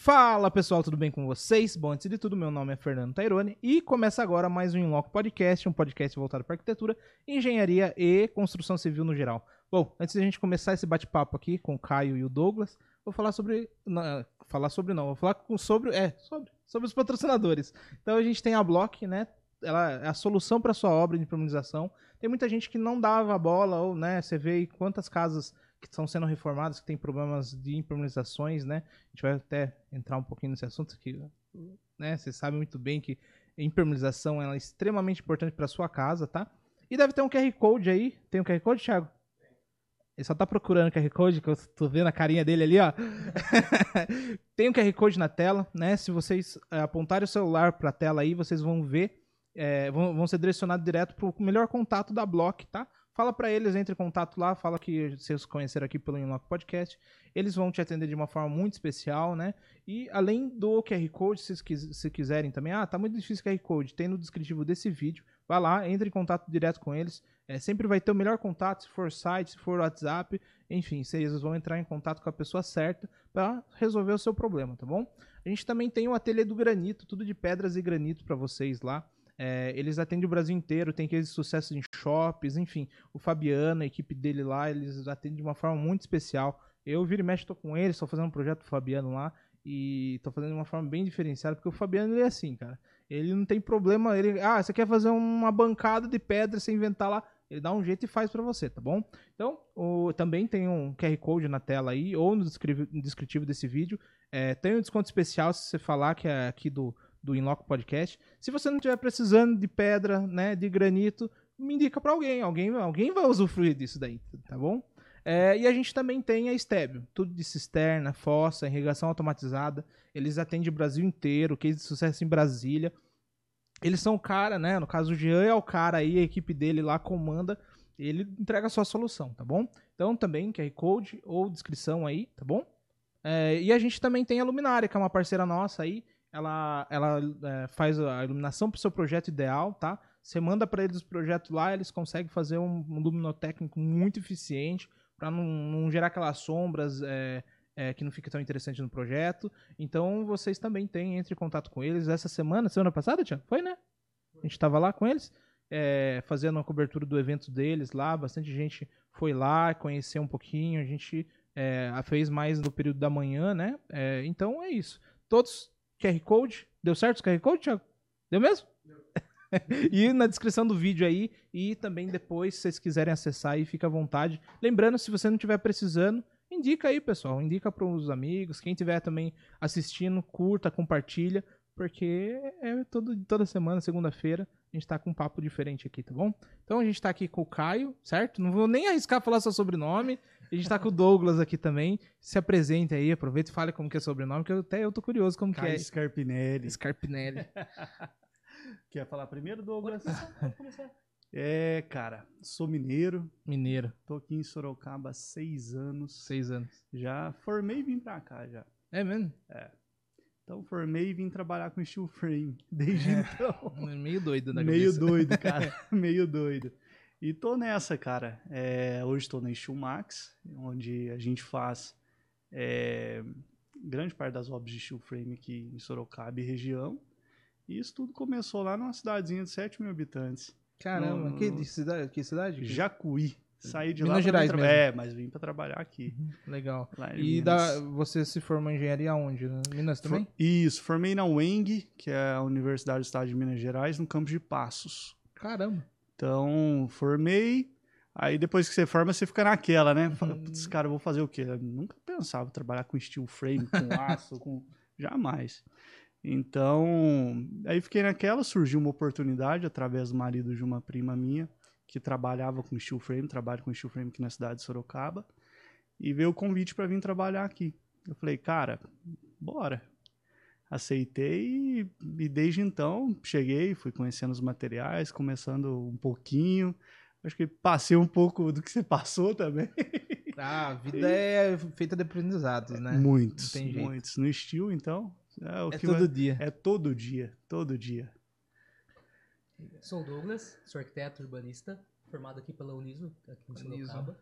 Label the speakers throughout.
Speaker 1: Fala pessoal, tudo bem com vocês? Bom, antes de tudo, meu nome é Fernando Tairone e começa agora mais um Inloco Podcast, um podcast voltado para arquitetura, engenharia e construção civil no geral. Bom, antes de a gente começar esse bate-papo aqui com o Caio e o Douglas, vou falar sobre. Não, falar sobre não, vou falar com, sobre. É, sobre, sobre os patrocinadores. Então a gente tem a Block, né? Ela é a solução para sua obra de impermeabilização. Tem muita gente que não dava bola, ou, né? Você vê quantas casas que estão sendo reformadas, que tem problemas de impermeabilizações, né? A gente vai até entrar um pouquinho nesse assunto aqui, né? Você sabe muito bem que a impermeabilização é extremamente importante para sua casa, tá? E deve ter um QR Code aí. Tem um QR Code, Thiago? Ele só tá procurando o QR Code, que eu tô vendo a carinha dele ali, ó. Tem um QR Code na tela, né? Se vocês é, apontarem o celular pra tela aí, vocês vão ver, é, vão, vão ser direcionados direto pro melhor contato da Block, tá? Fala para eles, entre em contato lá, fala que vocês conheceram aqui pelo Inlock Podcast. Eles vão te atender de uma forma muito especial, né? E além do QR Code, se vocês quiserem também, ah, tá muito difícil o QR Code, tem no descritivo desse vídeo. Vai lá, entre em contato direto com eles. É, sempre vai ter o melhor contato, se for site, se for WhatsApp, enfim, vocês vão entrar em contato com a pessoa certa para resolver o seu problema, tá bom? A gente também tem o ateliê do granito, tudo de pedras e granito para vocês lá. É, eles atendem o Brasil inteiro, tem aqueles sucessos em shops, enfim. O Fabiano, a equipe dele lá, eles atendem de uma forma muito especial. Eu, vira e mexe, tô com eles, estou fazendo um projeto do Fabiano lá e tô fazendo de uma forma bem diferenciada, porque o Fabiano ele é assim, cara. Ele não tem problema, ele, ah, você quer fazer uma bancada de pedra sem inventar lá, ele dá um jeito e faz para você, tá bom? Então, o, também tem um QR Code na tela aí, ou no descritivo desse vídeo. É, tem um desconto especial se você falar que é aqui do, do Inloco Podcast. Se você não estiver precisando de pedra, né, de granito, me indica para alguém. Alguém alguém vai usufruir disso daí, tá bom? É, e a gente também tem a Stébio, tudo de cisterna, fossa, irrigação automatizada. Eles atendem o Brasil inteiro, case de sucesso em Brasília. Eles são o cara, né? No caso, o Jean é o cara aí, a equipe dele lá comanda. Ele entrega a sua solução, tá bom? Então também QR Code ou descrição aí, tá bom? É, e a gente também tem a Luminária, que é uma parceira nossa aí ela, ela é, faz a iluminação para o seu projeto ideal, tá? Você manda para eles o projeto lá, eles conseguem fazer um, um luminotécnico muito eficiente para não, não, gerar aquelas sombras é, é, que não fica tão interessante no projeto. Então vocês também têm, entre em contato com eles. Essa semana, semana passada, Tiago? Foi, né? A gente estava lá com eles, é, fazendo a cobertura do evento deles lá. Bastante gente foi lá, conhecer um pouquinho. A gente é, fez mais no período da manhã, né? É, então é isso. Todos QR Code. Deu certo o QR Code, Thiago? Deu mesmo? Deu. e na descrição do vídeo aí. E também depois, se vocês quiserem acessar aí, fica à vontade. Lembrando, se você não estiver precisando, indica aí, pessoal. Indica para os amigos. Quem estiver também assistindo, curta, compartilha. Porque é todo, toda semana, segunda-feira, a gente tá com um papo diferente aqui, tá bom? Então a gente tá aqui com o Caio, certo? Não vou nem arriscar falar seu sobrenome. A gente tá com o Douglas aqui também. Se apresente aí, aproveita e fale como que é o sobrenome, que eu, até eu tô curioso como
Speaker 2: Caio
Speaker 1: que é.
Speaker 2: Scarpinelli.
Speaker 1: Scarpinelli.
Speaker 2: Quer falar primeiro, Douglas? Pode começar. É, cara, sou mineiro.
Speaker 1: Mineiro.
Speaker 2: Tô aqui em Sorocaba há seis anos.
Speaker 1: Seis anos.
Speaker 2: Já formei e vim pra cá já.
Speaker 1: É mesmo?
Speaker 2: É. Então formei e vim trabalhar com steel frame desde é. então.
Speaker 1: Meio doido da
Speaker 2: Meio doido, cara. Meio doido. E tô nessa, cara. É, hoje estou na Steel Max, onde a gente faz é, grande parte das obras de steel frame aqui em Sorocaba e região. E isso tudo começou lá numa cidadezinha de 7 mil habitantes.
Speaker 1: Caramba, no, que, cidade, que cidade?
Speaker 2: Jacuí. Saí de
Speaker 1: Minas
Speaker 2: lá.
Speaker 1: Gerais mesmo.
Speaker 2: É, mas vim para trabalhar aqui.
Speaker 1: Uhum, legal. e da, você se formou em engenharia onde? Minas também? For,
Speaker 2: isso, formei na UENG, que é a Universidade do Estado de Minas Gerais, no campus de Passos.
Speaker 1: Caramba.
Speaker 2: Então, formei. Aí depois que você forma, você fica naquela, né? Fala, uhum. putz, cara, eu vou fazer o quê? Eu nunca pensava trabalhar com steel frame, com aço, com. Jamais. Então, aí fiquei naquela, surgiu uma oportunidade através do marido de uma prima minha, que trabalhava com steel frame, trabalha com steel frame aqui na cidade de Sorocaba, e veio o convite para vir trabalhar aqui. Eu falei, cara, bora aceitei e, desde então cheguei, fui conhecendo os materiais, começando um pouquinho. Acho que passei um pouco do que você passou também.
Speaker 1: Ah, a vida e... é feita de aprendizados, né?
Speaker 2: Muitos, muitos. No estilo, então.
Speaker 1: É, o é que todo vai... dia.
Speaker 2: É todo dia, todo dia.
Speaker 3: Sou o Douglas, sou arquiteto urbanista, formado aqui pela Uniso, aqui em Sorocaba.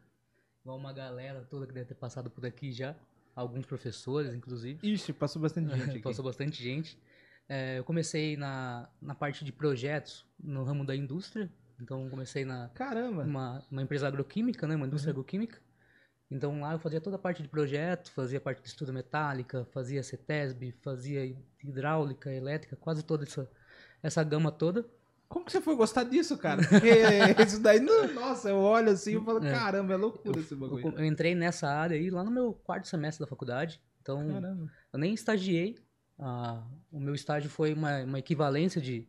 Speaker 3: Igual uma galera toda que deve ter passado por aqui já. Alguns professores, inclusive.
Speaker 1: Ixi, passou bastante gente aqui.
Speaker 3: Passou bastante gente. É, eu comecei na, na parte de projetos no ramo da indústria. Então, comecei na
Speaker 1: Caramba.
Speaker 3: uma, uma empresa agroquímica, né? Uma indústria agroquímica. Então, lá eu fazia toda a parte de projeto, fazia parte de estudo metálica, fazia CETESB, fazia hidráulica, elétrica, quase toda essa, essa gama toda.
Speaker 1: Como que você foi gostar disso, cara? Porque isso daí, não- nossa, eu olho assim e falo,
Speaker 3: É.
Speaker 1: caramba, é loucura esse
Speaker 3: Eu,
Speaker 1: bagulho.
Speaker 3: eu entrei nessa área aí lá no meu quarto semestre da faculdade. Então,
Speaker 1: Caramba.
Speaker 3: Eu nem estagiei. ah, o meu estágio foi uma, uma equivalência de,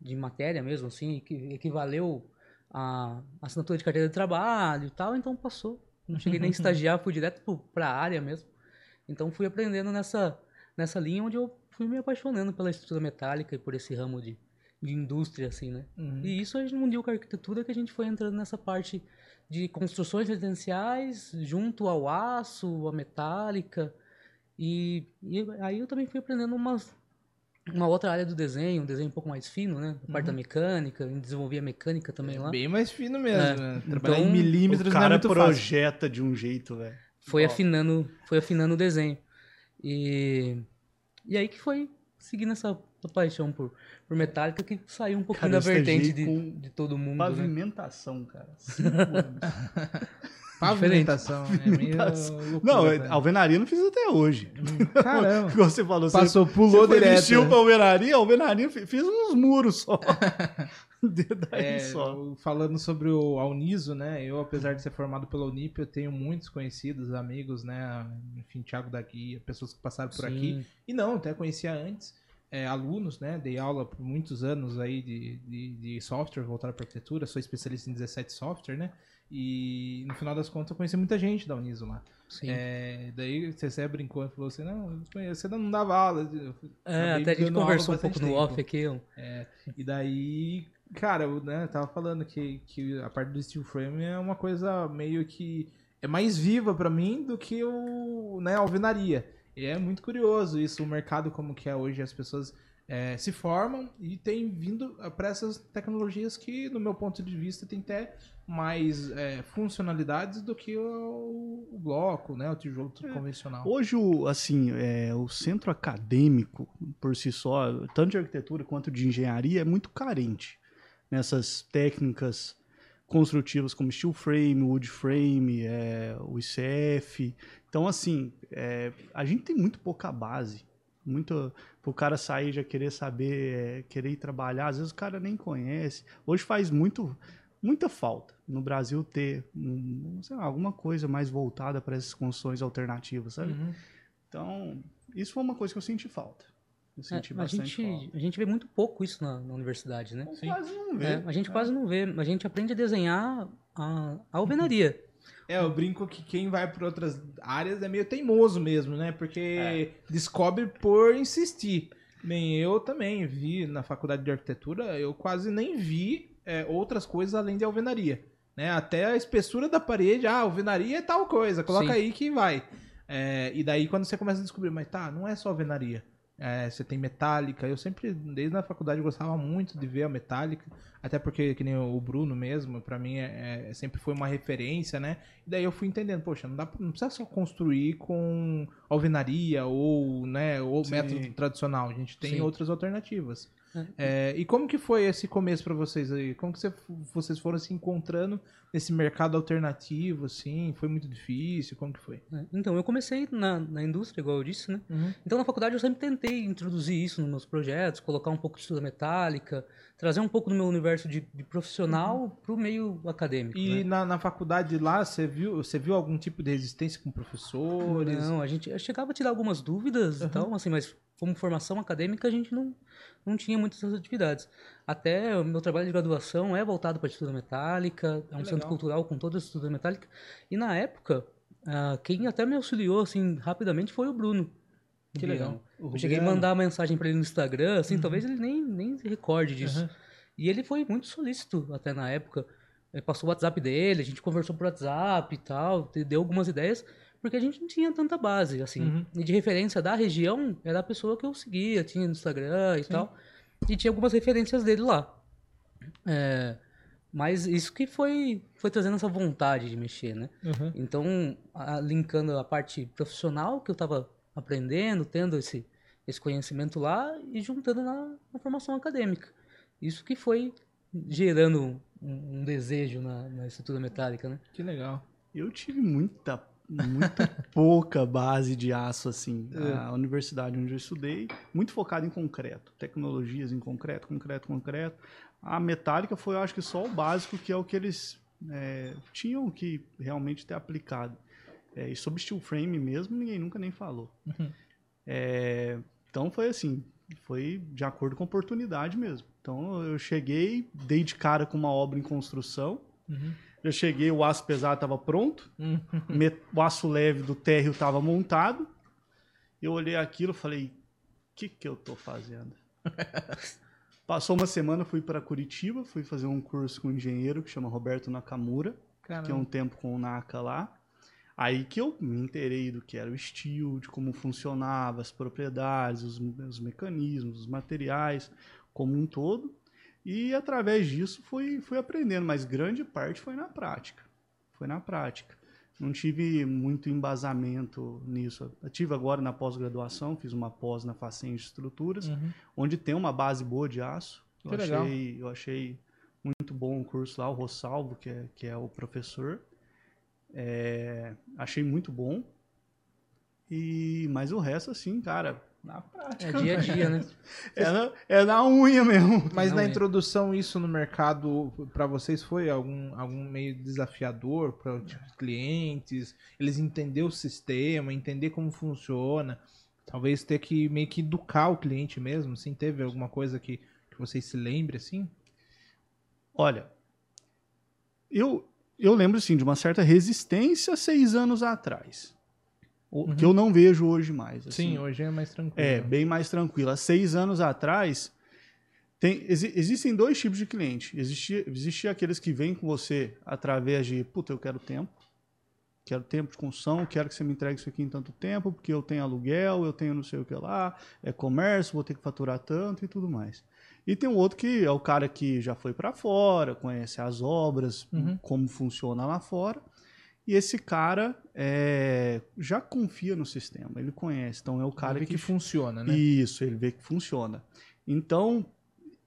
Speaker 3: de matéria mesmo, assim, que equivaleu a assinatura de carteira de trabalho e tal, então passou. Não cheguei nem a estagiar, fui direto para a área mesmo. Então fui aprendendo nessa, nessa linha onde eu fui me apaixonando pela estrutura metálica e por esse ramo de, de indústria, assim, né?
Speaker 1: Uhum.
Speaker 3: E isso a gente uniu com a arquitetura que a gente foi entrando nessa parte de construções residenciais junto ao aço, a metálica. E, e aí eu também fui aprendendo umas, uma outra área do desenho, um desenho um pouco mais fino, né? A parte da mecânica, desenvolvi a mecânica também lá.
Speaker 1: Bem mais fino mesmo,
Speaker 3: É.
Speaker 1: né? Trabalhar em
Speaker 3: Então,
Speaker 1: milímetros
Speaker 2: O
Speaker 1: não é
Speaker 2: cara
Speaker 1: muito fácil.
Speaker 2: projeta de um jeito, velho.
Speaker 3: Foi afinando, foi afinando o desenho. E, e aí que foi seguindo essa paixão por, por metálica que saiu um pouquinho
Speaker 2: Cara,
Speaker 3: da vertente de,
Speaker 2: com
Speaker 3: de todo mundo, né?
Speaker 2: Pavimentação, cara. Cinco anos.
Speaker 1: Pavimentação, é meio
Speaker 2: Pavimentação.
Speaker 1: loucura,
Speaker 2: Não,
Speaker 1: né?
Speaker 2: alvenaria eu não fiz até hoje.
Speaker 1: Caramba.
Speaker 2: Você falou,
Speaker 1: Passou,
Speaker 2: você,
Speaker 1: pulou
Speaker 2: você
Speaker 1: direto,
Speaker 2: vestiu
Speaker 1: né?
Speaker 2: pra alvenaria, alvenaria fiz uns muros só. Daí
Speaker 1: É,
Speaker 2: só.
Speaker 1: falando sobre o Alniso, né? Eu, apesar de ser formado pela Unip, eu tenho muitos conhecidos, amigos, né? Enfim, Thiago da Guia, pessoas que passaram por aqui.
Speaker 3: Sim.
Speaker 1: E não, até conhecia antes. É, alunos, né? Dei aula por muitos anos aí de, de, de software voltado para arquitetura. Sou especialista em 17 software, né? E no final das contas eu conheci muita gente da Uniso lá.
Speaker 3: Sim.
Speaker 1: É, daí você até brincou e falou assim: não, você não dava aula.
Speaker 3: É, até a gente conversou um pouco no
Speaker 1: tempo.
Speaker 3: off aqui. ó.
Speaker 1: E daí, cara, eu né, tava falando que, que a parte do steel frame é uma coisa meio que é mais viva pra mim do que o, né, a alvenaria. E é muito curioso isso, o mercado como que é hoje, as pessoas é, se formam e tem vindo para essas tecnologias que, no meu ponto de vista, tem até mais é, funcionalidades do que o, o bloco, né, o tijolo convencional.
Speaker 2: Hoje, o, assim, é, o centro acadêmico, por si só, tanto de arquitetura quanto de engenharia, é muito carente nessas técnicas construtivas como steel frame, wood frame, é, o ICF. Então, assim, é, a gente tem muito pouca base. Muito, o cara sair já querer saber, é, querer ir trabalhar, às vezes o cara nem conhece. Hoje faz muito, muita falta no Brasil ter um, lá, alguma coisa mais voltada para essas construções alternativas, sabe?
Speaker 1: Uhum.
Speaker 2: Então, isso foi uma coisa que eu senti falta. Eu senti
Speaker 3: É, a,
Speaker 2: bastante
Speaker 3: gente,
Speaker 2: falta.
Speaker 3: a gente vê muito pouco isso na, na universidade, né?
Speaker 2: Ou Quase não vê.
Speaker 3: É, a gente quase não vê. A gente aprende a desenhar a, a alvenaria.
Speaker 1: É, eu brinco que quem vai para outras áreas é meio teimoso mesmo, né? Porque descobre por insistir. Nem eu também vi na faculdade de arquitetura, eu quase nem vi é, outras coisas além de alvenaria. Né? Até a espessura da parede, ah, alvenaria é tal coisa, coloca
Speaker 3: Sim.
Speaker 1: aí que vai. É, e daí quando você começa a descobrir, mas tá, não é só alvenaria. É, você tem metálica. Eu sempre, desde a faculdade, gostava muito de ver a metálica. Até porque, que nem o Bruno mesmo, pra mim é, é- sempre foi uma referência, né? E daí eu fui entendendo, poxa, não, dá, pra- não precisa só construir com alvenaria ou, né, ou
Speaker 2: Sim.
Speaker 1: método tradicional. A gente tem
Speaker 3: Sim.
Speaker 1: outras alternativas.
Speaker 3: É.
Speaker 1: É, e como que foi esse começo pra vocês aí? Como que você- vocês foram se encontrando nesse mercado alternativo, assim? Foi muito difícil? Como que foi?
Speaker 3: né? Então, eu comecei na, na indústria, igual eu disse, né? Então, na faculdade, eu sempre tentei introduzir isso nos meus projetos, colocar um pouco de estudo metálica, trazer um pouco do meu universo de, de profissional para o meio acadêmico.
Speaker 1: E
Speaker 3: né?
Speaker 1: na, na faculdade lá, você viu, você viu algum tipo de resistência com professores?
Speaker 3: Não, a gente chegava a tirar algumas dúvidas e tal, assim, mas como formação acadêmica a gente não, não tinha muitas essas atividades. Até o meu trabalho de graduação é voltado para a estrutura metálica, é um
Speaker 1: legal.
Speaker 3: centro cultural com toda a estrutura metálica. E na época, ah, quem até me auxiliou assim rapidamente foi o Bruno.
Speaker 1: Que legal.
Speaker 3: Eu cheguei a mandar mensagem para ele no Instagram, assim, talvez ele nem, nem se recorde disso.
Speaker 1: Uhum.
Speaker 3: E ele foi muito solícito até na época. Ele passou o WhatsApp dele, a gente conversou por WhatsApp e tal, deu algumas ideias, porque a gente não tinha tanta base, assim.
Speaker 1: Uhum.
Speaker 3: E de referência da região, era a pessoa que eu seguia, tinha no Instagram e tal. E tinha algumas referências dele lá. É, Mas isso que foi, foi trazendo essa vontade de mexer, né?
Speaker 1: Uhum.
Speaker 3: Então, a- linkando a parte profissional que eu estava aprendendo, tendo esse, esse conhecimento lá e juntando na, na formação acadêmica. Isso que foi gerando um, um desejo na, na estrutura metálica, né?
Speaker 1: Que legal.
Speaker 2: Eu tive muita, muita pouca base de aço, assim.
Speaker 1: É.
Speaker 2: A universidade onde eu estudei, muito focada em concreto. Tecnologias em concreto, concreto, concreto. A metálica foi, eu acho que, só o básico, que é o que eles é, tinham que realmente ter aplicado. É, e sobre steel frame mesmo, ninguém nunca nem falou.
Speaker 1: Uhum.
Speaker 2: É, então foi assim, foi de acordo com a oportunidade mesmo. Então eu cheguei, dei de cara com uma obra em construção.
Speaker 1: Uhum.
Speaker 2: Eu cheguei, o aço pesado estava pronto,
Speaker 1: Uhum.
Speaker 2: o aço leve do térreo estava montado. Eu olhei aquilo e falei: o que, que eu tô fazendo? Passou uma semana, fui para Curitiba, fui fazer um curso com um engenheiro que chama Roberto Nakamura, que é
Speaker 1: Caramba.
Speaker 2: um tempo com o Naka lá. Aí que eu me inteirei do que era o steel, de como funcionava, as propriedades, os, os mecanismos, os materiais, como um todo. E através disso fui, fui aprendendo, mas grande parte foi na prática. Foi na prática. Não tive muito embasamento nisso. Eu tive agora na pós-graduação, fiz uma pós na Facem de Estruturas,
Speaker 1: Uhum.
Speaker 2: onde tem uma base boa de aço. Eu
Speaker 1: Que legal.
Speaker 2: achei, eu achei muito bom o curso lá, o Rossalvo, que é, que é o professor. É, achei muito bom. E, mas o resto, assim, cara, na prática.
Speaker 3: É dia a dia, né?
Speaker 2: É na, é na unha mesmo.
Speaker 1: Mas
Speaker 3: Não
Speaker 1: na
Speaker 3: é.
Speaker 1: introdução, isso no mercado, pra vocês foi algum, algum meio desafiador para os clientes? Eles entender o sistema, entender como funciona? Talvez ter que meio que educar o cliente mesmo, assim? Teve alguma coisa que, que vocês se lembrem, assim?
Speaker 2: Olha, eu, eu lembro, assim, de uma certa resistência seis anos atrás.
Speaker 1: Uhum.
Speaker 2: Que eu não vejo hoje mais. assim.
Speaker 1: Sim, hoje é mais tranquilo.
Speaker 2: É, bem mais tranquilo. Há seis anos atrás, tem, exi- existem dois tipos de cliente. Existia, existia aqueles que vêm com você através de, puta, eu quero tempo. Quero tempo de construção, quero que você me entregue isso aqui em tanto tempo, porque eu tenho aluguel, eu tenho não sei o que lá, é comércio, vou ter que faturar tanto e tudo mais. E tem um outro que é o cara que já foi para fora, conhece as obras,
Speaker 1: Uhum.
Speaker 2: como funciona lá fora. E esse cara é, já confia no sistema, ele conhece. Então é o cara
Speaker 1: Cara que,
Speaker 2: que
Speaker 1: funciona, né?
Speaker 2: isso, ele vê que funciona. Então,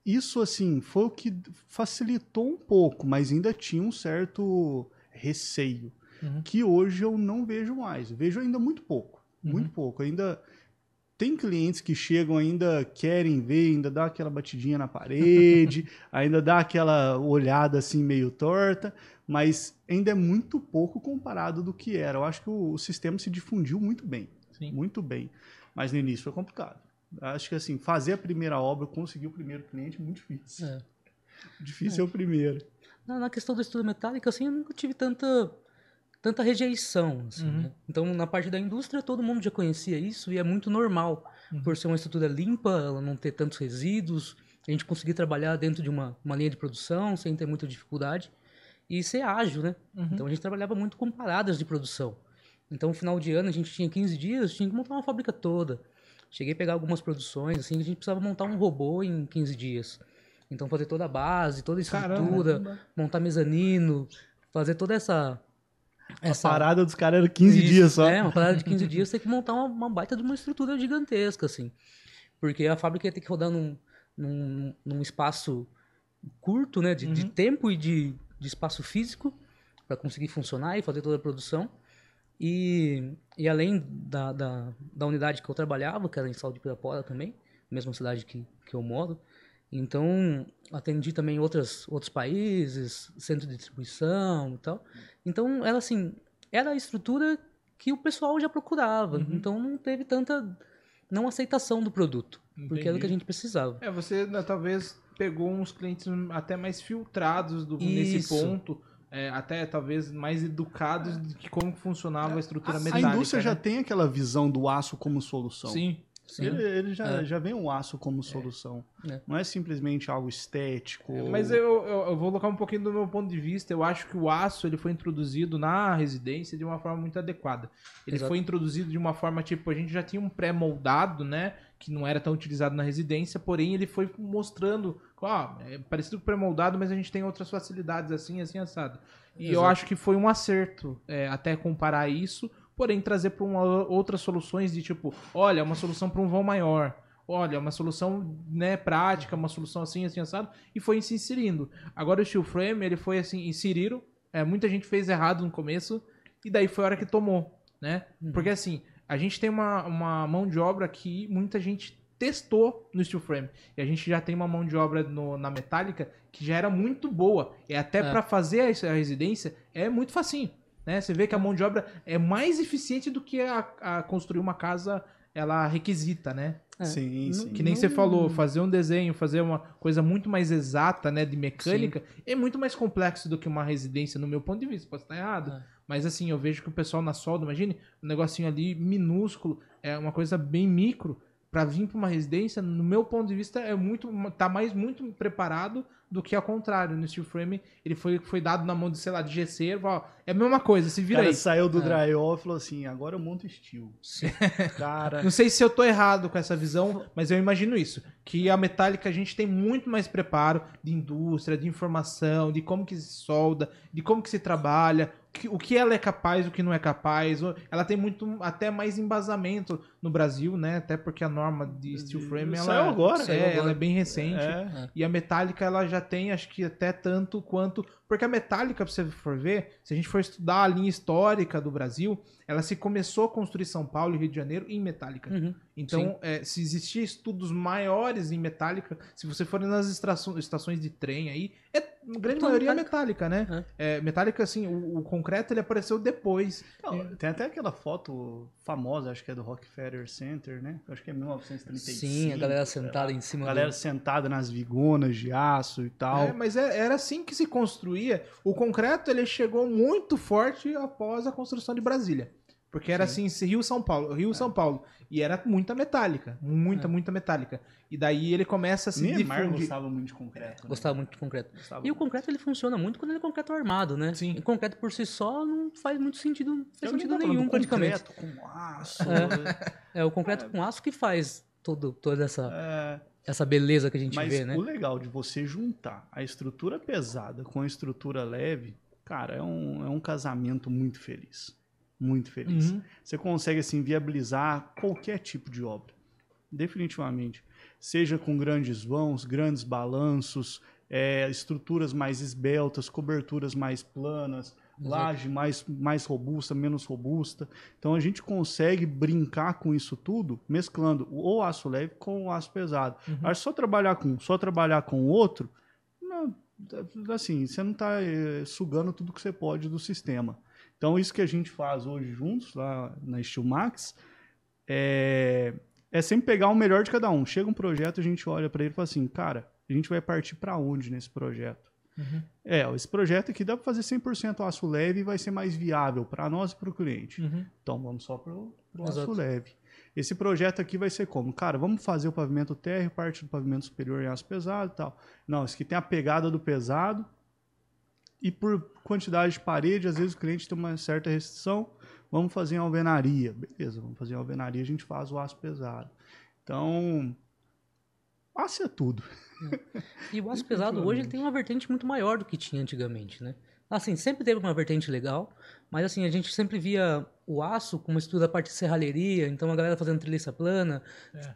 Speaker 2: isso assim, foi o que facilitou um pouco, mas ainda tinha um certo receio,
Speaker 1: Uhum.
Speaker 2: que hoje eu não vejo mais. Vejo ainda muito pouco,
Speaker 1: Uhum.
Speaker 2: muito pouco. Ainda tem clientes que chegam ainda querem ver, ainda dá aquela batidinha na parede, ainda dá aquela olhada assim meio torta, mas ainda é muito pouco comparado do que era. Eu acho que o, o sistema se difundiu muito bem
Speaker 1: Sim.
Speaker 2: muito bem. Mas no início foi complicado. Acho que assim, fazer a primeira obra, conseguir o primeiro cliente é muito difícil.
Speaker 3: É.
Speaker 2: Difícil é, o primeiro.
Speaker 3: Na, na questão da estrutura metálica, assim, eu nunca tive tanta, tanta rejeição. assim,
Speaker 1: Uhum.
Speaker 3: né? Então, na parte da indústria, todo mundo já conhecia isso e é muito normal.
Speaker 1: Uhum.
Speaker 3: Por ser uma estrutura limpa, ela não ter tantos resíduos, a gente conseguir trabalhar dentro de uma, uma linha de produção sem ter muita dificuldade e ser ágil, né?
Speaker 1: Uhum.
Speaker 3: Então, a gente trabalhava muito com paradas de produção. Então, no final de ano, a gente tinha 15 dias, tinha que montar uma fábrica toda. Cheguei a pegar algumas produções, assim, a gente precisava montar um robô em 15 dias. Então, fazer toda a base, toda a estrutura,
Speaker 1: Caramba.
Speaker 3: montar mezanino, fazer toda essa.
Speaker 2: A parada dos caras era 15
Speaker 3: Isso,
Speaker 2: dias só.
Speaker 3: É, uma parada de 15 dias, tem que montar uma, uma baita de uma estrutura gigantesca, assim. Porque a fábrica ia ter que rodar num, num, num espaço curto, né? De, de
Speaker 1: Uhum.
Speaker 3: tempo e de, de espaço físico para conseguir funcionar e fazer toda a produção. E, e além da, da, da unidade que eu trabalhava, que era em Sal de Pirapora também, mesma cidade que, que eu moro, então atendi também outras, outros países, centro de distribuição e tal. Então era assim, era a estrutura que o pessoal já procurava,
Speaker 1: Uhum.
Speaker 3: então não teve tanta não aceitação do produto, porque era o que a
Speaker 1: Entendi.
Speaker 3: gente precisava.
Speaker 1: É, você né, talvez pegou uns clientes até mais filtrados do- nesse ponto, é, até talvez mais educados de que como funcionava a estrutura
Speaker 2: A, a
Speaker 1: metálica.
Speaker 2: indústria já
Speaker 1: né?
Speaker 2: tem aquela visão do aço como solução.
Speaker 1: Sim.
Speaker 3: Sim.
Speaker 2: Ele, ele já,
Speaker 3: É.
Speaker 2: já vem o aço como solução.
Speaker 3: É.
Speaker 2: Não é simplesmente algo estético.
Speaker 1: Mas eu, eu, eu vou colocar um pouquinho do meu ponto de vista. Eu acho que o aço ele foi introduzido na residência de uma forma muito adequada. Ele
Speaker 3: Exato.
Speaker 1: foi introduzido de uma forma tipo a gente já tinha um pré-moldado, né? que não era tão utilizado na residência, porém ele foi mostrando, ó, é parecido com pré-moldado, mas a gente tem outras facilidades assim, assim, assado. E eu
Speaker 3: Exato.
Speaker 1: acho que foi um acerto é, até comparar isso, porém trazer para outras soluções de tipo, olha, uma solução para um vão maior. Olha, uma solução né, prática, uma solução assim, assim, assado, e foi se inserindo. Agora o steel frame, ele foi assim, inseriram, é, muita gente fez errado no começo, e daí foi a hora que tomou, né?
Speaker 3: Uhum.
Speaker 1: Porque assim, a gente tem uma, uma mão de obra que muita gente testou no steel frame. E a gente já tem uma mão de obra no- na metálica que já era muito boa. E até
Speaker 3: É.
Speaker 1: pra fazer a, a residência é muito facinho. Né? Você vê que a mão de obra é mais eficiente do que a, a construir uma casa ela requisita, né?
Speaker 3: É,
Speaker 2: Sim, sim.
Speaker 1: Que nem você falou, fazer um desenho, fazer uma coisa muito mais exata, né, de mecânica, é muito mais complexo do que uma residência, no meu ponto de vista. Posso estar errado,
Speaker 3: É.
Speaker 1: mas assim, eu vejo que o pessoal na solda, imagine, um negocinho ali minúsculo, é uma coisa bem micro, pra vir pra uma residência, no meu ponto de vista, é muito, tá mais muito preparado do que ao contrário. No steel frame, ele foi, foi dado na mão de, sei lá, de gesseiro, ó, é a mesma coisa, se vira
Speaker 2: cara
Speaker 1: aí.
Speaker 2: saiu do
Speaker 3: É.
Speaker 2: drywall e falou assim, agora eu monto.
Speaker 3: Sim.
Speaker 2: Cara,
Speaker 1: Não sei se eu tô errado com essa visão, mas eu imagino isso. Que a metálica a gente tem muito mais preparo de indústria, de informação, de como que se solda, de como que se trabalha, o que ela é capaz, o que não é capaz. Ela tem muito, até mais embasamento no Brasil, né? Até porque a norma de steel frame, ela,
Speaker 2: Saiu agora.
Speaker 1: é,
Speaker 3: Saiu agora.
Speaker 1: ela é bem recente.
Speaker 2: é,
Speaker 1: E a metálica, ela já tem, acho que até tanto quanto. Porque a metálica, pra você for ver, se a gente for estudar a linha histórica do Brasil, ela se começou a construir São Paulo e Rio de Janeiro em metálica.
Speaker 3: Uhum.
Speaker 1: Então, é, se existir estudos maiores em metálica, se você for nas estações, de trem aí, é, a grande
Speaker 3: Tudo
Speaker 1: maioria é metálica,
Speaker 3: metálica.
Speaker 1: né? É, metálica, assim, o, o concreto ele apareceu depois.
Speaker 2: Não, tem até aquela foto famosa, acho que é do Rockefeller Center, né? Acho que é 1935.
Speaker 3: Sim, a galera sentada em cima
Speaker 2: A galera
Speaker 3: do...
Speaker 2: sentada nas vigonas de aço e tal.
Speaker 1: É, mas é- era assim que se construía. O concreto ele chegou muito forte após a construção de Brasília. Porque era assim, Rio São Paulo, Rio São Paulo. E era muita metálica, muita,
Speaker 3: É.
Speaker 1: muita metálica. E daí ele começa a se
Speaker 2: Neymar
Speaker 1: difundir.
Speaker 2: gostava muito de concreto. né?
Speaker 3: Gostava muito de concreto.
Speaker 2: Gostava
Speaker 3: E o concreto ele funciona muito quando ele é concreto armado, né?
Speaker 1: Sim.
Speaker 3: E concreto por si só não faz muito sentido, não faz
Speaker 2: Eu
Speaker 3: sentido nenhum praticamente.
Speaker 2: concreto com aço.
Speaker 3: É o concreto com aço que faz todo, toda essa,
Speaker 2: é,
Speaker 3: essa beleza que a gente
Speaker 2: mas
Speaker 3: vê, né?
Speaker 2: o legal de você juntar a estrutura pesada com a estrutura leve, cara, é um, é um casamento muito feliz. Muito feliz.
Speaker 1: Uhum.
Speaker 2: Você consegue assim viabilizar qualquer tipo de obra, definitivamente. Seja com grandes vãos, grandes balanços, é, estruturas mais esbeltas, coberturas mais planas, laje mais, mais robusta, menos robusta. Então a gente consegue brincar com isso tudo, mesclando o aço leve com o aço pesado.
Speaker 1: Uhum.
Speaker 2: Mas só trabalhar com um, só trabalhar com o outro, não, assim, você não está sugando tudo que você pode do sistema. Então, isso que a gente faz hoje juntos, lá na Steel Max, é, é sempre pegar o melhor de cada um. Chega um projeto, a gente olha para ele e fala assim, cara, a gente vai partir para onde nesse projeto?
Speaker 1: Uhum.
Speaker 2: É, esse projeto aqui dá para fazer 100% aço leve e vai ser mais viável para nós e para o cliente.
Speaker 1: Uhum.
Speaker 2: Então, vamos só para o aço leve. Esse projeto aqui vai ser como? Cara, vamos fazer o pavimento térreo, parte do pavimento superior em aço pesado e tal. Não, esse aqui tem a pegada do pesado, e por quantidade de parede, às vezes o cliente tem uma certa restrição, vamos fazer em alvenaria. Beleza, vamos fazer em alvenaria, a gente faz o aço pesado. Então, aço é tudo.
Speaker 3: E o aço pesado hoje ele tem uma vertente muito maior do que tinha antigamente, né? Assim, sempre teve uma vertente legal, mas assim, a gente sempre via o aço como estudo da parte de serralheria, então a galera fazendo treliça plana,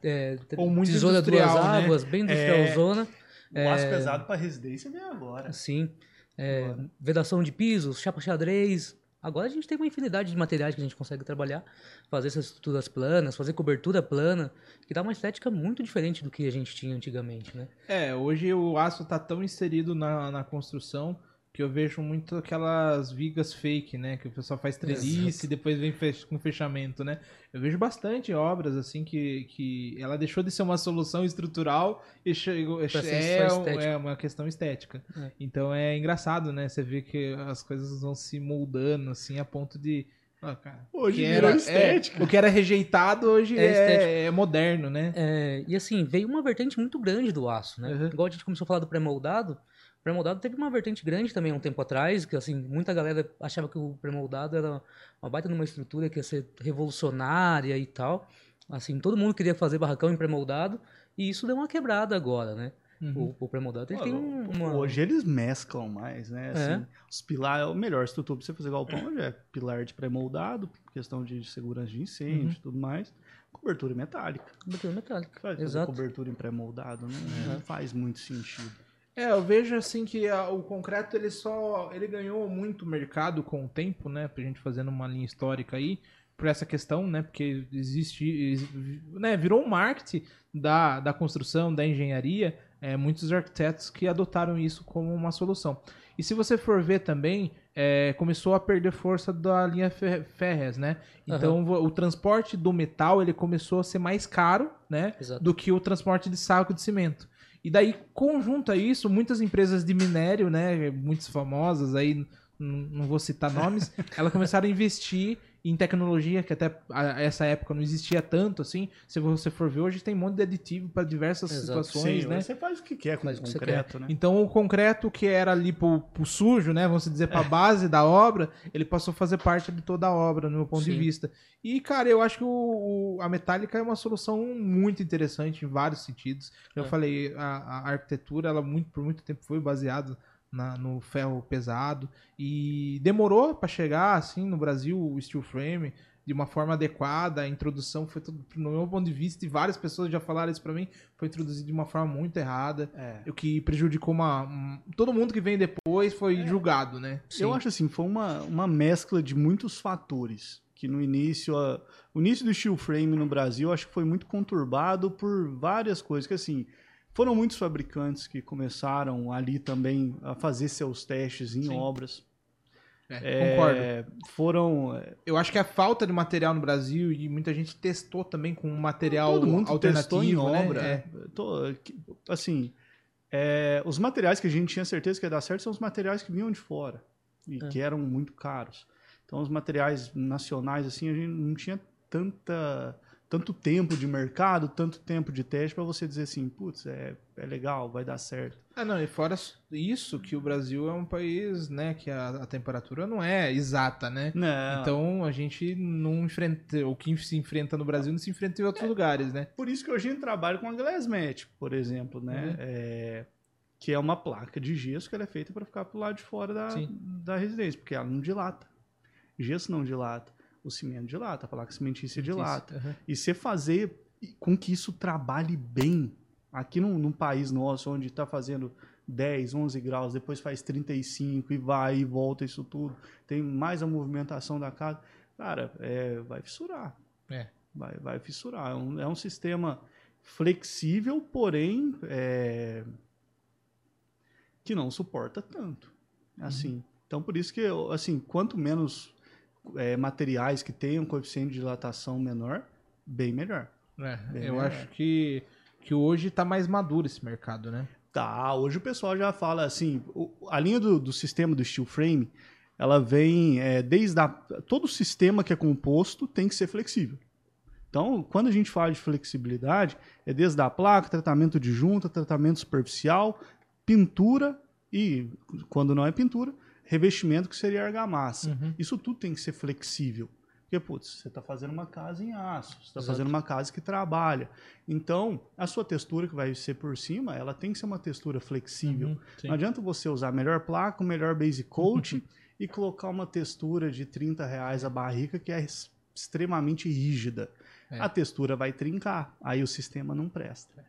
Speaker 3: é, te-
Speaker 1: Ou muito
Speaker 3: tesoura duas
Speaker 1: né?
Speaker 3: águas, bem industrialzona,
Speaker 2: O aço pesado para residência vem agora.
Speaker 3: assim, é, vedação de pisos, chapa xadrez. Agora a gente tem uma infinidade de materiais que a gente consegue trabalhar, fazer essas estruturas planas, fazer cobertura plana, que dá uma estética muito diferente do que a gente tinha antigamente, né?
Speaker 1: É, hoje o aço tá tão inserido na, na construção que eu vejo muito aquelas vigas fake, né? Que o pessoal faz trelice e depois vem fech- com fechamento, né? Eu vejo bastante obras assim que, que ela deixou de ser uma solução estrutural e chegou, é, é uma questão estética.
Speaker 3: É.
Speaker 1: Então é engraçado, né? Você vê que as coisas vão se moldando assim a ponto de ah, cara,
Speaker 2: Hoje
Speaker 1: era,
Speaker 2: estética.
Speaker 1: é, o que era rejeitado hoje
Speaker 3: É
Speaker 1: é, é moderno, né?
Speaker 3: É, e assim, veio uma vertente muito grande do aço, né?
Speaker 1: Uhum.
Speaker 3: Igual a gente começou a falar do pré-moldado, pré-moldado teve uma vertente grande também há um tempo atrás, que assim, muita galera achava que o pré-moldado era uma baita numa estrutura que ia ser revolucionária e tal. Assim, todo mundo queria fazer barracão em pré-moldado e isso deu uma quebrada agora, né?
Speaker 1: Uhum.
Speaker 3: O, o pré-moldado ele
Speaker 2: Pô,
Speaker 3: tem um- uma...
Speaker 2: Hoje eles mesclam mais, né?
Speaker 3: É.
Speaker 2: Assim, Os pilares, o melhor estrutura pra você fazer galpão hoje é pilar de pré-moldado, questão de segurança de incêndio
Speaker 3: Uhum.
Speaker 2: e tudo mais. Cobertura metálica.
Speaker 3: cobertura metálica.
Speaker 2: Fazer
Speaker 3: Exato.
Speaker 2: cobertura em pré-moldado não, não faz muito sentido.
Speaker 1: É, eu vejo assim que a- o concreto ele só ele ganhou muito mercado com o tempo, né? Pra gente fazendo uma linha histórica aí por essa questão, né? Porque existe, ex- né? Virou um marketing da, da construção, da engenharia, é, muitos arquitetos que adotaram isso como uma solução. E se você for ver também, é, começou a perder força da linha férreas, né? Então vo- o transporte do metal ele começou a ser mais caro, né?
Speaker 3: Exato.
Speaker 1: do que o transporte de saco de cimento. E daí, conjunto a isso, muitas empresas de minério, né, muitas famosas aí, não vou citar nomes, elas começaram a investir em tecnologia que até a- essa época não existia tanto assim. Se você for ver hoje tem um monte de aditivo para diversas
Speaker 3: Exato.
Speaker 1: situações,
Speaker 2: Sim,
Speaker 1: né?
Speaker 2: Você faz o que quer com o concreto, né?
Speaker 1: Então o concreto que era ali pro, pro sujo, né, vamos dizer, pra base da obra, ele passou a fazer parte de toda a obra, no meu ponto de
Speaker 3: Sim.
Speaker 1: vista. E, cara, eu acho que o, o- a metálica é uma solução muito interessante em vários sentidos. Eu
Speaker 3: É.
Speaker 1: falei, a, a arquitetura, ela muito, por muito tempo foi baseada na- no ferro pesado e demorou para chegar, assim, no Brasil, o steel frame de uma forma adequada, a introdução foi, tudo, no meu ponto de vista, e várias pessoas já falaram isso para mim, foi introduzido de uma forma muito errada
Speaker 2: É.
Speaker 1: o que prejudicou uma, um- todo mundo que vem depois foi
Speaker 2: É.
Speaker 1: julgado, né?
Speaker 2: Eu acho assim, foi uma, uma mescla de muitos fatores. Que no início, a- o início do steel frame no Brasil, acho que foi muito conturbado por várias coisas. Que assim, foram muitos fabricantes que começaram ali também a fazer seus testes em
Speaker 1: Sim.
Speaker 2: obras.
Speaker 1: É, concordo.
Speaker 2: É, foram. é,
Speaker 1: Eu acho que a falta de material no Brasil e muita gente testou também com um material
Speaker 2: todo mundo
Speaker 1: alternativo,
Speaker 2: testou em
Speaker 1: né?
Speaker 2: obra.
Speaker 1: É.
Speaker 2: Tô- assim, é, os materiais que a gente tinha certeza que ia dar certo são os materiais que vinham de fora e
Speaker 3: É.
Speaker 2: que eram muito caros. Então, os materiais nacionais, assim, a gente não tinha tanta, tanto tempo de mercado, tanto tempo de teste para você dizer assim, putz, é, é legal, vai dar certo.
Speaker 1: Ah, não, e fora isso, que o Brasil é um país, né, que a, a temperatura não é exata, né?
Speaker 2: Não.
Speaker 1: Então a gente não enfrenta, o que se enfrenta no Brasil não se enfrenta em outros lugares, né?
Speaker 2: Por isso que hoje a gente trabalha com a Glassmat, por exemplo, né?
Speaker 1: Uhum.
Speaker 2: É, que é uma placa de gesso que ela é feita para ficar pro lado de fora da,
Speaker 1: Sim.
Speaker 2: da residência, porque ela não dilata. Gesso não dilata. O cimento dilata, a placa cimentícia dilata.
Speaker 1: Aham.
Speaker 2: E você fazer com que isso trabalhe bem aqui num, num país nosso, onde está fazendo 10, 11 graus, depois faz 35 e vai e volta isso tudo, tem mais a movimentação da casa, cara, é, vai fissurar.
Speaker 1: É.
Speaker 2: Vai, vai fissurar. É um, é um sistema flexível, porém é, que não suporta tanto. Assim. Então, por isso que, assim, quanto menos é, materiais que tenham coeficiente de dilatação menor, bem melhor.
Speaker 1: É,
Speaker 2: Bem
Speaker 1: eu
Speaker 2: melhor.
Speaker 1: acho que, que hoje tá mais maduro esse mercado, né?
Speaker 2: Tá, hoje o pessoal já fala assim, o- a linha do, do sistema do steel frame, ela vem é, desde a, todo sistema que é composto tem que ser flexível. Então, quando a gente fala de flexibilidade, é desde a placa, tratamento de junta, tratamento superficial, pintura e, quando não é pintura, revestimento que seria argamassa.
Speaker 1: Uhum.
Speaker 2: Isso tudo tem que ser flexível. Porque, putz, você está fazendo uma casa em aço, você está fazendo uma casa que trabalha. Então, a sua textura que vai ser por cima, ela tem que ser uma textura flexível.
Speaker 1: Uhum.
Speaker 2: Não adianta você usar a melhor placa, o melhor base coat e colocar uma textura de 30 reais a barrica que é extremamente rígida.
Speaker 1: É.
Speaker 2: A textura vai trincar, aí o sistema não presta.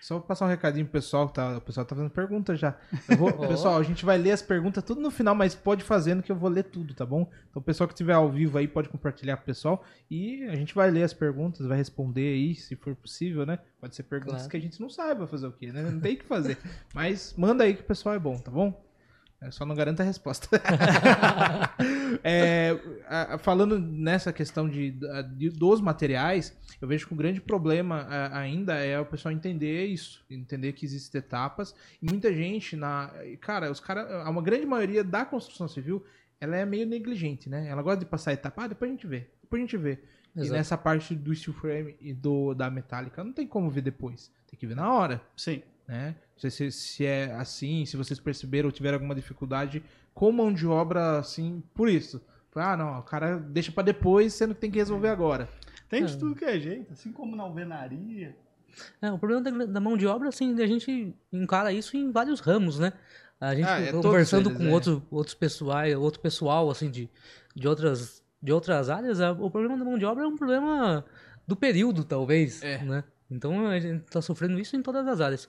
Speaker 1: Só vou passar um recadinho pro pessoal, tá, o pessoal tá fazendo pergunta já. Vou-. Pessoal, a gente vai ler as perguntas tudo no final, mas pode fazendo que eu vou ler tudo, tá bom? Então o pessoal que estiver ao vivo aí pode compartilhar com o pessoal e a gente vai ler as perguntas, vai responder aí, se for possível, né? Pode ser perguntas
Speaker 3: Claro.
Speaker 1: que a gente não saiba fazer o quê, né? Não tem o que fazer. mas manda aí que o pessoal é bom, tá bom? É, só não garanta a resposta. É, a- falando nessa questão de, de- dos materiais, eu vejo que o grande problema a- ainda é o pessoal entender isso, entender que existem etapas. E muita gente na. Cara, os caras. Uma grande maioria da construção civil ela é meio negligente, né? Ela gosta de passar a etapa, ah, depois a gente vê, depois a gente vê. E
Speaker 3: Exato.
Speaker 1: nessa parte do steel frame e do, da metálica, não tem como ver depois. Tem que ver na hora
Speaker 2: Sim.
Speaker 1: Né? Não sei se, se é assim, se vocês perceberam ou tiveram alguma dificuldade com mão de obra, assim, por isso. Ah, não, o cara deixa pra depois, sendo que tem que resolver agora.
Speaker 2: Tem de
Speaker 3: É.
Speaker 2: tudo que é jeito, assim como na alvenaria.
Speaker 3: É, o problema da, da mão de obra, assim, a gente encara isso em vários ramos, né? A gente
Speaker 1: Ah, é,
Speaker 3: conversando
Speaker 1: eles,
Speaker 3: com
Speaker 1: é.
Speaker 3: outro, outros pessoais, outro pessoal, assim, de, de, outras, de outras áreas, a- o problema da mão de obra é um problema do período, talvez,
Speaker 1: É.
Speaker 3: né? Então a gente tá sofrendo isso em todas as áreas.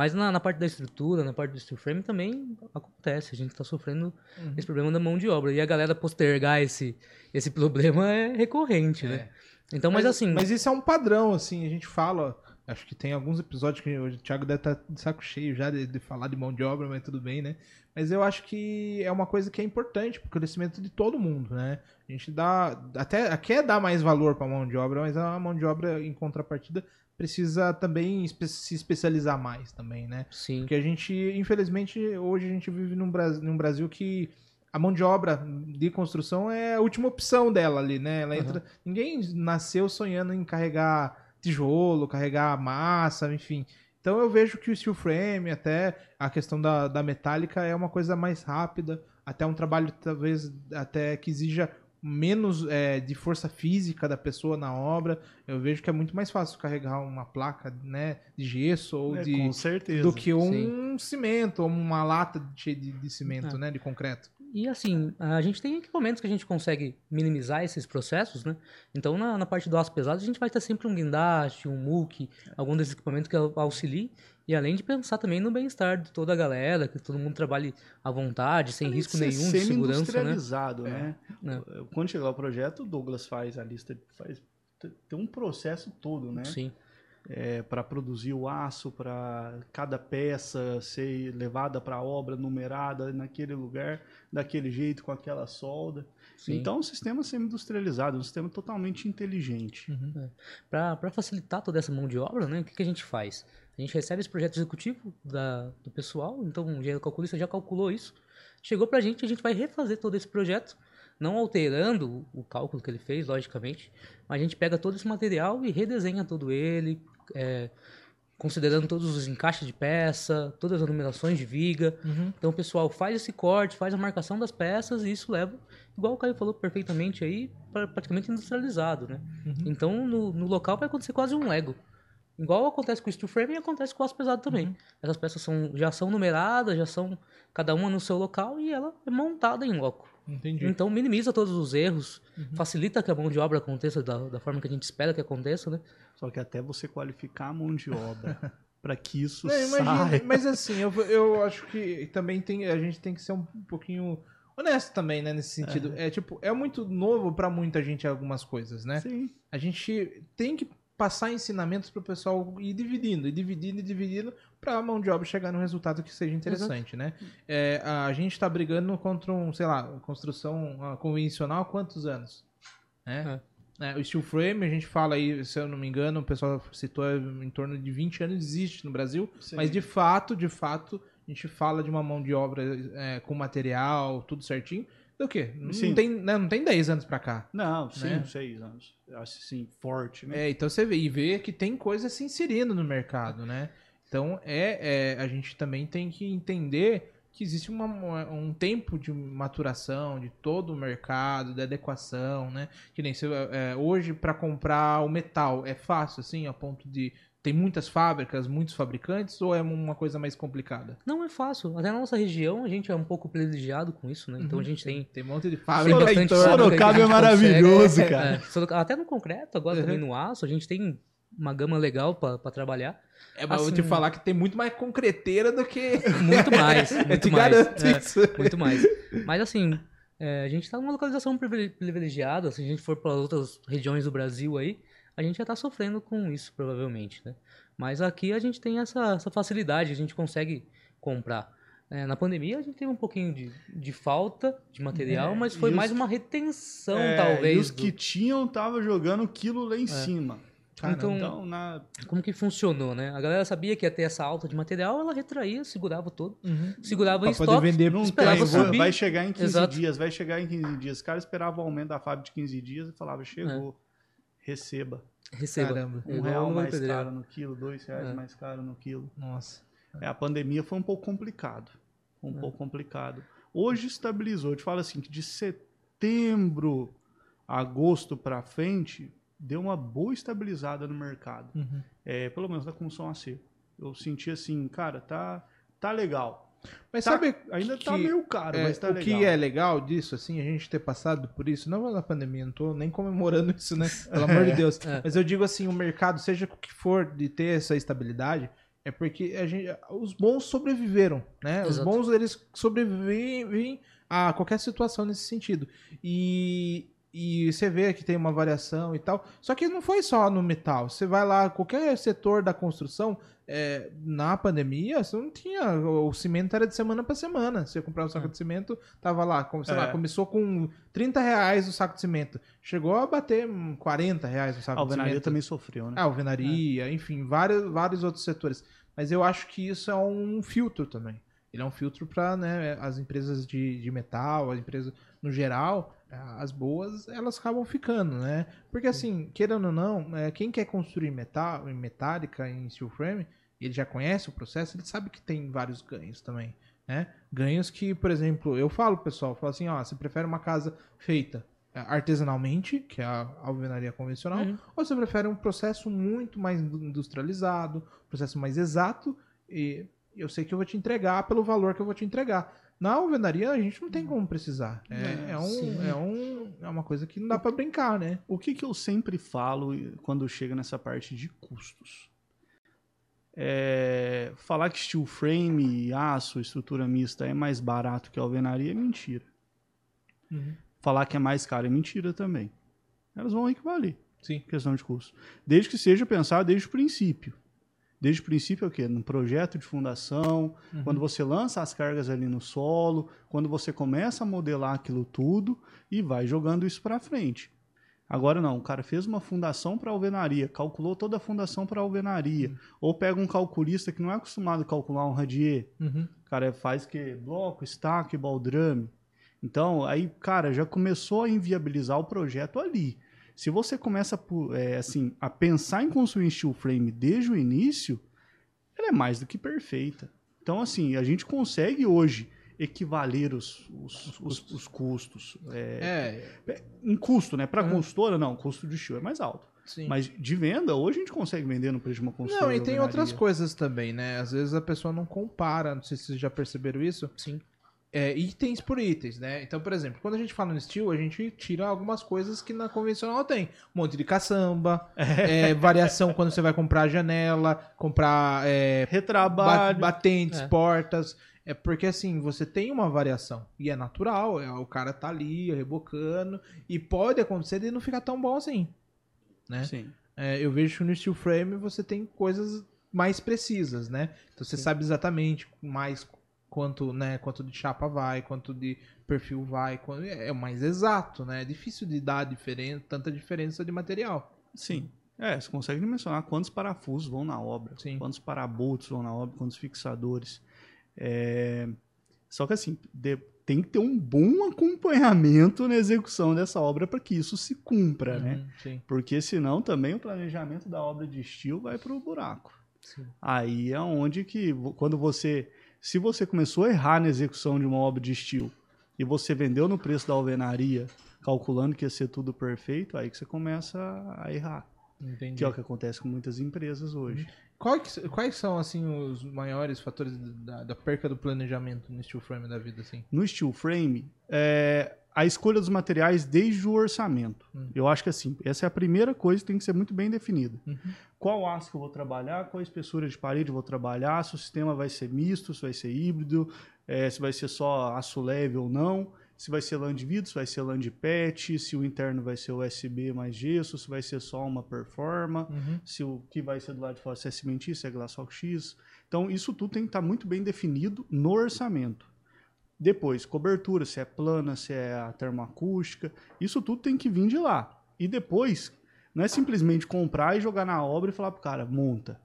Speaker 3: Mas na, na parte da estrutura, na parte do steel frame também acontece. A gente tá sofrendo
Speaker 1: Uhum.
Speaker 3: esse problema da mão de obra. E a galera postergar esse, esse problema é recorrente, né? Então, mas, assim...
Speaker 1: Mas isso é um padrão, assim, a gente fala. Acho que tem alguns episódios que o Thiago deve estar de saco cheio já de, de falar de mão de obra, mas tudo bem, né? Mas eu acho que é uma coisa que é importante pro crescimento de todo mundo, né? A gente dá. Até quer dar mais valor pra mão de obra, mas a mão de obra, em contrapartida, precisa também espe- se especializar mais também, né?
Speaker 3: Sim.
Speaker 1: Porque a gente, infelizmente, hoje a gente vive num Brasil, num Brasil que a mão de obra de construção é a última opção dela ali, né? Ela entra. Ninguém nasceu sonhando em carregar tijolo, carregar massa, enfim. Então eu vejo que o steel frame, até a questão da, da metálica, é uma coisa mais rápida, até um trabalho talvez até que exija menos é, de força física da pessoa na obra. Eu vejo que é muito mais fácil carregar uma placa, né, de gesso ou
Speaker 2: É,
Speaker 1: de
Speaker 2: com certeza.
Speaker 1: do que um cimento ou uma lata cheia de, de cimento,
Speaker 3: Ah.
Speaker 1: né, de concreto.
Speaker 3: E assim, a gente tem equipamentos que a gente consegue minimizar esses processos, né? Então, na, na parte do aço pesado, a gente vai ter sempre um guindaste, um muque, algum desses equipamentos que auxilie. E além de pensar também no bem-estar de toda a galera, que todo mundo trabalhe à vontade, sem
Speaker 2: Além
Speaker 3: risco nenhum de segurança, né?
Speaker 2: semi-industrializado, né?
Speaker 3: É.
Speaker 2: Quando chegar o projeto, o Douglas faz a lista, faz tem um processo todo, né?
Speaker 3: Sim,
Speaker 2: É, para produzir o aço, para cada peça ser levada para a obra numerada naquele lugar, daquele jeito, com aquela solda.
Speaker 3: sim.
Speaker 2: Então, um sistema semi-industrializado, um sistema totalmente inteligente.
Speaker 3: Para facilitar toda essa mão de obra, né, o que, que a gente faz? A gente recebe esse projeto executivo da, do pessoal, então o engenheiro calculista já calculou isso. Chegou para a gente, a gente vai refazer todo esse projeto, não alterando o cálculo que ele fez, logicamente, mas a gente pega todo esse material e redesenha todo ele, é, considerando todos os encaixes de peça, todas as numerações de viga. Então o pessoal faz esse corte, faz a marcação das peças e isso leva, igual o Caio falou perfeitamente aí, pra- praticamente industrializado, né? Então no, no local vai acontecer quase um Lego. Igual acontece com o steel frame e acontece com o aço pesado também. Essas peças são, já são numeradas, já são cada uma no seu local e ela é montada em loco.
Speaker 1: Entendi.
Speaker 3: Então minimiza todos os erros,
Speaker 1: Uhum.
Speaker 3: facilita que a mão de obra aconteça da, da forma que a gente espera que aconteça, né?
Speaker 2: Só que até você qualificar a mão de obra para que isso
Speaker 1: Não, imagina,
Speaker 2: saia.
Speaker 1: mas assim, eu, eu acho que também tem, a gente tem que ser um pouquinho honesto também, né, nesse sentido. É, tipo, é muito novo pra muita gente algumas coisas, né?
Speaker 2: Sim.
Speaker 1: A gente tem que passar ensinamentos pro pessoal ir dividindo, e dividindo e dividindo pra a mão de obra chegar num resultado que seja interessante, né? É, a gente tá brigando contra um, sei lá, construção ah, convencional há quantos anos? Né? É, o steel frame, a gente fala aí, se eu não me engano, o pessoal citou é, em torno de 20 anos existe no Brasil,
Speaker 2: Sim.
Speaker 1: mas de fato, de fato, a gente fala de uma mão de obra é, com material, tudo certinho. Do quê? Não tem, né, não tem 10 anos pra cá.
Speaker 2: Não, sim,
Speaker 1: Né?
Speaker 2: seis anos. Eu Acho assim, forte, né?
Speaker 1: É, então você vê, e vê que tem coisa se inserindo no mercado, né? Então é, é, a gente também tem que entender que existe uma- um tempo de maturação de todo o mercado, de adequação, né? Que nem você, é, hoje para comprar o metal é fácil assim, a ponto de tem muitas fábricas, muitos fabricantes ou é uma coisa mais complicada?
Speaker 3: Não é fácil. Até na nossa região a gente é um pouco privilegiado com isso, né? Então
Speaker 1: Uhum.
Speaker 3: a gente tem
Speaker 1: Tem um monte de fábrica
Speaker 2: Sorocaba
Speaker 3: que a
Speaker 2: é maravilhoso,
Speaker 3: consegue-
Speaker 2: cara.
Speaker 3: É, Sorocaba- até no concreto, agora
Speaker 1: Uhum.
Speaker 3: também no aço, a gente tem uma gama legal pra pra trabalhar.
Speaker 1: É, mas eu vou te
Speaker 3: Assim-
Speaker 1: falar que tem muito mais concreteira do que.
Speaker 3: Muito mais,
Speaker 1: eu
Speaker 3: muito
Speaker 1: te
Speaker 3: mais.
Speaker 1: garanto
Speaker 3: É,
Speaker 1: isso.
Speaker 3: muito mais. Mas assim, é, a gente tá numa localização privile- privilegiada. Se a gente for para outras regiões do Brasil aí, a gente já tá sofrendo com isso, provavelmente, né? Mas aqui a gente tem essa, essa facilidade, a gente consegue comprar. É, na pandemia a gente teve um pouquinho de, de falta de material,
Speaker 2: É,
Speaker 3: mas foi
Speaker 2: os
Speaker 3: mais
Speaker 2: que-
Speaker 3: uma retenção,
Speaker 2: É,
Speaker 3: talvez.
Speaker 2: E os
Speaker 3: do-
Speaker 2: que tinham tava jogando quilo lá em cima.
Speaker 3: Então,
Speaker 2: Então, na...
Speaker 3: como que funcionou, né? A galera sabia que ia ter essa alta de material, ela retraía, segurava todo,
Speaker 1: Uhum.
Speaker 3: segurava em
Speaker 1: Pra poder
Speaker 3: estoque.
Speaker 1: vender
Speaker 2: não
Speaker 3: esperava
Speaker 2: tem,
Speaker 3: subir.
Speaker 2: vai chegar em 15
Speaker 3: Exato.
Speaker 2: dias, vai chegar em 15 dias. Os caras esperavam o aumento da fábrica de 15 dias e falava, chegou, receba.
Speaker 3: Receba.
Speaker 1: Caramba.
Speaker 2: Um real mais
Speaker 3: pedreiro.
Speaker 2: caro no quilo, dois reais
Speaker 3: É.
Speaker 2: mais caro no quilo.
Speaker 1: Nossa.
Speaker 2: É, a pandemia foi um pouco complicado. Um
Speaker 3: É.
Speaker 2: pouco complicado. Hoje estabilizou. Eu te falo assim, que de setembro a agosto pra frente, deu uma boa estabilizada no mercado.
Speaker 1: Uhum.
Speaker 2: É, pelo menos na construção a seco. Eu senti assim, cara, tá, tá legal.
Speaker 1: Mas
Speaker 2: Tá-
Speaker 1: sabe
Speaker 2: ainda tá
Speaker 1: que-
Speaker 2: meio caro,
Speaker 1: é,
Speaker 2: mas tá
Speaker 1: o
Speaker 2: legal.
Speaker 1: que é legal disso, assim, a gente ter passado por isso, não na pandemia, não tô nem comemorando isso, né? Pelo amor de Deus.
Speaker 3: É.
Speaker 1: Mas eu digo assim, o mercado, seja o que for, de ter essa estabilidade, é porque a gente, os bons sobreviveram, né? Os
Speaker 3: Exato.
Speaker 1: bons, eles sobrevivem a qualquer situação nesse sentido. E, e você vê que tem uma variação e tal. Só que não foi só no metal. Você vai lá, qualquer setor da construção, é, na pandemia, você não tinha. O cimento era de semana para semana. Você comprava um saco
Speaker 3: É.
Speaker 1: de cimento, tava lá, como, sei lá,
Speaker 2: É.
Speaker 1: começou com 30 reais o saco de cimento. Chegou a bater hum, 40 reais o
Speaker 2: A
Speaker 1: saco de
Speaker 2: alvenaria
Speaker 1: cimento.
Speaker 2: também sofreu, né?
Speaker 1: Ah, alvenaria, enfim, vários, vários outros setores. Mas eu acho que isso é um filtro também. Ele é um filtro para né, as empresas de, de metal, as empresas no geral, as boas, elas acabam ficando, né? Porque assim, querendo ou não, eh, quem quer construir metal, em metálica, em steel frame, ele já conhece o processo, ele sabe que tem vários ganhos também, né? Ganhos que, por exemplo, eu falo pessoal, eu falo assim, ó, você prefere uma casa feita eh, artesanalmente, que é a alvenaria convencional,
Speaker 3: Uhum.
Speaker 1: ou você prefere um processo muito mais industrializado, processo mais exato, e eu sei que eu vou te entregar pelo valor que eu vou te entregar. Na alvenaria a gente não tem como precisar. É,
Speaker 2: É,
Speaker 1: é, um, é, um, é uma coisa que não dá pra brincar, né?
Speaker 2: O que, que eu sempre falo quando chega nessa parte de custos? É, falar que steel frame, aço, estrutura mista é mais barato que a alvenaria é mentira. Falar que é mais caro é mentira também. Elas vão equivaler,
Speaker 1: Sim.
Speaker 2: questão de custo. Desde que seja pensado desde o princípio. Desde o princípio é o quê? No projeto de fundação,
Speaker 1: Uhum.
Speaker 2: quando você lança as cargas ali no solo, quando você começa a modelar aquilo tudo e vai jogando isso para frente. Agora não, o cara fez uma fundação para alvenaria, calculou toda a fundação para alvenaria, ou pega um calculista que não é acostumado a calcular um radier,
Speaker 1: Uhum.
Speaker 2: o cara faz que bloco, estaque, baldrame. Então, aí, cara, já começou a inviabilizar o projeto ali. Se você começa é, assim, a pensar em construir steel frame desde o início, ela é mais do que perfeita. Então, assim, a gente consegue hoje equivaler os, os, os- os custos. É,
Speaker 1: É,
Speaker 2: em custo, né? Para
Speaker 1: Uhum.
Speaker 2: consultora, não, o custo de steel é mais alto.
Speaker 1: sim.
Speaker 2: Mas de venda, hoje a gente consegue vender no preço de uma consultora.
Speaker 1: Não, e tem outras coisas também, né? Às vezes a pessoa não compara, não sei se vocês já perceberam isso.
Speaker 3: Sim.
Speaker 1: É, itens por itens, né? Então, por exemplo, quando a gente fala no steel, a gente tira algumas coisas que na convencional tem. Um monte de caçamba, é, variação quando você vai comprar janela, comprar é, ba-
Speaker 2: Retrabalho.
Speaker 1: batentes,
Speaker 3: É.
Speaker 1: portas. É porque assim, você tem uma variação. E é natural, é, o cara tá ali rebocando. E pode acontecer de não ficar tão bom assim. Né?
Speaker 2: Sim.
Speaker 1: É, eu vejo que no steel frame você tem coisas mais precisas, né? Então você
Speaker 3: Sim.
Speaker 1: sabe exatamente mais quanto, né, quanto de chapa vai, quanto de perfil vai, quanto- é mais exato, né? É difícil de dar diferen tanta diferença de material.
Speaker 2: Sim. É, você consegue dimensionar quantos parafusos vão na obra,
Speaker 1: Sim.
Speaker 2: quantos parabolts vão na obra, quantos fixadores. É, Só que assim, de- tem que ter um bom acompanhamento na execução dessa obra para que isso se cumpra, né?
Speaker 1: Uhum, sim.
Speaker 2: Porque senão também o planejamento da obra de estilo vai para o buraco.
Speaker 3: Sim.
Speaker 2: Aí é onde que, quando você, se você começou a errar na execução de uma obra de estilo e você vendeu no preço da alvenaria, calculando que ia ser tudo perfeito, aí que você começa a errar.
Speaker 1: Entendi.
Speaker 2: Que é o que acontece com muitas empresas hoje.
Speaker 1: Quais, quais são, assim, os maiores fatores da, da perca do planejamento no steel frame da vida, assim?
Speaker 2: No steel frame, é, a escolha dos materiais desde o orçamento.
Speaker 1: Hum.
Speaker 2: Eu acho que assim, essa é a primeira coisa que tem que ser muito bem definida.
Speaker 1: Uhum.
Speaker 2: Qual aço que eu vou trabalhar, qual espessura de parede eu vou trabalhar, se o sistema vai ser misto, se vai ser híbrido, é, se vai ser só aço leve ou não, se vai ser lã de vidro, se vai ser lã de PET, se o interno vai ser USB mais gesso, se vai ser só uma performa,
Speaker 1: Uhum.
Speaker 2: se o que vai ser do lado de fora se é cimentício, se é glaçol X. Então, isso tudo tem que estar muito bem definido no orçamento. Depois, cobertura, se é plana, se é a termoacústica, isso tudo tem que vir de lá. E depois, não é simplesmente comprar e jogar na obra e falar pro cara, monta.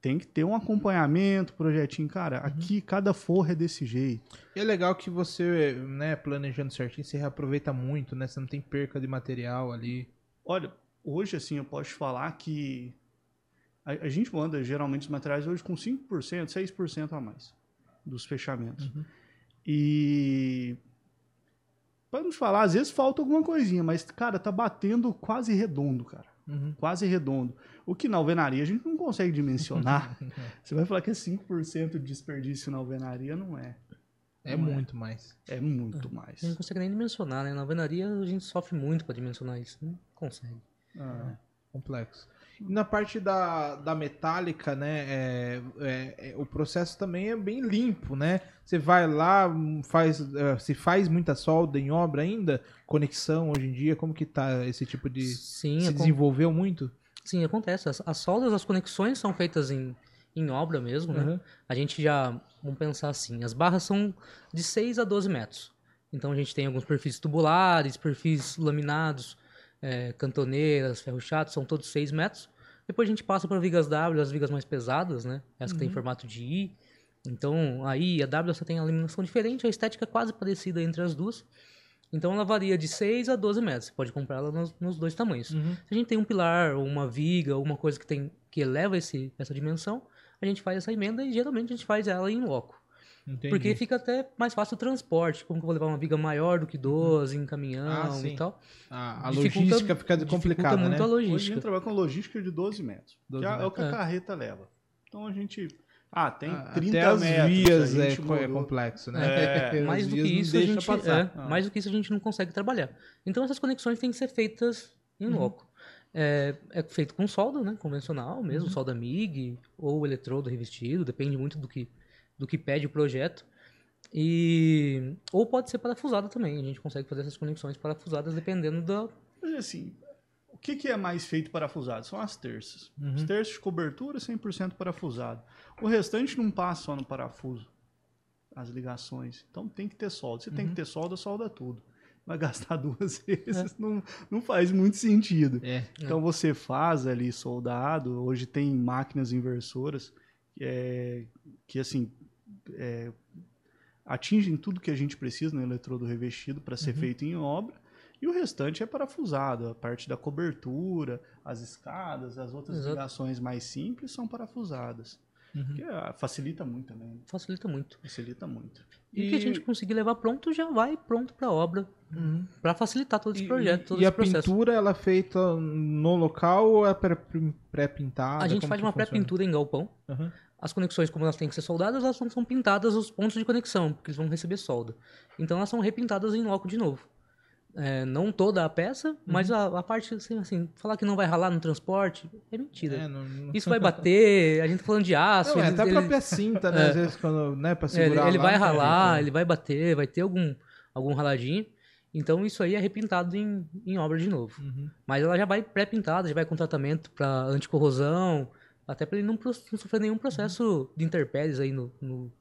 Speaker 2: Tem que ter um acompanhamento, projetinho. Cara, aqui cada forra é desse jeito.
Speaker 1: E é legal que você, né, planejando certinho, você reaproveita muito, né? Você não tem perca de material ali.
Speaker 2: Olha, hoje, assim, eu posso falar que a, a gente manda geralmente os materiais hoje com 5%, 6% a mais dos fechamentos.
Speaker 1: Uhum.
Speaker 2: E Pra não te falar, às vezes falta alguma coisinha, mas, cara, tá batendo quase redondo, cara.
Speaker 1: Uhum.
Speaker 2: Quase redondo. O que na alvenaria a gente não consegue dimensionar. Você vai falar que é 5% de desperdício na alvenaria, não é.
Speaker 1: É
Speaker 2: Não é.
Speaker 1: muito mais.
Speaker 2: É muito mais.
Speaker 3: A gente não consegue nem dimensionar, né? Na alvenaria a gente sofre muito pra dimensionar isso. Não consegue.
Speaker 2: Ah,
Speaker 1: Complexo. Na parte da, da metálica, né, é, é- é- o processo também é bem limpo, né? Você vai lá, faz, é, se faz muita solda em obra ainda, conexão hoje em dia, como que tá esse tipo de...
Speaker 3: Sim,
Speaker 1: se desenvolveu muito?
Speaker 3: sim, acontece. As, as soldas, as conexões são feitas em, em obra mesmo, né?
Speaker 1: Uhum.
Speaker 3: A gente já, vamos pensar assim, as barras são de 6 a 12 metros. Então a gente tem alguns perfis tubulares, perfis laminados, é, cantoneiras, ferro chato, são todos 6 metros. Depois a gente passa para vigas W, as vigas mais pesadas, né? Essa que tem formato de I. Então aí a W você tem a iluminação diferente, a estética é quase parecida entre as duas. Então ela varia de 6 a 12 metros. Você pode comprar ela nos, nos dois tamanhos.
Speaker 1: Uhum.
Speaker 3: Se a gente tem um pilar ou uma viga, alguma coisa que tem que eleva esse, essa dimensão, a gente faz essa emenda e geralmente a gente faz ela em loco.
Speaker 1: Entendi.
Speaker 3: Porque fica até mais fácil o transporte. Como que eu vou levar uma viga maior do que 12 em caminhão
Speaker 1: Ah,
Speaker 3: e tal.
Speaker 1: A, a
Speaker 3: Dificulta-
Speaker 1: logística fica complicada,
Speaker 3: muito
Speaker 1: né?
Speaker 3: a
Speaker 2: Hoje a gente
Speaker 3: logística.
Speaker 2: trabalha com logística de 12 metros.
Speaker 1: 12
Speaker 2: que é, é o que a
Speaker 3: metros. É.
Speaker 2: carreta leva. Então a gente. Ah, tem
Speaker 1: Ah,
Speaker 2: 30
Speaker 1: Até as
Speaker 2: metros.
Speaker 1: vias é, é complexo, né?
Speaker 2: É,
Speaker 1: As
Speaker 3: mais do que isso a gente é,
Speaker 2: Ah.
Speaker 3: mais do que isso a gente não consegue trabalhar. Então essas conexões têm que ser feitas em
Speaker 1: Uhum.
Speaker 3: loco. É, é feito com solda, né, convencional mesmo,
Speaker 1: Uhum.
Speaker 3: solda MIG ou eletrodo revestido, depende muito do que do que pede o projeto. E ou pode ser parafusada também. A gente consegue fazer essas conexões parafusadas dependendo da
Speaker 2: Mas assim, o que, que é mais feito parafusado? São as terças.
Speaker 1: Uhum.
Speaker 2: Os terços de cobertura 100% parafusado. O restante não passa só no parafuso. As ligações. Então tem que ter solda. Se tem
Speaker 1: Uhum.
Speaker 2: que ter solda, solda tudo. Vai gastar duas vezes, não, não faz muito sentido.
Speaker 1: É.
Speaker 2: Então você faz ali soldado. Hoje tem máquinas inversoras é, que assim é, atingem tudo que a gente precisa no eletrodo revestido para ser
Speaker 1: Uhum.
Speaker 2: feito em obra. E o restante é parafusado. A parte da cobertura, as escadas, as outras
Speaker 3: Exato.
Speaker 2: ligações mais simples são parafusadas.
Speaker 1: Uhum.
Speaker 2: Que ah, facilita muito também.
Speaker 3: facilita muito.
Speaker 2: Facilita muito.
Speaker 3: E o que a gente conseguir levar pronto já vai pronto para obra,
Speaker 1: Uhum.
Speaker 3: para facilitar todo esse
Speaker 1: E-
Speaker 3: projeto,
Speaker 1: e,
Speaker 3: todo
Speaker 1: e
Speaker 3: esse
Speaker 1: a
Speaker 3: processo.
Speaker 1: pintura ela é feita no local ou é pré- pré-pintada?
Speaker 3: A gente
Speaker 1: Como
Speaker 3: faz uma pré-pintura em galpão.
Speaker 1: Uhum.
Speaker 3: As conexões, como elas têm que ser soldadas, elas não são pintadas os pontos de conexão, porque eles vão receber solda. Então elas são repintadas em loco de novo. É, não toda a peça,
Speaker 1: Uhum.
Speaker 3: mas a, a parte, assim, assim, falar que não vai ralar no transporte é mentira.
Speaker 1: É, não, não...
Speaker 3: Isso vai bater, a gente tá falando de aço.
Speaker 1: Não, é
Speaker 3: ele-
Speaker 1: até a
Speaker 3: ele-
Speaker 1: própria cinta, né?
Speaker 3: É.
Speaker 1: Às vezes, quando, né, pra
Speaker 3: é,
Speaker 1: segurar
Speaker 3: ele, ele vai ralar,
Speaker 1: né?
Speaker 3: ele vai bater, vai ter algum, algum raladinho. Então isso aí é repintado em, em obra de novo.
Speaker 1: Uhum.
Speaker 3: Mas ela já vai pré-pintada, já vai com tratamento para anticorrosão, até para ele não, não sofrer nenhum processo de intempéries aí no, no,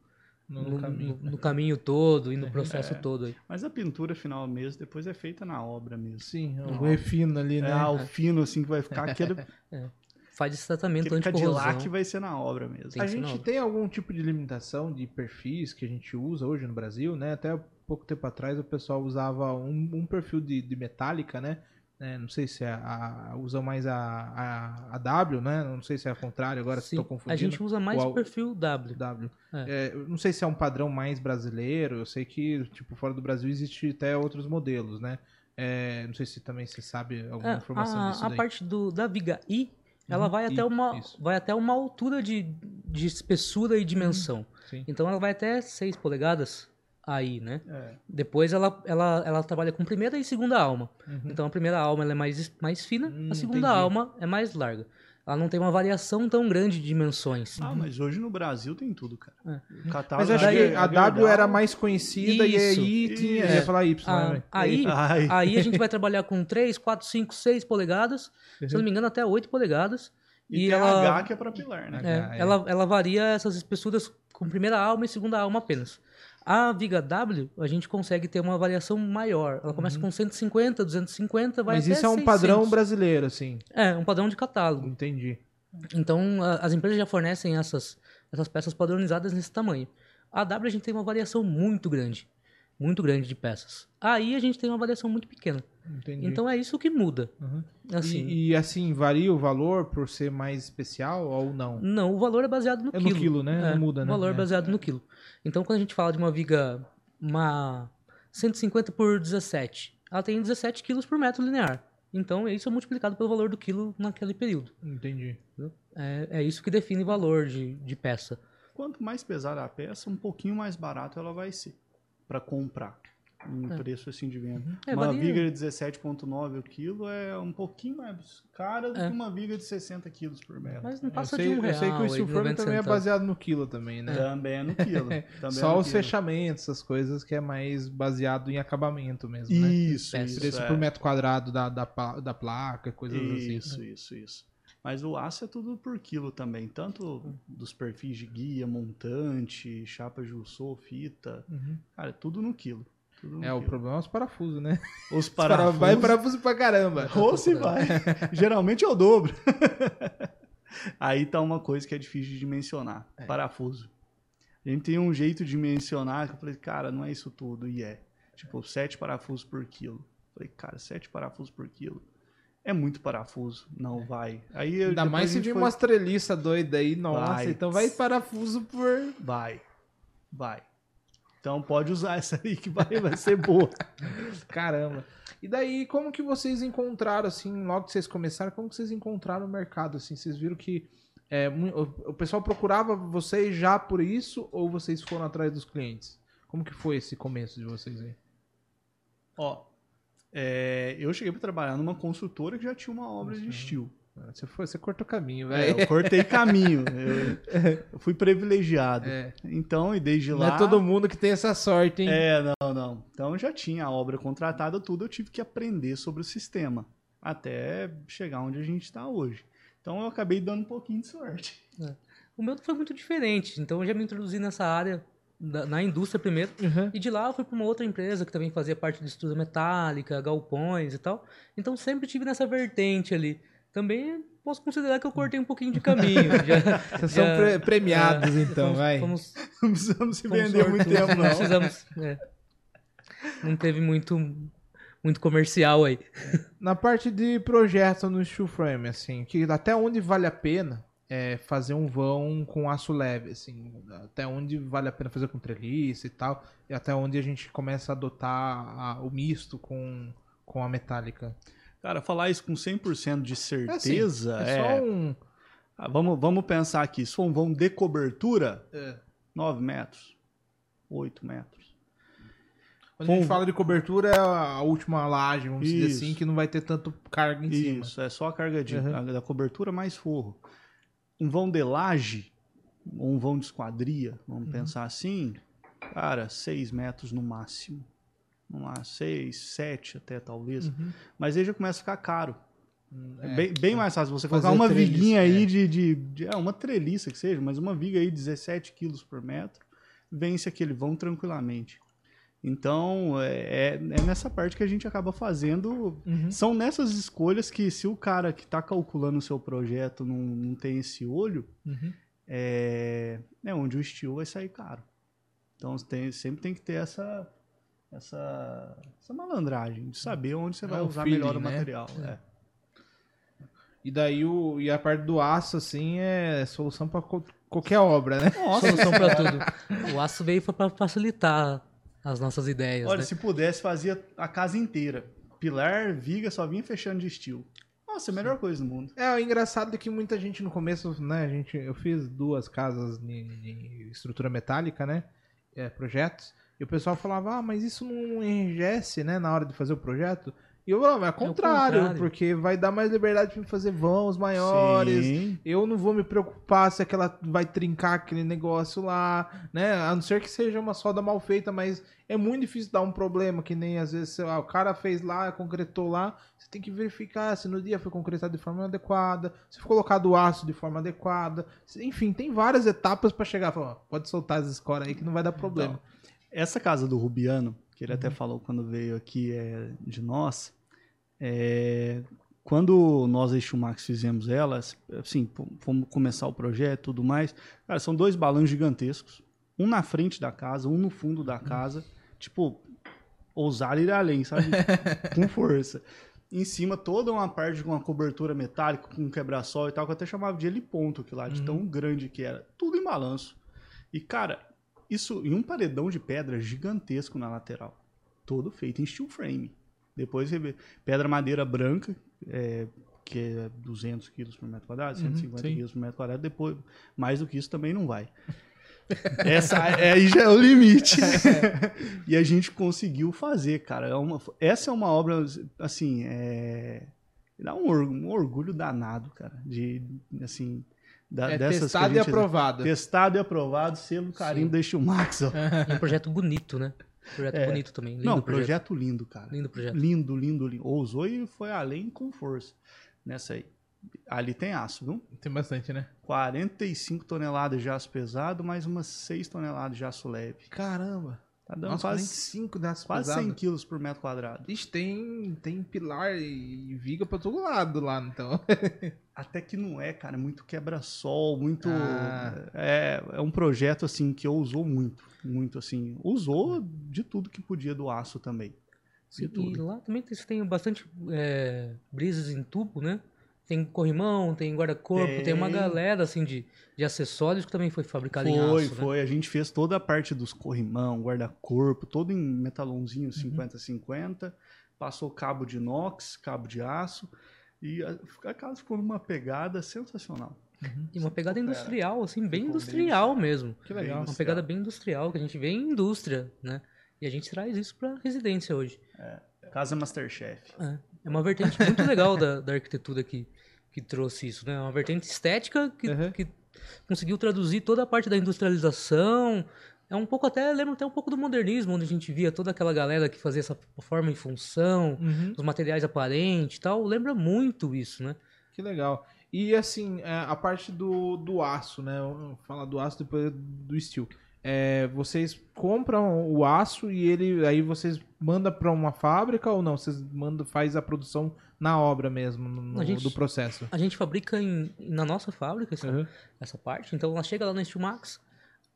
Speaker 1: No,
Speaker 3: no-
Speaker 1: caminho.
Speaker 3: no- no caminho todo e no processo
Speaker 2: É.
Speaker 3: todo aí.
Speaker 2: Mas a pintura final mesmo, depois é feita na obra mesmo.
Speaker 1: Sim, o
Speaker 2: Não.
Speaker 1: refino ali, né?
Speaker 2: É, ah, o fino assim que vai ficar aquele,
Speaker 3: Faz esse tratamento anticorrosão.
Speaker 2: Cadillac vai ser na obra mesmo.
Speaker 3: Tem
Speaker 1: a
Speaker 3: que
Speaker 1: gente tem algum tipo de limitação de perfis que a gente usa hoje no Brasil, né? Até pouco tempo atrás o pessoal usava um, um perfil de, de metálica, né? É, não sei se é a, a- usa mais a, a, a W, né? Não sei se é a contrário, agora
Speaker 3: Sim,
Speaker 1: estou confundindo.
Speaker 3: a gente usa mais o perfil W.
Speaker 1: W.
Speaker 3: É.
Speaker 1: É, não sei se é um padrão mais brasileiro, eu sei que, tipo, fora do Brasil existe até outros modelos, né? É, não sei se também você sabe alguma
Speaker 3: É,
Speaker 1: informação
Speaker 3: a,
Speaker 1: disso
Speaker 3: a
Speaker 1: daí.
Speaker 3: parte do, da viga I, ela
Speaker 1: Uhum,
Speaker 3: vai
Speaker 1: I,
Speaker 3: até, uma,
Speaker 1: isso.
Speaker 3: vai até uma altura de, de espessura e dimensão.
Speaker 1: Sim.
Speaker 3: Então ela vai até 6 polegadas aí, né?
Speaker 2: É.
Speaker 3: Depois ela, ela, ela trabalha com primeira e segunda alma.
Speaker 1: Uhum.
Speaker 3: Então a primeira alma ela é mais, mais fina,
Speaker 1: Hum,
Speaker 3: a segunda
Speaker 1: entendi.
Speaker 3: alma é mais larga. Ela não tem uma variação tão grande de dimensões.
Speaker 2: Ah, mas hoje no Brasil tem tudo, cara.
Speaker 3: É.
Speaker 2: O catálogo
Speaker 1: Mas acho
Speaker 3: daí-
Speaker 1: que a W era mais conhecida e
Speaker 3: Isso.
Speaker 1: aí tinha. Eu ia falar Y,
Speaker 3: Ah,
Speaker 1: né?
Speaker 3: aí,
Speaker 2: Ai.
Speaker 3: aí a gente vai trabalhar com 3, 4, 5, 6 polegadas, se eu não me engano até 8 polegadas.
Speaker 2: E,
Speaker 3: E
Speaker 2: tem
Speaker 3: ela-
Speaker 2: H que é pra pilar, né?
Speaker 3: É,
Speaker 1: é.
Speaker 3: Ela, ela varia essas espessuras com primeira alma e segunda alma apenas. A viga W, a gente consegue ter uma variação maior. Ela começa com 150, 250, vai
Speaker 1: Uhum. Mas
Speaker 3: até
Speaker 1: isso é um
Speaker 3: 600.
Speaker 1: padrão brasileiro, assim.
Speaker 3: É, um padrão de catálogo.
Speaker 1: Entendi.
Speaker 3: Então, a- as empresas já fornecem essas, essas peças padronizadas nesse tamanho. A W a gente tem uma variação muito grande. Muito grande de peças. Aí a gente tem uma variação muito pequena.
Speaker 1: Entendi.
Speaker 3: Então é isso que muda.
Speaker 1: Uhum.
Speaker 3: Assim,
Speaker 1: e, e, assim, varia o valor por ser mais especial ou não?
Speaker 3: Não, o valor é baseado no
Speaker 1: É no
Speaker 3: quilo.
Speaker 1: quilo, né?
Speaker 3: É,
Speaker 1: Não muda, né?
Speaker 3: O valor é
Speaker 1: É.
Speaker 3: baseado no quilo. Então, quando a gente fala de uma viga, uma 150 por 17. Ela tem 17 quilos por metro linear. Então, isso é multiplicado pelo valor do quilo naquele período.
Speaker 1: Entendi.
Speaker 3: É, é isso que define valor de, de peça.
Speaker 2: Quanto mais pesada a peça, um pouquinho mais barato ela vai ser para comprar. Um
Speaker 3: É.
Speaker 2: preço assim de venda.
Speaker 3: É,
Speaker 2: uma
Speaker 3: varia.
Speaker 2: viga de 17,9 o quilo é um pouquinho mais cara do
Speaker 3: É.
Speaker 2: que uma viga de 60 quilos por metro.
Speaker 3: Mas não
Speaker 1: Eu
Speaker 3: passa
Speaker 1: sei,
Speaker 3: de um real.
Speaker 1: eu sei que o
Speaker 3: aí,
Speaker 1: steel frame
Speaker 3: 90
Speaker 1: também é baseado no quilo também, né?
Speaker 2: Também é no quilo. Também é
Speaker 1: Só
Speaker 2: no
Speaker 1: os
Speaker 2: quilo.
Speaker 1: fechamentos, essas coisas que é mais baseado em acabamento mesmo, né?
Speaker 2: Isso, isso.
Speaker 1: Preço
Speaker 2: é.
Speaker 1: por metro quadrado da, da, da placa, coisas assim.
Speaker 2: Isso, isso, isso. Mas o aço é tudo por quilo também, tanto dos perfis de guia, montante, chapa Jussou, fita,
Speaker 1: Uhum.
Speaker 2: cara, é tudo no quilo. Tudo no
Speaker 1: É, o
Speaker 2: quilo.
Speaker 1: problema é os parafusos, né?
Speaker 2: Os
Speaker 1: Os para-
Speaker 2: parafusos,
Speaker 1: Vai parafuso pra caramba.
Speaker 2: ou se vai. Geralmente é o dobro. Aí tá uma coisa que é difícil de dimensionar,
Speaker 1: É.
Speaker 2: parafuso. A gente tem um jeito de dimensionar que eu falei, cara, não é isso tudo, e é. Tipo, sete parafusos por quilo. Falei, cara, sete parafusos por quilo. É muito parafuso, não vai. Aí eu-
Speaker 1: Ainda mais se vir
Speaker 2: foi-
Speaker 1: umas treliças doidas aí, nossa.
Speaker 2: Vai.
Speaker 1: Então vai parafuso por.
Speaker 2: Vai. Vai. Então pode usar essa aí que vai, vai ser boa.
Speaker 1: Caramba. E daí, como que vocês encontraram, assim, logo que vocês começaram, como que vocês encontraram o mercado, assim? Vocês viram que é, o pessoal procurava vocês já por isso ou vocês foram atrás dos clientes? Como que foi esse começo de vocês aí?
Speaker 2: Ó, é, eu cheguei para trabalhar numa construtora que já tinha uma obra de
Speaker 1: Nossa.
Speaker 2: estilo.
Speaker 1: Você, foi, você cortou caminho,
Speaker 2: É,
Speaker 1: velho.
Speaker 2: eu cortei caminho. Eu, eu fui privilegiado.
Speaker 1: É,
Speaker 2: Então, e desde
Speaker 1: não
Speaker 2: lá.
Speaker 1: é todo mundo que tem essa sorte, hein?
Speaker 2: É, não, não. Então eu já tinha a obra contratada, tudo, eu tive que aprender sobre o sistema. Até chegar onde a gente está hoje. Então eu acabei dando um pouquinho de sorte.
Speaker 3: O meu foi muito diferente. Então, eu já me introduzi nessa área, da- na indústria primeiro.
Speaker 1: Uhum.
Speaker 3: E de lá eu fui para uma outra empresa que também fazia parte de estrutura metálica, galpões e tal. Então sempre tive nessa vertente ali. Também posso considerar que eu cortei um pouquinho de caminho. Já,
Speaker 1: Vocês são
Speaker 3: já-
Speaker 1: pre- premiados,
Speaker 3: é,
Speaker 1: então,
Speaker 3: fomos-
Speaker 1: vai.
Speaker 3: Fomos,
Speaker 2: Não precisamos se vender muito tempo,
Speaker 3: não
Speaker 2: não.
Speaker 3: precisamos. é. Não teve muito, muito comercial aí.
Speaker 1: Na parte de projeto no steel frame, assim, que até onde vale a pena é, fazer um vão com aço leve, assim, até onde vale a pena fazer com treliça e tal, e até onde a gente começa a adotar a- o misto com, com a metálica.
Speaker 2: Cara, falar isso com 100% de
Speaker 1: É assim,
Speaker 2: certeza
Speaker 1: é
Speaker 2: é.
Speaker 1: só um.
Speaker 2: Ah, vamos, vamos pensar aqui. Se for um vão de cobertura,
Speaker 1: é,
Speaker 2: 9 metros, 8 metros.
Speaker 1: quando a gente fala de cobertura, é a última laje, vamos dizer
Speaker 2: Isso.
Speaker 1: assim, que não vai ter tanto carga em cima.
Speaker 2: Isso, é só a carga de,
Speaker 1: Uhum.
Speaker 2: a- da cobertura mais forro. Um vão de laje, ou um vão de esquadria,
Speaker 1: Uhum.
Speaker 2: vamos pensar assim, cara, 6 metros no máximo. No máximo, 6, 7 até talvez.
Speaker 1: Uhum.
Speaker 2: Mas aí já começa a ficar caro.
Speaker 1: É,
Speaker 2: bem, bem mais fácil você colocar uma
Speaker 1: treliça,
Speaker 2: viguinha
Speaker 1: é.
Speaker 2: aí de, de, de- É, uma treliça que seja, mas uma viga aí de 17 quilos por metro, vence aquele vão tranquilamente. Então, é, é- é nessa parte que a gente acaba fazendo.
Speaker 1: Uhum.
Speaker 2: São nessas escolhas que, se o cara que está calculando o seu projeto não, não tem esse olho,
Speaker 1: Uhum.
Speaker 2: é, é onde o estilo vai sair caro. Então, tem- sempre tem que ter essa, essa, essa malandragem de saber onde você
Speaker 1: É
Speaker 2: vai usar
Speaker 1: feeling,
Speaker 2: melhor o
Speaker 1: né?
Speaker 2: material. é.
Speaker 1: E daí o, e a parte do aço, assim, é solução co- qualquer obra, né?
Speaker 2: Nossa,
Speaker 3: Solução para tudo. O aço veio para facilitar as nossas ideias.
Speaker 2: Olha,
Speaker 3: né?
Speaker 2: se pudesse, fazia a casa inteira. Pilar, viga, só vinha fechando de estilo. Nossa, a melhor coisa do mundo.
Speaker 1: É, o engraçado é que muita gente no começo, né, a gente, eu fiz duas casas de, de estrutura metálica, né, é, projetos, e o pessoal falava, ah, mas isso não enrijece, né, na hora de fazer o projeto? E eu falava, é o contrário,
Speaker 3: contrário.
Speaker 1: porque vai dar mais liberdade pra mim fazer vãos maiores,
Speaker 2: Sim.
Speaker 1: eu não vou me preocupar se aquela vai trincar aquele negócio lá, né? A não ser que seja uma solda mal feita, mas é muito difícil dar um problema, que nem às vezes, sei lá, o cara fez lá, concretou lá, você tem que verificar se no dia foi concretado de forma adequada, se foi colocado o aço de forma adequada. se- Enfim, tem várias etapas pra chegar, falar, ó, pode soltar as escoras aí que não vai dar problema.
Speaker 2: Essa casa do Rubiano, que ele até falou quando veio aqui é, de nós, é, quando nós e Max fizemos ela, assim, fomos começar o projeto e tudo mais, cara, são dois balões gigantescos, um na frente da casa, um no fundo da casa, tipo, ousar ir além, sabe? com força. Em cima, toda uma parte com uma cobertura metálica, com um quebra-sol e tal, que eu até chamava de heliponto aquilo lá, de tão grande que era. Tudo em balanço. E, cara, isso em um paredão de pedra gigantesco na lateral. todo feito em steel frame. Depois você vê pedra madeira branca, é, que é 200 quilos por metro quadrado, 150
Speaker 1: sim.
Speaker 2: quilos por metro quadrado, depois mais do que isso também não vai. Essa é- aí já é o limite. e a gente conseguiu fazer, cara. É uma, essa é uma obra, assim, é, dá um, um orgulho danado, cara, de, assim, da,
Speaker 1: É
Speaker 2: dessas
Speaker 1: testado e aprovado.
Speaker 2: Testado e aprovado, selo da Steel Max, ó.
Speaker 3: E um projeto bonito, né? Projeto
Speaker 2: É.
Speaker 3: bonito também. Lindo
Speaker 2: Não,
Speaker 3: projeto.
Speaker 2: projeto lindo, cara.
Speaker 3: Lindo projeto.
Speaker 2: Lindo, lindo, lindo. Ousou e foi além com força nessa aí. Ali tem aço, viu?
Speaker 1: Tem bastante, né?
Speaker 2: 45 toneladas de aço pesado, mais umas 6 toneladas de aço leve.
Speaker 1: Caramba.
Speaker 2: Tá dando
Speaker 1: Nossa,
Speaker 2: quase,
Speaker 1: 45 das
Speaker 2: quase 100 quilos por metro quadrado.
Speaker 1: Ixi, tem, tem pilar e viga pra todo lado lá, então.
Speaker 2: Até que não é, cara, muito quebra-sol, muito.
Speaker 1: Ah.
Speaker 2: É, é um projeto, assim, que usou muito. Muito, assim. Usou de tudo que podia do aço também. De
Speaker 3: E
Speaker 2: tudo.
Speaker 3: lá também tem, tem bastante é, brisas em tubo, né? Tem corrimão, tem guarda-corpo, tem. uma
Speaker 2: Tem.
Speaker 3: galera assim de, de acessórios que também foi fabricada em
Speaker 2: Foi,
Speaker 3: aço, né?
Speaker 2: foi. A gente fez toda a parte dos corrimão, guarda-corpo, todo em
Speaker 3: Uhum.
Speaker 2: metalãozinho 50-50. Passou cabo de inox, cabo de aço. E a, a casa ficou numa pegada sensacional.
Speaker 3: E uma pegada industrial, assim, bem industrial mesmo.
Speaker 1: Que legal.
Speaker 3: Uma pegada bem industrial, que a gente vê em indústria, né? E a gente traz isso pra residência hoje.
Speaker 2: Casa Masterchef.
Speaker 3: É, é uma vertente muito legal da, da arquitetura que, que trouxe isso, né? É uma vertente estética que,
Speaker 1: Uhum.
Speaker 3: que conseguiu traduzir toda a parte da industrialização. É um pouco até, lembra até um pouco do modernismo, onde a gente via toda aquela galera que fazia essa forma e função,
Speaker 1: Uhum.
Speaker 3: os materiais aparentes e tal. Lembra muito isso, né?
Speaker 1: Que legal. E assim, é, a parte do, do aço, né? Falar do aço depois do steel. É, vocês compram o aço e ele aí vocês mandam para uma fábrica ou não? Vocês mandam, faz a produção na obra mesmo, no,
Speaker 3: gente-
Speaker 1: do processo.
Speaker 3: A gente fabrica em- na nossa fábrica essa,
Speaker 1: Uhum.
Speaker 3: essa parte. Então ela chega lá no Steel Max,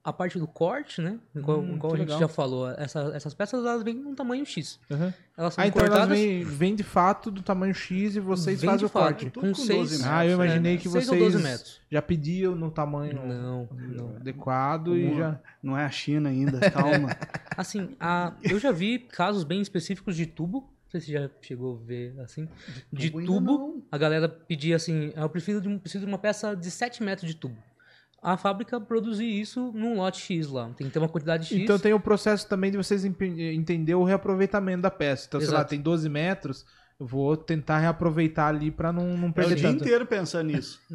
Speaker 3: a parte do corte, né? Igual,
Speaker 1: Hum,
Speaker 3: igual
Speaker 1: que
Speaker 3: a gente
Speaker 1: legal.
Speaker 3: já falou, essa- essas peças elas vêm num tamanho X.
Speaker 1: Uhum.
Speaker 3: Elas são
Speaker 1: Ah, então elas
Speaker 3: cortadas.
Speaker 1: vêm, vêm de fato do tamanho X e vocês
Speaker 3: Vem
Speaker 1: fazem
Speaker 3: de
Speaker 1: o corte.
Speaker 3: com
Speaker 2: com
Speaker 3: 6
Speaker 2: 12
Speaker 1: Ah, eu imaginei que
Speaker 3: seis ou
Speaker 1: vocês
Speaker 3: 12 metros.
Speaker 1: já pediam no tamanho
Speaker 3: Não, não.
Speaker 1: adequado e
Speaker 2: Como-
Speaker 1: já.
Speaker 2: Não é a China ainda, calma.
Speaker 3: Assim, a, eu já vi casos bem específicos de tubo. Não sei se você já chegou a ver assim. De
Speaker 2: tubo
Speaker 3: tubo,
Speaker 2: ainda não.
Speaker 3: a galera pedia assim: eu preciso de, um- preciso de uma peça de 7 metros de tubo. A fábrica produzir isso num lote X lá. Tem que ter uma quantidade X.
Speaker 1: Então tem o processo também de vocês entender o reaproveitamento da peça. Então, sei lá,
Speaker 3: Exato.
Speaker 1: tem 12 metros, eu vou tentar reaproveitar ali pra não, não
Speaker 2: É o
Speaker 1: perder
Speaker 2: dia
Speaker 1: tanto.
Speaker 2: inteiro pensando nisso.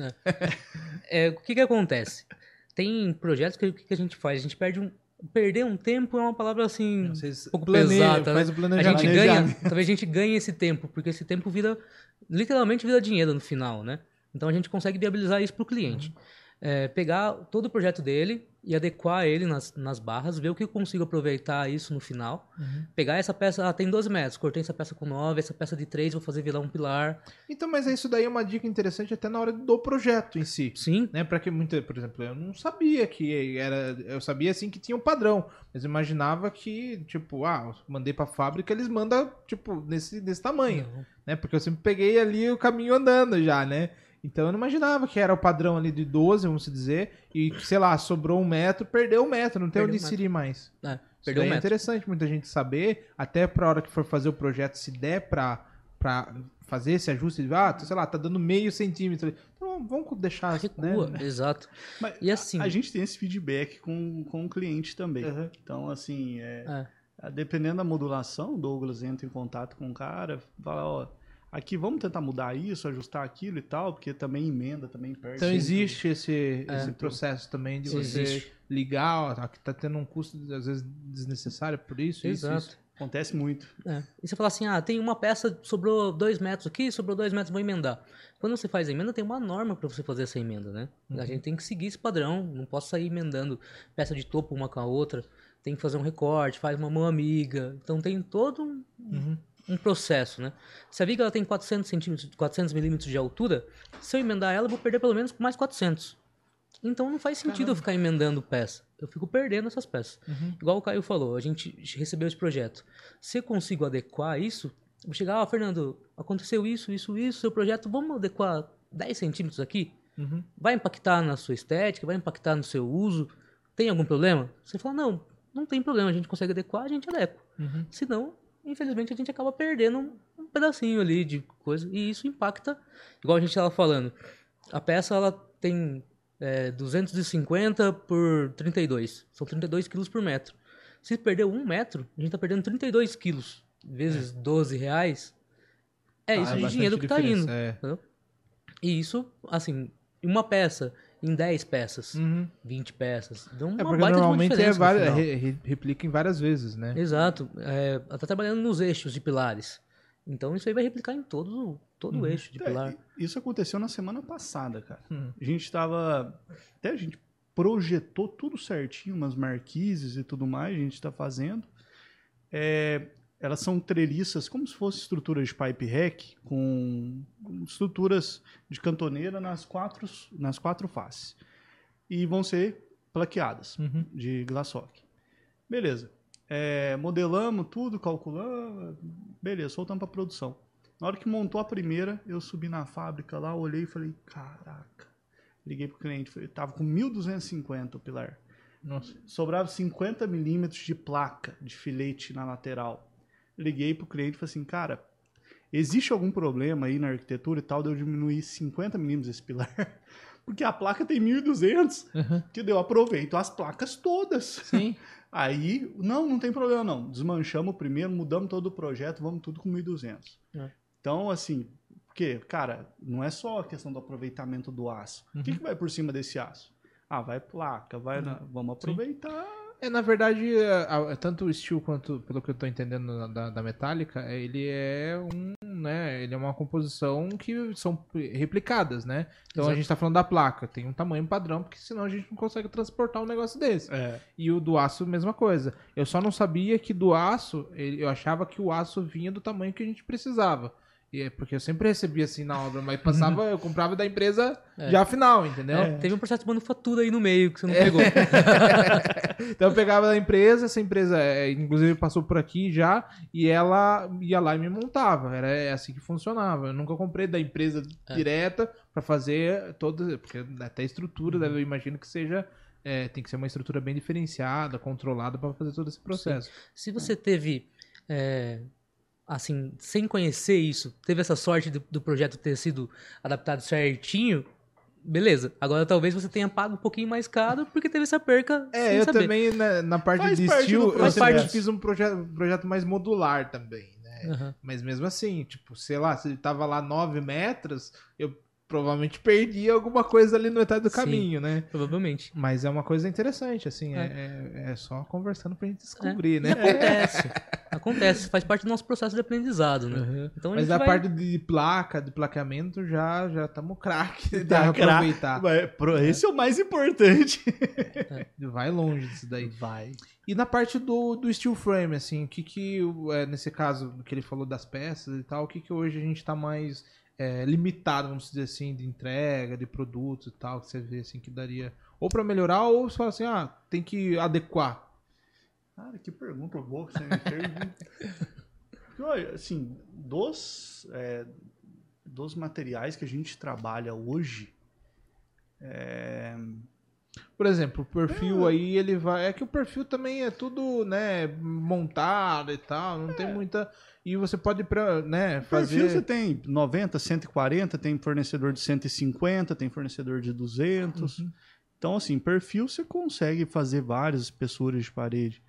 Speaker 3: É, o que que acontece? Tem projetos que o que que a gente faz? A gente perde um. Perder um tempo é uma palavra assim.
Speaker 1: Vocês
Speaker 3: um pouco
Speaker 1: planejam,
Speaker 3: pesada.
Speaker 1: faz
Speaker 3: né?
Speaker 1: o
Speaker 3: A
Speaker 1: planejamento.
Speaker 3: gente ganha, talvez a gente ganhe esse tempo, porque esse tempo vira, literalmente vira dinheiro no final, né? Então a gente consegue viabilizar isso para o cliente. É, pegar todo o projeto dele e adequar ele nas, nas barras, ver o que eu consigo aproveitar isso no final.
Speaker 1: Uhum.
Speaker 3: Pegar essa peça, ah, tem 12 metros, cortei essa peça com 9, essa peça de 3 vou fazer virar um pilar.
Speaker 1: Então, mas isso daí é uma dica interessante até na hora do projeto em si.
Speaker 3: Sim,
Speaker 1: Né, para que muita, por exemplo, eu não sabia que era, eu sabia assim que tinha um padrão, mas eu imaginava que, tipo, ah, eu mandei pra fábrica, eles mandam, tipo, nesse, nesse tamanho,
Speaker 3: Não.
Speaker 1: né? Porque eu sempre peguei ali o caminho andando já, né? Então eu não imaginava que era o padrão ali de 12, vamos dizer, e, sei lá, sobrou um metro, perdeu um metro, não tem
Speaker 3: Perdeu
Speaker 1: onde
Speaker 3: um
Speaker 1: inserir mais.
Speaker 3: É, perdeu um
Speaker 1: é
Speaker 3: metro.
Speaker 1: interessante muita gente saber, até pra hora que for fazer o projeto, se der pra, pra fazer esse ajuste, ah, sei lá, tá dando meio centímetro. Então vamos deixar,
Speaker 3: Recua,
Speaker 1: né?
Speaker 3: exato.
Speaker 2: Mas
Speaker 3: E assim-
Speaker 2: a, a gente tem esse feedback com, com o cliente também.
Speaker 1: Uhum.
Speaker 2: Então, assim, é,
Speaker 3: É.
Speaker 2: dependendo da modulação, o Douglas entra em contato com o cara, fala, ó, aqui vamos tentar mudar isso, ajustar aquilo e tal, porque também emenda, também perde.
Speaker 1: Então existe esse, esse
Speaker 3: É.
Speaker 1: processo também de
Speaker 3: Sim,
Speaker 1: você
Speaker 3: existe.
Speaker 1: ligar, ó, aqui tá tendo um custo às vezes desnecessário por isso, isso,
Speaker 3: Exato.
Speaker 1: isso.
Speaker 2: Acontece muito.
Speaker 3: É. E você fala assim, ah, tem uma peça, sobrou dois metros aqui, sobrou dois metros, vou emendar. Quando você faz a emenda, tem uma norma para você fazer essa emenda, né? A gente tem que seguir esse padrão, não posso sair emendando peça de topo uma com a outra. Tem que fazer um recorte, faz uma mão amiga. Então tem todo um,
Speaker 1: Uhum.
Speaker 3: Um processo, né? Se a viga ela tem 400 centímetros, 400 milímetros de altura, se eu emendar ela, eu vou perder pelo menos mais 400. Então não faz sentido eu ficar emendando peça. Eu fico perdendo essas peças.
Speaker 1: Uhum.
Speaker 3: Igual o Caio falou, a gente recebeu esse projeto. Se eu consigo adequar isso, eu vou chegar, ah, Fernando, aconteceu isso, isso, isso, seu projeto, vamos adequar 10 centímetros aqui?
Speaker 1: Uhum.
Speaker 3: Vai impactar na sua estética, vai impactar no seu uso? Tem algum problema? Você fala, não, não tem problema, a gente consegue adequar, a gente adequa.
Speaker 1: Uhum.
Speaker 3: Se não, infelizmente a gente acaba perdendo um, pedacinho ali de coisa. E isso impacta, igual a gente estava falando. A peça ela tem é, 250 por 32. São 32 quilos por metro. Se perder um metro, a gente tá perdendo 32 quilos. Vezes 12 reais. É
Speaker 1: Ah,
Speaker 3: isso
Speaker 1: é
Speaker 3: de dinheiro que tá
Speaker 1: diferença,
Speaker 3: indo.
Speaker 1: é.
Speaker 3: E isso, assim, uma peça, em 10 peças,
Speaker 1: Uhum.
Speaker 3: 20 peças. Dá uma
Speaker 1: É porque
Speaker 3: baita
Speaker 1: normalmente é várias, re- re- replica em várias vezes, né?
Speaker 3: Exato. É, ela tá trabalhando nos eixos de pilares. Então isso aí vai replicar em todo, todo o eixo de
Speaker 2: É,
Speaker 3: pilar.
Speaker 2: isso aconteceu na semana passada, cara.
Speaker 1: Hum.
Speaker 2: A gente tava. Até a gente projetou tudo certinho, umas marquises e tudo mais, a gente tá fazendo. É, elas são treliças como se fosse estrutura de pipe rack, com estruturas de cantoneira nas quatro, nas quatro faces. E vão ser plaqueadas
Speaker 1: Uhum.
Speaker 2: de Glassock. Beleza. É, modelamos tudo, calculamos, beleza, soltamos para produção. Na hora que montou a primeira, eu subi na fábrica lá, olhei e falei, caraca. Liguei pro cliente, falei, tava com 1250 o pilar.
Speaker 1: Nossa.
Speaker 2: Sobrava 50 milímetros de placa de filete na lateral. Liguei pro cliente e falei assim, cara, existe algum problema aí na arquitetura e tal de eu diminuir 50 milímetros esse pilar? Porque a placa tem 1200,
Speaker 1: Uhum.
Speaker 2: que deu aproveito as placas todas.
Speaker 1: Sim.
Speaker 2: Aí, não, não tem problema não. Desmanchamos o primeiro, mudamos todo o projeto, vamos tudo com 1.200.
Speaker 3: É.
Speaker 2: Então, assim, porque, cara, não é só a questão do aproveitamento do aço. O que,
Speaker 1: Uhum.
Speaker 2: que vai por cima desse aço? Ah, vai placa, vai na- vamos aproveitar.
Speaker 1: É, na verdade, a- a- tanto o steel quanto, pelo que eu tô entendendo da, da metálica, é, ele é um, né, ele é uma composição que são replicadas, né? Então a
Speaker 3: Exato.
Speaker 1: gente tá falando da placa, tem um tamanho padrão, porque senão a gente não consegue transportar um negócio desse.
Speaker 2: É.
Speaker 1: E o do aço, mesma coisa. Eu só não sabia que do aço, eu achava que o aço vinha do tamanho que a gente precisava. E é porque eu sempre recebia assim na obra, mas passava, eu comprava da empresa
Speaker 3: É.
Speaker 1: já final, entendeu?
Speaker 2: É.
Speaker 3: Teve um processo de manufatura aí no meio que você não
Speaker 1: É.
Speaker 3: pegou.
Speaker 1: Então eu pegava da empresa, essa empresa, é, inclusive, passou por aqui já, e ela ia lá e me montava. Era é assim que funcionava. Eu nunca comprei da empresa
Speaker 3: É.
Speaker 1: direta pra fazer toda. Porque até a
Speaker 3: Uhum.
Speaker 1: estrutura, né, eu imagino que seja. tem que ser uma estrutura bem diferenciada, controlada pra fazer todo esse processo.
Speaker 3: Se você teve, assim, sem conhecer isso, teve essa sorte do, do projeto ter sido adaptado certinho, beleza. Agora talvez você tenha pago um pouquinho mais caro porque teve essa perca
Speaker 1: É,
Speaker 3: sem
Speaker 1: eu
Speaker 3: saber.
Speaker 1: também, na, na parte
Speaker 2: Faz
Speaker 1: de
Speaker 2: parte
Speaker 1: estilo, eu sempre fiz um projeto, projeto mais modular também, né?
Speaker 3: Aham.
Speaker 1: Mas mesmo assim, tipo, sei lá, se ele tava lá 9 metros, eu provavelmente perdi alguma coisa ali no metade do
Speaker 3: Sim.
Speaker 1: caminho, né?
Speaker 3: Provavelmente.
Speaker 1: Mas é uma coisa interessante, assim, é, é, é só conversando pra gente
Speaker 3: É.
Speaker 1: descobrir,
Speaker 3: E
Speaker 1: né?
Speaker 3: acontece. acontece. Faz parte do nosso processo de aprendizado, né?
Speaker 1: Uhum.
Speaker 3: Então a
Speaker 1: Mas a
Speaker 3: vai...
Speaker 1: parte de placa, de plaqueamento, já já estamos craque.
Speaker 2: Tá
Speaker 1: Dá pra
Speaker 2: cra-
Speaker 1: aproveitar.
Speaker 2: Vai, pro- Esse é o mais importante.
Speaker 1: Vai longe disso daí.
Speaker 2: Vai.
Speaker 1: E na parte do, do steel frame, assim, o que que, é, nesse caso, que ele falou das peças e tal, o que que hoje a gente tá mais é, limitado, vamos dizer assim, de entrega, de produtos e tal, que você vê, assim, que daria ou pra melhorar ou você fala assim, ah, tem que adequar.
Speaker 2: Cara, que pergunta boa que você me fez. Porque, olha, assim, dos, é, dos materiais que a gente trabalha hoje, é,
Speaker 1: Por exemplo, o perfil aí, ele vai... É que o perfil também é tudo, né, montado e tal, não tem muita... E você pode, né, fazer...
Speaker 2: perfil você tem 90, 140, tem fornecedor de 150, tem fornecedor de 200.
Speaker 1: Uhum.
Speaker 2: Então, assim, perfil você consegue fazer várias espessuras de parede.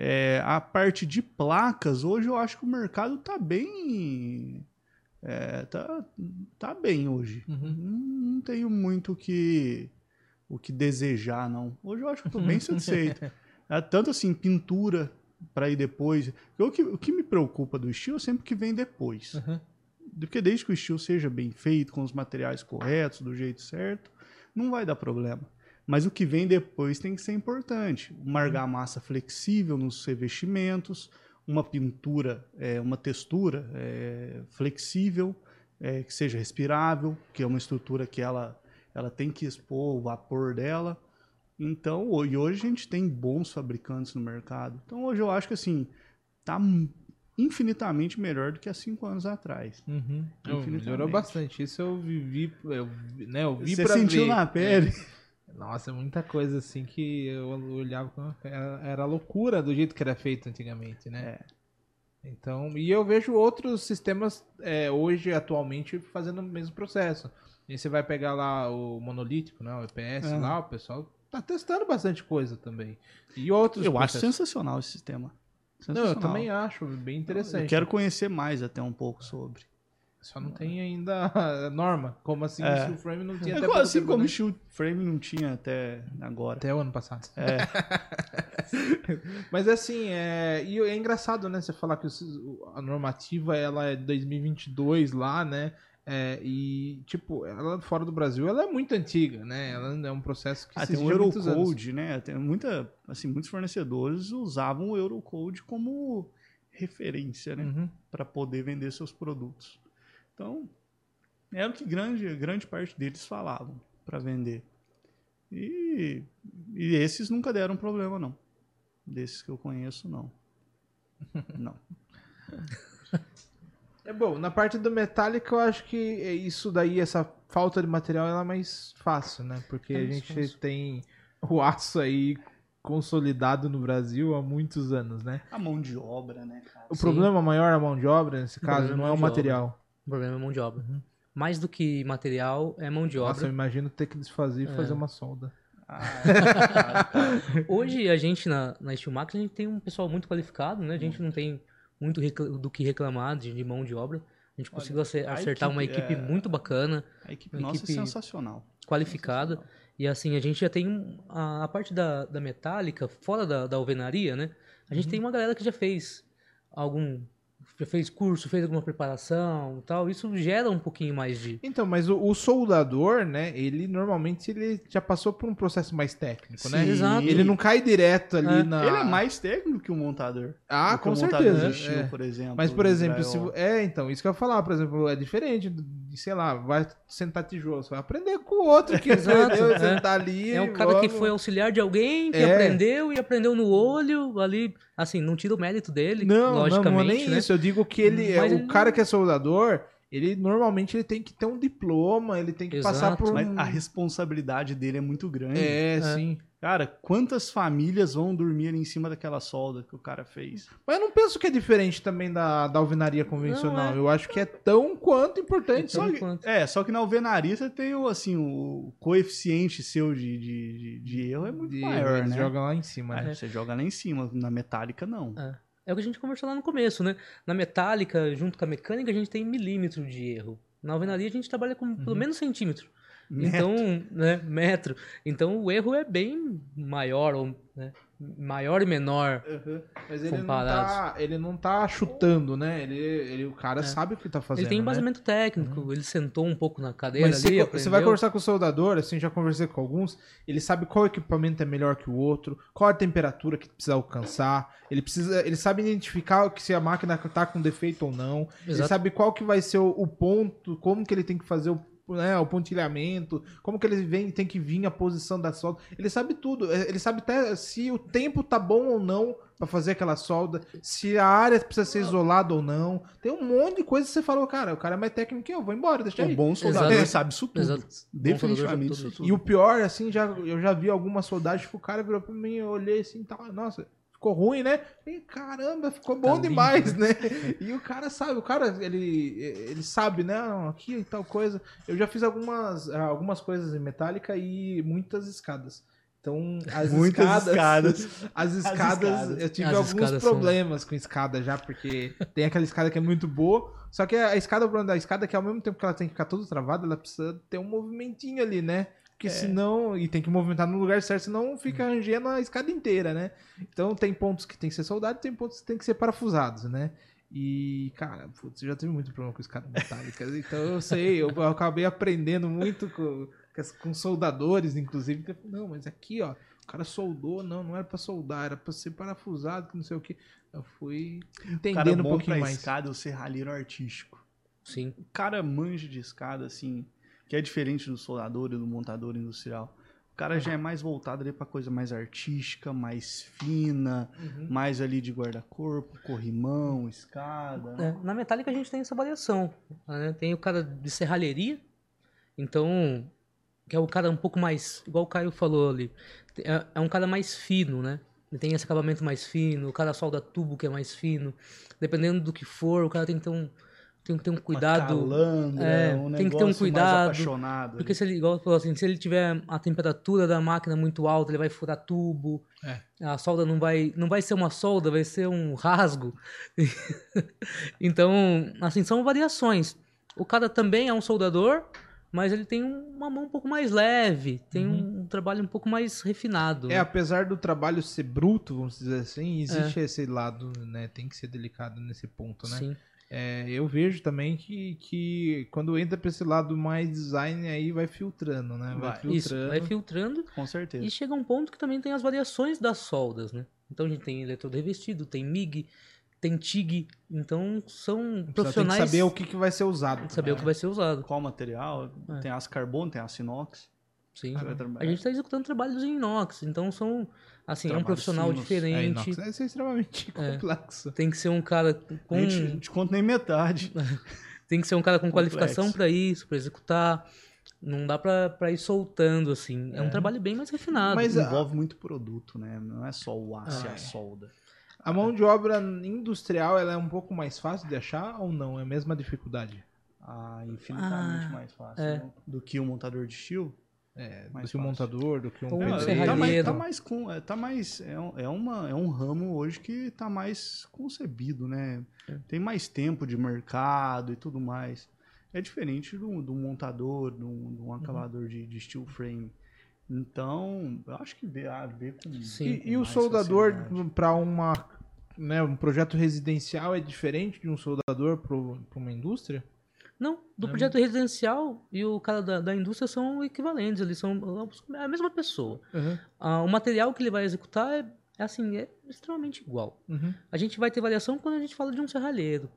Speaker 2: É, a parte de placas, hoje eu acho que o mercado tá bem. é, tá, tá bem hoje.
Speaker 1: Uhum.
Speaker 2: Não, não tenho muito o que, o que desejar, não. Hoje eu acho que eu tô bem satisfeito. É, tanto assim, pintura para ir depois. O que, o que me preocupa do estilo é sempre que vem depois.
Speaker 1: Uhum.
Speaker 2: Porque desde que o estilo seja bem feito, com os materiais corretos, do jeito certo, não vai dar problema. Mas o que vem depois tem que ser importante. Uma argamassa flexível nos revestimentos, uma pintura, é, uma textura é, flexível, é, que seja respirável, que é uma estrutura que ela, ela tem que expor o vapor dela. Então, e hoje a gente tem bons fabricantes no mercado. Então, hoje eu acho que assim, tá infinitamente melhor do que há cinco anos atrás.
Speaker 1: Uhum. Melhorou bastante. Isso eu vivi, eu, né, eu vi
Speaker 2: Você sentiu
Speaker 1: ver.
Speaker 2: na pele.
Speaker 1: É. Nossa, muita coisa assim que eu olhava era, era loucura do jeito que era feito antigamente, né? Então, e eu vejo outros sistemas é, hoje, atualmente, fazendo o mesmo processo. E você vai pegar lá o monolítico, né? O EPS
Speaker 2: É.
Speaker 1: lá, o pessoal tá testando bastante coisa também. E outros
Speaker 2: Eu acho
Speaker 1: processos.
Speaker 2: sensacional esse sistema.
Speaker 1: Não, eu
Speaker 2: Sensacional.
Speaker 1: também acho bem interessante.
Speaker 2: Eu quero conhecer mais até um pouco sobre.
Speaker 1: Só não tem ainda a norma. Como assim
Speaker 2: É.
Speaker 1: o Steel Frame não tinha
Speaker 2: É
Speaker 1: até
Speaker 2: assim como
Speaker 1: né?
Speaker 2: o Shield Frame não tinha até agora.
Speaker 1: Até o ano passado.
Speaker 2: É.
Speaker 1: Mas assim, é... E é engraçado, né? Você falar que a normativa ela é de 2022 lá, né? É, e, tipo, ela fora do Brasil, ela é muito antiga, né? Ela é um processo que
Speaker 2: Ah, tem
Speaker 1: existe
Speaker 2: o. Eurocode, né? Tem muita, assim, muitos fornecedores usavam o Eurocode como referência, né?
Speaker 1: Uhum.
Speaker 2: Para poder vender seus produtos. Então, era o que grande, grande parte deles falavam para vender. E, e esses nunca deram problema, não. Desses que eu conheço, não. Não.
Speaker 1: É bom, na parte do Metallica eu acho que é isso daí, essa falta de material, ela é mais fácil, né? Porque
Speaker 3: É
Speaker 1: a gente
Speaker 3: fácil.
Speaker 1: tem o aço aí consolidado no Brasil há muitos anos, né?
Speaker 2: A mão de obra, né, cara?
Speaker 1: O
Speaker 3: Sim.
Speaker 1: problema maior é a mão de obra, nesse caso, não é o
Speaker 3: de obra. O problema é mão de obra.
Speaker 1: Uhum.
Speaker 3: Mais do que material, é mão de
Speaker 1: Nossa, eu
Speaker 3: obra.
Speaker 1: imagino ter que desfazer e
Speaker 3: É.
Speaker 1: fazer uma solda.
Speaker 2: Ah.
Speaker 3: Hoje, a gente na, na Steelmax, a gente tem um pessoal muito qualificado, né? A gente não tem muito do que reclamar de, de mão de obra. A gente
Speaker 2: Olha,
Speaker 3: conseguiu acertar uma
Speaker 2: equipe,
Speaker 3: equipe
Speaker 2: é-
Speaker 3: muito bacana,
Speaker 2: A equipe
Speaker 3: Uma
Speaker 2: nossa
Speaker 3: equipe-
Speaker 2: é sensacional.
Speaker 3: qualificada.
Speaker 2: Sensacional.
Speaker 3: E assim, a gente já tem um- a, a parte da, da metálica, fora da, da alvenaria, né? A gente tem uma galera que já fez algum. Já fez curso, fez alguma preparação e tal. Isso gera um pouquinho mais de.
Speaker 1: Então, mas o, o soldador, né, ele normalmente ele já passou por um processo mais técnico, né?
Speaker 2: Sim.
Speaker 3: Exato.
Speaker 1: Ele não cai direto ali
Speaker 3: É.
Speaker 1: na...
Speaker 2: Ele é mais técnico que o montador.
Speaker 1: Ah,
Speaker 2: do que
Speaker 1: com
Speaker 2: o montador
Speaker 1: certeza.
Speaker 2: de steel,
Speaker 1: é.
Speaker 2: por exemplo.
Speaker 1: Mas, por
Speaker 2: do
Speaker 1: exemplo, se, é, então, isso que eu ia falar, por exemplo, é diferente de, sei lá, vai sentar tijolo, você vai aprender com o outro que
Speaker 3: Exato,
Speaker 1: aprendeu a
Speaker 3: é.
Speaker 1: sentar ali.
Speaker 3: É um cara que
Speaker 1: vamos.
Speaker 3: foi auxiliar de alguém, que
Speaker 1: É.
Speaker 3: aprendeu e aprendeu no olho, ali. Assim, não tira o mérito dele,
Speaker 1: Não, não,
Speaker 3: logicamente,
Speaker 1: não é nem
Speaker 3: né?
Speaker 1: isso. Eu digo que ele, é
Speaker 3: Mas
Speaker 1: o
Speaker 3: ele
Speaker 1: cara
Speaker 3: não-
Speaker 1: que é soldador, ele normalmente ele tem que ter um diploma, ele tem que passar
Speaker 3: Exato.
Speaker 1: por
Speaker 2: Mas
Speaker 1: um...
Speaker 2: a responsabilidade dele é muito grande.
Speaker 1: É, sim.
Speaker 2: Cara, quantas famílias vão dormir em cima daquela solda que o cara fez?
Speaker 1: Mas eu não penso que é diferente também da, da alvenaria convencional.
Speaker 3: Não, é.
Speaker 1: Eu acho que é tão quanto importante.
Speaker 3: Então,
Speaker 1: Só que-
Speaker 3: enquanto-
Speaker 2: É, só que na alvenaria você tem o, assim, o coeficiente seu de, de, de, de erro é muito
Speaker 1: de-
Speaker 2: maior, né?
Speaker 1: jogam lá em cima, né?
Speaker 2: Aí Você joga lá em cima, na metálica não.
Speaker 3: É o que a gente conversou lá no começo, né? Na metálica, junto com a mecânica, a gente tem milímetro de erro. Na alvenaria, a gente trabalha com pelo menos centímetro. Então, né, metro. Então, o erro é bem maior, ou, né, maior e menor.
Speaker 1: Uhum. Mas ele não, tá, ele não tá chutando, né? Ele, ele, o cara
Speaker 3: É.
Speaker 1: sabe o que tá fazendo.
Speaker 3: ele tem
Speaker 1: né?
Speaker 3: embasamento técnico, ele sentou um pouco na cadeira
Speaker 1: Mas
Speaker 3: ali,
Speaker 1: você, você vai conversar com o soldador, assim, já conversei com alguns, ele sabe qual equipamento é melhor que o outro, qual a temperatura que precisa alcançar, ele precisa, ele sabe identificar que se a máquina tá com defeito ou não, ele
Speaker 3: Exato.
Speaker 1: sabe qual que vai ser o, o ponto, como que ele tem que fazer o né, o pontilhamento, como que ele vem, tem que vir a posição da solda. Ele sabe tudo. É, Ele sabe até se o tempo tá bom ou não pra fazer aquela solda, se a área precisa ser isolada ou não. Tem um monte de coisa que você falou, cara, o cara é mais técnico que eu, vou embora, deixa
Speaker 2: O
Speaker 1: aí.
Speaker 2: bom soldador
Speaker 3: Exato.
Speaker 2: sabe isso tudo.
Speaker 3: Exato.
Speaker 2: Definitivamente isso
Speaker 3: tudo.
Speaker 1: E o pior, assim, já, eu já vi algumas soldagens, tipo, o cara virou pra mim, eu olhei assim, tá, nossa, ficou ruim, né? E, caramba, ficou bom
Speaker 3: limpo,
Speaker 1: demais, né? E o cara sabe, o cara, ele, ele sabe, né? Aqui e tal coisa. Eu já fiz algumas, algumas coisas em metálica e muitas escadas. Então, as
Speaker 2: Muitas
Speaker 1: escadas,
Speaker 2: escadas.
Speaker 1: As escadas,
Speaker 2: escadas.
Speaker 1: eu tive
Speaker 3: As
Speaker 1: alguns
Speaker 3: escadas são-
Speaker 1: problemas com escada já, porque tem aquela escada que é muito boa, só que a escada, o problema da escada é que ao mesmo tempo que ela tem que ficar toda travada, ela precisa ter um movimentinho ali, né? Porque
Speaker 2: É.
Speaker 1: senão. E tem que movimentar no lugar certo, senão fica rangendo a escada inteira, né? Então tem pontos que tem que ser soldado e tem pontos que tem que ser parafusados, né? E, cara, putz, eu já tive muito problema com escada metálica. então eu sei, eu, eu acabei aprendendo muito com, com soldadores, inclusive. que não, mas aqui, ó, o cara soldou, não, não era pra soldar, era pra ser parafusado, que não sei o que. Eu fui
Speaker 2: O cara
Speaker 1: entendendo um pouquinho mais.
Speaker 2: escada o serralheiro artístico.
Speaker 3: Sim.
Speaker 2: O cara manja de escada, assim, que é diferente do soldador e do montador industrial. O cara já é mais voltado ali pra coisa mais artística, mais fina,
Speaker 1: Uhum.
Speaker 2: mais ali de guarda-corpo, corrimão, escada.
Speaker 3: É, na metálica a gente tem essa variação. né? Tem o cara de serralheria, então, que é o cara um pouco mais, igual o Caio falou ali, é, é um cara mais fino, né? Ele tem esse acabamento mais fino, o cara solda tubo que é mais fino. Dependendo do que for, o cara tem que ter um, tem que ter um cuidado.
Speaker 2: Uma calandra,
Speaker 3: é,
Speaker 2: um
Speaker 3: tem que ter um cuidado. Porque se ele, igual você falou assim, se ele tiver a temperatura da máquina muito alta, ele vai furar tubo.
Speaker 1: É.
Speaker 3: A solda não vai, não vai ser uma solda, vai ser um rasgo. então, assim, são variações. O cara também é um soldador, mas ele tem uma mão um pouco mais leve, tem um, um trabalho um pouco mais refinado.
Speaker 1: É, apesar do trabalho ser bruto, vamos dizer assim, existe esse lado, né? Tem que ser delicado nesse ponto, né?
Speaker 3: Sim.
Speaker 1: É, eu vejo também que, que quando entra pra esse lado mais design, aí vai filtrando, né? Vai,
Speaker 2: Vai.
Speaker 1: filtrando.
Speaker 3: Isso, vai filtrando
Speaker 2: Com certeza.
Speaker 3: e chega um ponto que também tem as variações das soldas, né? Então a gente tem eletrodo revestido, tem MIG, tem TIG, então são
Speaker 1: Só tem que
Speaker 3: profissionais
Speaker 1: saber o que, que vai ser usado.
Speaker 3: de saber o que vai ser usado.
Speaker 2: Qual material?
Speaker 3: É.
Speaker 2: Tem aço carbono, tem aço inox.
Speaker 3: Sim. A gente está executando trabalhos em inox, então são assim, é um profissional.
Speaker 1: É,
Speaker 3: diferente.
Speaker 1: inox, isso é extremamente
Speaker 3: É.
Speaker 1: complexo.
Speaker 3: Tem que ser um cara com
Speaker 2: A gente não te conta nem metade.
Speaker 3: tem que ser um cara com
Speaker 2: Complexo.
Speaker 3: qualificação para isso, para executar. Não dá para ir soltando assim. É, um trabalho bem mais refinado.
Speaker 1: Mas a-
Speaker 2: Envolve muito produto, né? Não é só o aço e
Speaker 3: Ah,
Speaker 2: a
Speaker 3: é.
Speaker 2: solda.
Speaker 1: A mão de obra industrial, ela é um pouco mais fácil de achar ou não? É a mesma dificuldade?
Speaker 2: Ah, infinitamente
Speaker 3: Ah,
Speaker 2: mais fácil
Speaker 3: é.
Speaker 2: né? do que o montador de steel.
Speaker 1: É,
Speaker 2: Mais
Speaker 1: do que o
Speaker 2: fácil.
Speaker 1: montador, do que um
Speaker 3: um
Speaker 2: É,
Speaker 1: pedreiro.
Speaker 2: tá, mais,
Speaker 3: serralheiro.
Speaker 2: tá mais com. É, tá mais, é, um, é uma, é um ramo hoje que tá mais concebido, né?
Speaker 3: É.
Speaker 2: Tem mais tempo de mercado e tudo mais. É diferente do, do montador, do, do um acabador de, de steel frame. Então, eu acho que vê, ah, vê com.
Speaker 3: Sim.
Speaker 1: E, e o
Speaker 2: mais
Speaker 1: soldador para uma, né, um projeto residencial é diferente de um soldador para uma indústria?
Speaker 3: Não, do
Speaker 1: É.
Speaker 3: projeto residencial e o cara da, da indústria são equivalentes, eles são é a mesma pessoa. Ah, o material que ele vai executar é, é assim, é extremamente igual.
Speaker 1: Uhum.
Speaker 3: A gente vai ter variação quando a gente fala de um serralheiro.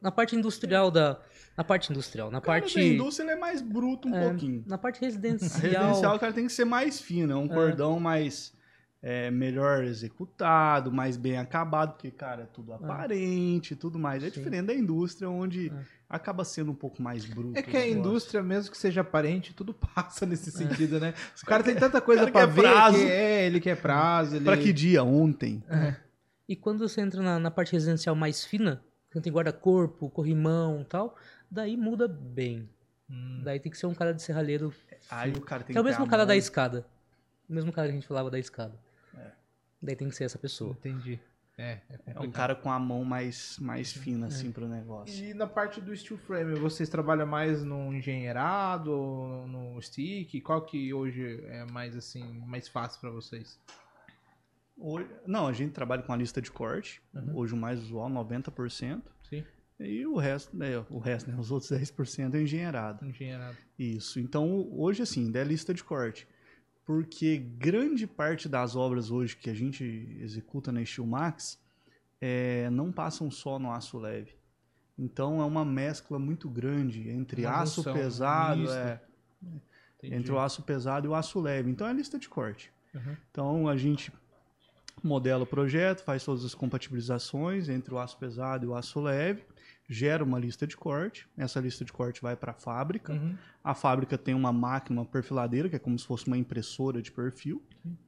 Speaker 3: Na parte industrial da. Na parte industrial, na
Speaker 2: cara
Speaker 3: parte.
Speaker 2: da indústria ele é mais bruto um
Speaker 3: é,
Speaker 2: pouquinho.
Speaker 3: na parte
Speaker 2: A
Speaker 3: residencial.
Speaker 2: residencial, o cara tem que ser mais fino, é um
Speaker 3: É.
Speaker 2: cordão mais é, melhor executado, mais bem acabado, porque, cara, é tudo aparente e tudo mais. É
Speaker 3: Sim.
Speaker 2: diferente da indústria, onde
Speaker 3: É.
Speaker 2: acaba sendo um pouco mais bruto.
Speaker 1: É que a indústria, mesmo que seja aparente, tudo passa nesse sentido, né? O cara tem tanta coisa
Speaker 2: quer
Speaker 1: ver
Speaker 2: prazo.
Speaker 1: que é, ele quer prazo. Ele...
Speaker 2: Pra que dia? Ontem.
Speaker 3: E quando você entra na, na parte residencial mais fina, que tem guarda-corpo, corrimão e tal, daí muda bem.
Speaker 1: Hum,
Speaker 3: Daí tem que ser um cara de serralheiro.
Speaker 2: Aí o cara tem
Speaker 3: Que é o mesmo cara
Speaker 2: mão.
Speaker 3: da escada. O mesmo cara que a gente falava da escada.
Speaker 2: É.
Speaker 3: Daí tem que ser essa pessoa.
Speaker 1: entendi. É, é
Speaker 2: É um cara com a mão mais, mais fina, assim, pro negócio.
Speaker 1: E na parte do steel frame, vocês trabalham mais no engenheirado, ou no stick? Qual que hoje é mais assim, mais fácil pra vocês?
Speaker 2: Hoje- não, a gente trabalha com a lista de corte.
Speaker 1: Uhum.
Speaker 2: Hoje o mais usual, 90%.
Speaker 1: Sim,
Speaker 2: E o resto, né, o resto, né, os outros 10% é engenheirado.
Speaker 1: engenheirado.
Speaker 2: Isso. Então, hoje, assim, é lista de corte. Porque grande parte das obras hoje que a gente executa na Steel Max é, não passam só no aço leve. Então, é uma mescla muito grande entre
Speaker 1: Uma
Speaker 2: aço
Speaker 1: junção,
Speaker 2: pesado,
Speaker 1: misto.
Speaker 2: é, entre o aço pesado e o aço leve. Então, é lista de corte.
Speaker 1: Uhum.
Speaker 2: Então, a gente modela o projeto, faz todas as compatibilizações entre o aço pesado e o aço leve, gera uma lista de corte. Essa lista de corte vai para a fábrica.
Speaker 1: Uhum.
Speaker 2: A fábrica tem uma máquina, uma perfiladeira, que é como se fosse uma impressora de perfil,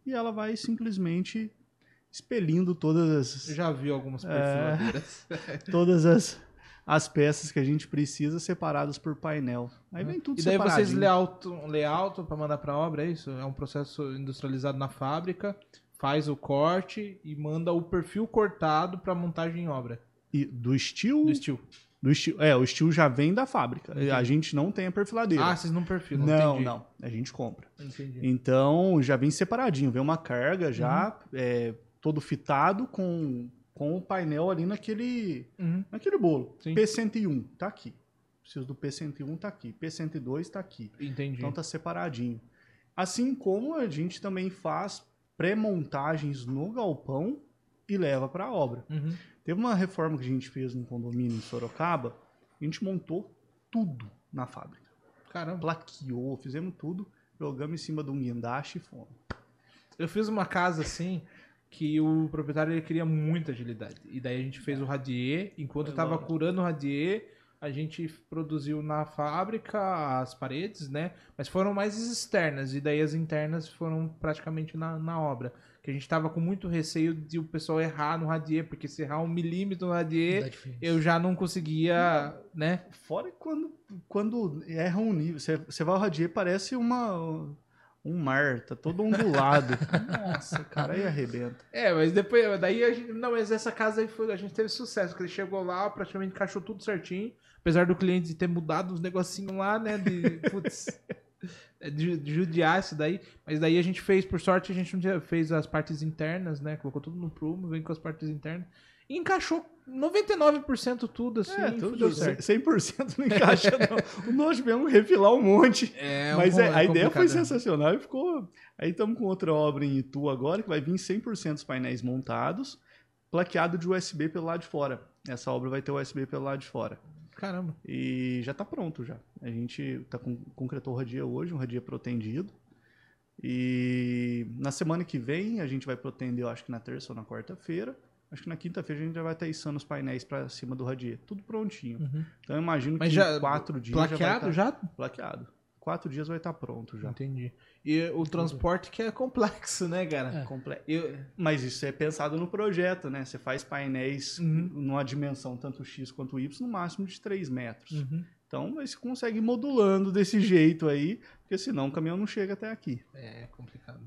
Speaker 2: e ela vai simplesmente expelindo todas as,
Speaker 1: já vi algumas
Speaker 2: É.
Speaker 1: perfiladeiras.
Speaker 2: todas as, as peças que a gente precisa separadas por painel. Aí vem tudo
Speaker 1: E daí vocês layoutam, layoutam para mandar para obra, é isso? É um processo industrializado na fábrica, faz o corte e manda o perfil cortado para montagem em obra
Speaker 2: E do estilo,
Speaker 1: do steel.
Speaker 2: do estilo, é, o estilo já vem da fábrica.
Speaker 1: Entendi.
Speaker 2: A gente não tem a perfiladeira.
Speaker 1: Ah, vocês não perfilam,
Speaker 2: não,
Speaker 1: entendi.
Speaker 2: não, a gente compra.
Speaker 1: Entendi.
Speaker 2: Então já vem separadinho, vem uma carga já
Speaker 1: Uhum.
Speaker 2: é, todo fitado com, com o painel ali naquele
Speaker 1: Uhum.
Speaker 2: naquele bolo.
Speaker 1: Sim.
Speaker 2: P101 tá aqui. Preciso do P101 tá aqui. P102 tá aqui.
Speaker 1: Entendi.
Speaker 2: Então tá separadinho. Assim como a gente também faz pré-montagens no galpão e leva para a obra.
Speaker 1: Uhum.
Speaker 2: Teve uma reforma que a gente fez no condomínio em Sorocaba, a gente montou tudo na fábrica.
Speaker 1: Caramba.
Speaker 2: Plaqueou, fizemos tudo, jogamos em cima de um guindaste e fomos.
Speaker 1: Eu fiz uma casa assim que o proprietário ele queria muita agilidade. E daí a gente fez o radier. Enquanto eu
Speaker 2: Foi
Speaker 1: tava
Speaker 2: logo.
Speaker 1: curando o radier, a gente produziu na fábrica as paredes, né? Mas foram mais externas. E daí as internas foram praticamente na, na obra. Que a gente tava com muito receio de o pessoal errar no radier, porque se errar um milímetro no radier, eu já não conseguia, né?
Speaker 2: Fora quando, quando erra um nível. Você, você vai ao radier, parece uma, um mar, tá todo ondulado. Nossa, cara, aí arrebenta.
Speaker 1: É, mas depois, daí a gente, não, mas essa casa aí foi, a gente teve sucesso, porque ele chegou lá, praticamente encaixou tudo certinho, apesar do cliente ter mudado os negocinhos lá, né, de, putz, judiar isso daí, mas daí a gente fez, por sorte, a gente fez as partes internas, né, colocou tudo no prumo, vem com as partes internas, e encaixou 99% tudo, assim,
Speaker 2: É, tudo
Speaker 1: deu certo.
Speaker 2: 100% não encaixa, não. O nós tivemos que refilar um monte.
Speaker 1: É,
Speaker 2: Mas
Speaker 1: um-
Speaker 2: é, a ideia foi
Speaker 1: complicado.
Speaker 2: sensacional e ficou. Aí estamos com outra obra em Itu agora, que vai vir 100% dos painéis montados, plaqueado de USB pelo lado de fora. Essa obra vai ter USB pelo lado de fora.
Speaker 1: Caramba.
Speaker 2: E já está pronto já. A gente tá com, concretou o radia hoje, um radia protendido. E na semana que vem a gente vai protender, eu acho que na terça ou na quarta-feira. Acho que na quinta-feira a gente já vai estar içando os painéis para cima do radier. Tudo prontinho.
Speaker 1: Uhum.
Speaker 2: Então eu imagino
Speaker 1: Mas
Speaker 2: que
Speaker 1: já-
Speaker 2: em quatro dias
Speaker 1: Plaqueado
Speaker 2: já
Speaker 1: já?
Speaker 2: vai estar plaqueado. Quatro dias vai estar pronto já.
Speaker 1: Entendi. E o transporte que é complexo, né, cara?
Speaker 3: É.
Speaker 2: Comple-
Speaker 1: Eu,
Speaker 2: Mas isso é pensado no projeto, né? Você faz painéis
Speaker 1: Uhum.
Speaker 2: numa dimensão tanto X quanto Y, no máximo de 3 metros.
Speaker 1: Uhum.
Speaker 2: Então aí você consegue ir modulando desse jeito aí, porque senão o caminhão não chega até aqui.
Speaker 1: É complicado.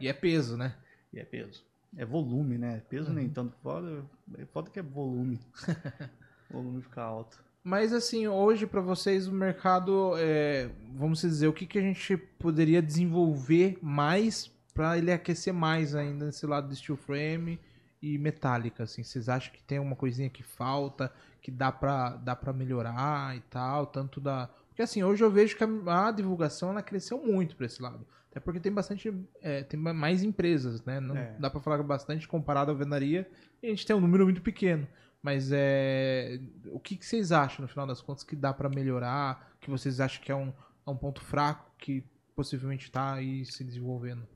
Speaker 1: E é peso, né?
Speaker 2: E é peso. É volume, né? Peso nem
Speaker 1: Uhum.
Speaker 2: tanto. Foda, é foda que é volume. volume fica alto.
Speaker 1: Mas assim, hoje pra vocês o mercado, é, vamos dizer, o que, que a gente poderia desenvolver mais pra ele aquecer mais ainda nesse lado do steel frame e metálica, assim? Vocês acham que tem uma coisinha que falta, que dá pra, dá pra melhorar e tal, tanto da... Porque assim, hoje eu vejo que a, a divulgação ela cresceu muito pra esse lado. Até porque tem bastante, é, tem mais empresas, né? Não
Speaker 2: É.
Speaker 1: dá pra falar bastante comparado à alvenaria, e a gente tem um número muito pequeno. Mas é. O que, que vocês acham, no final das contas, que dá pra melhorar? Que vocês acham que é um, é um ponto fraco que possivelmente tá aí se desenvolvendo?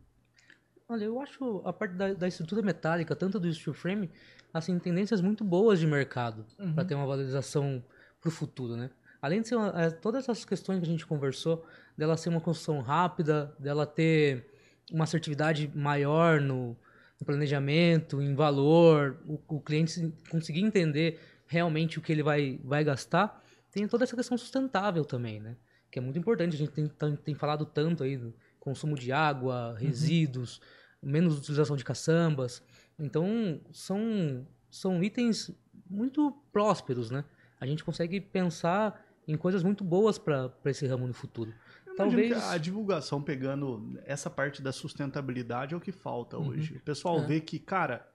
Speaker 3: Olha, eu acho a parte da, da estrutura metálica, tanto do steel frame, assim, tendências muito boas de mercado
Speaker 1: Uhum.
Speaker 3: para ter uma valorização para o futuro, né? Além de ser uma- é, todas essas questões que a gente conversou, dela ser uma construção rápida, dela ter uma assertividade maior no, no planejamento, em valor, o, o cliente se- conseguir entender realmente o que ele vai, vai gastar, tem toda essa questão sustentável também, né? Que é muito importante, a gente tem, tem, tem falado tanto aí do consumo de água, resíduos, menos utilização de caçambas. Então, são, são itens muito prósperos, né? A gente consegue pensar em coisas muito boas para esse ramo no futuro. Talvez-
Speaker 2: a divulgação pegando essa parte da sustentabilidade é o que falta
Speaker 1: Uhum.
Speaker 2: hoje. O pessoal
Speaker 3: É.
Speaker 2: vê que, cara,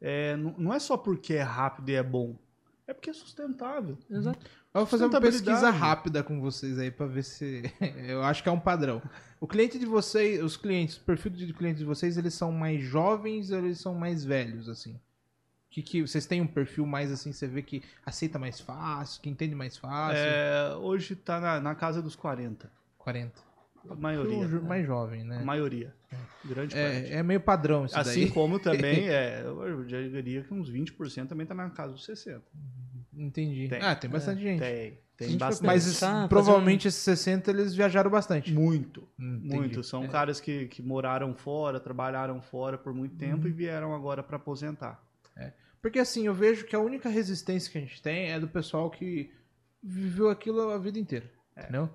Speaker 2: é, não, é só porque é rápido e é bom, é porque é sustentável.
Speaker 3: Exato.
Speaker 1: Eu vou fazer uma pesquisa rápida com vocês aí pra ver se. Eu acho que é um padrão. O cliente de vocês, os clientes, o perfil de clientes de vocês, eles são mais jovens ou eles são mais velhos, assim? Que, que vocês têm um perfil mais assim, você vê que aceita mais fácil, que entende mais fácil?
Speaker 2: É, hoje tá na, na casa dos 40.
Speaker 1: 40.
Speaker 2: A maioria.
Speaker 1: Um jo- mais jovem, né?
Speaker 2: A maioria. Grande parte.
Speaker 1: É, é meio padrão isso
Speaker 2: Assim
Speaker 1: daí.
Speaker 2: como também, é, eu já diria que uns 20% também tá na casa dos 60.
Speaker 1: Entendi.
Speaker 2: Tem.
Speaker 1: Ah, tem bastante gente.
Speaker 2: Tem, tem
Speaker 3: gente
Speaker 2: bastante.
Speaker 1: Mas
Speaker 3: fazer
Speaker 1: provavelmente esses 60 eles viajaram bastante.
Speaker 2: Muito,
Speaker 1: Hum, entendi.
Speaker 2: muito. São
Speaker 1: É.
Speaker 2: caras que, que moraram fora, trabalharam fora por muito tempo e vieram agora para aposentar.
Speaker 1: Porque assim, eu vejo que a única resistência que a gente tem é do pessoal que viveu aquilo a vida inteira. Entendeu?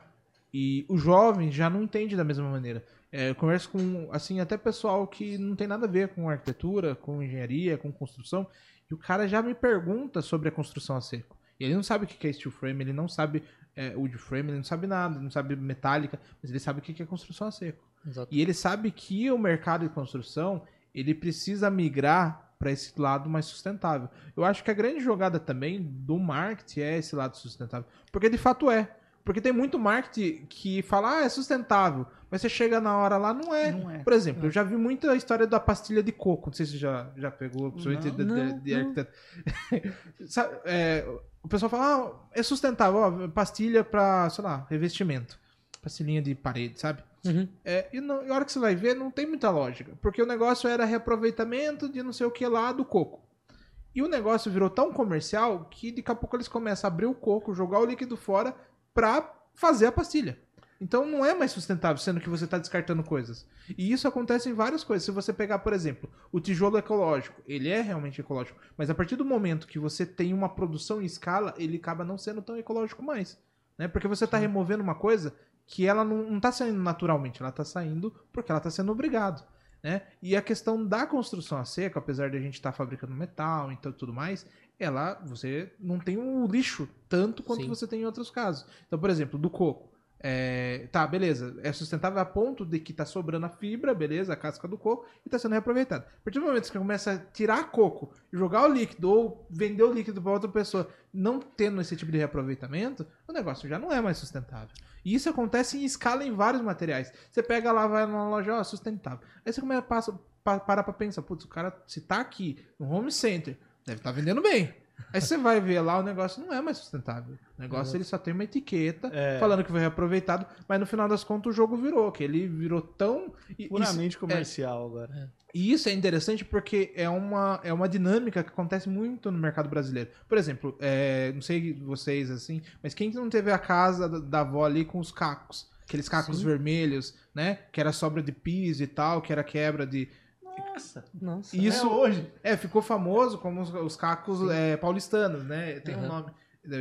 Speaker 1: E o jovem já não entende da mesma maneira. É, eu converso com, assim, até pessoal que não tem nada a ver com arquitetura, com engenharia, com construção, e o cara já me pergunta sobre a construção a seco. E ele não sabe o que é steel frame, ele não sabe é, wood frame, ele não sabe nada, ele não sabe metálica, mas ele sabe o que é construção a seco.
Speaker 3: Exato.
Speaker 1: E ele sabe que o mercado de construção ele precisa migrar para esse lado mais sustentável. Eu acho que a grande jogada também do marketing é esse lado sustentável, porque de fato é. Porque tem muito marketing que fala, ah, é sustentável, mas você chega na hora lá, não é.
Speaker 2: Não é.
Speaker 1: Por exemplo, eu já vi muita história da pastilha de coco, não sei se você já, já pegou, principalmente de, de-
Speaker 3: Não,
Speaker 1: de
Speaker 3: não.
Speaker 1: arquiteto. É, o pessoal fala, ah, é sustentável, ó, pastilha para, sei lá, revestimento. Pastilhinha de parede, sabe?
Speaker 3: Uhum.
Speaker 1: É, e, não, e a hora que você vai ver, não tem muita lógica. Porque o negócio era reaproveitamento de não sei o que lá do coco. E o negócio virou tão comercial que daqui a pouco eles começam a abrir o coco, jogar o líquido fora pra fazer a pastilha. Então não é mais sustentável, sendo que você está descartando coisas. E isso acontece em várias coisas. Se você pegar, por exemplo, o tijolo ecológico, ele é realmente ecológico, mas a partir do momento que você tem uma produção em escala, ele acaba não sendo tão ecológico mais. Né? Porque você está removendo uma coisa que ela não está saindo naturalmente, ela está saindo porque ela está sendo obrigado. Né? E a questão da construção a seco, apesar de a gente estar tá fabricando metal e então, tudo mais, ela você não tem o lixo tanto quanto Sim. você tem em outros casos. Então, por exemplo, do coco. É, tá, beleza. É sustentável a ponto de que tá sobrando a fibra, beleza, a casca do coco, e tá sendo reaproveitado. A partir do momento que você começa a tirar coco, jogar o líquido ou vender o líquido para outra pessoa, não tendo esse tipo de reaproveitamento, o negócio já não é mais sustentável. E isso acontece em escala em vários materiais. Você pega lá, vai na loja, ó, sustentável. Aí você começa, passa, para pra pensar, putz, o cara, se tá aqui no home center, deve estar tá vendendo bem. Aí você vai ver lá, o negócio não é mais sustentável. O negócio ele só tem uma etiqueta é. falando que foi reaproveitado, mas no final das contas o jogo virou, que ele virou tão.
Speaker 2: Puramente isso, comercial
Speaker 1: é,
Speaker 2: agora.
Speaker 1: E isso é interessante porque é uma, é uma dinâmica que acontece muito no mercado brasileiro. Por exemplo, é, não sei vocês assim, mas quem não teve a casa da, da avó ali com os cacos? Aqueles cacos Sim. vermelhos, né? Que era sobra de piso e tal, que era quebra de
Speaker 2: nossa, nossa.
Speaker 1: Isso é hoje. É, ficou famoso como os, os cacos é, paulistanos, né? Tem uhum. um nome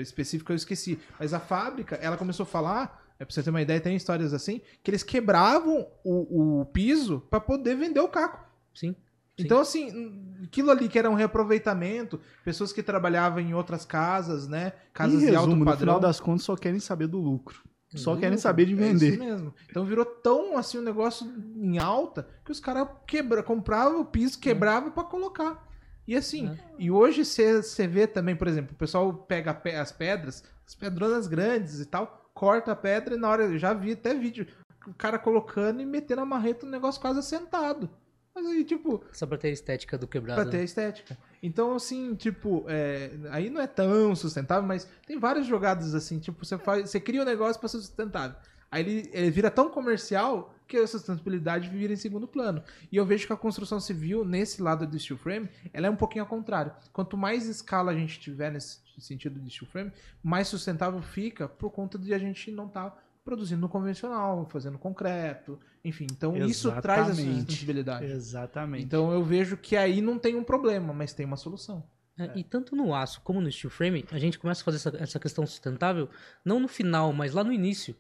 Speaker 1: específico eu esqueci. Mas a fábrica, ela começou a falar, é, pra você ter uma ideia, tem histórias assim, que eles quebravam o, o piso para poder vender o caco.
Speaker 3: Sim.
Speaker 1: Então, assim, aquilo ali que era um reaproveitamento, pessoas que trabalhavam em outras casas, né? Casas
Speaker 2: em resumo,
Speaker 1: de alto padrão.
Speaker 2: No final das contas, só querem saber do lucro. Só querem saber de vender. É isso
Speaker 1: mesmo. Então virou tão assim um negócio em alta que os caras quebra, compravam o piso, quebravam para colocar. E assim, é. e hoje você vê também, por exemplo, o pessoal pega as pedras, as pedronas grandes e tal, corta a pedra e na hora, eu já vi até vídeo, o cara colocando e metendo a marreta no negócio quase assentado. Mas aí, tipo.
Speaker 3: Só pra ter a estética do quebrado.
Speaker 1: Pra ter a né? estética. Então, assim, tipo, é, aí não é tão sustentável, mas tem várias jogadas assim, tipo, você faz. Você cria um negócio pra ser sustentável. Aí ele, ele vira tão comercial que a sustentabilidade vira em segundo plano. E eu vejo que a construção civil, nesse lado do steel frame, ela é um pouquinho ao contrário. Quanto mais escala a gente tiver nesse sentido de steel frame, mais sustentável fica por conta de a gente não estar tá produzindo no convencional, fazendo concreto, enfim. Então Exatamente. isso traz a sustentabilidade.
Speaker 2: Exatamente.
Speaker 1: Então eu vejo que aí não tem um problema, mas tem uma solução.
Speaker 3: É, e tanto no aço como no steel frame, a gente começa a fazer essa, essa questão sustentável, não no final, mas lá no início.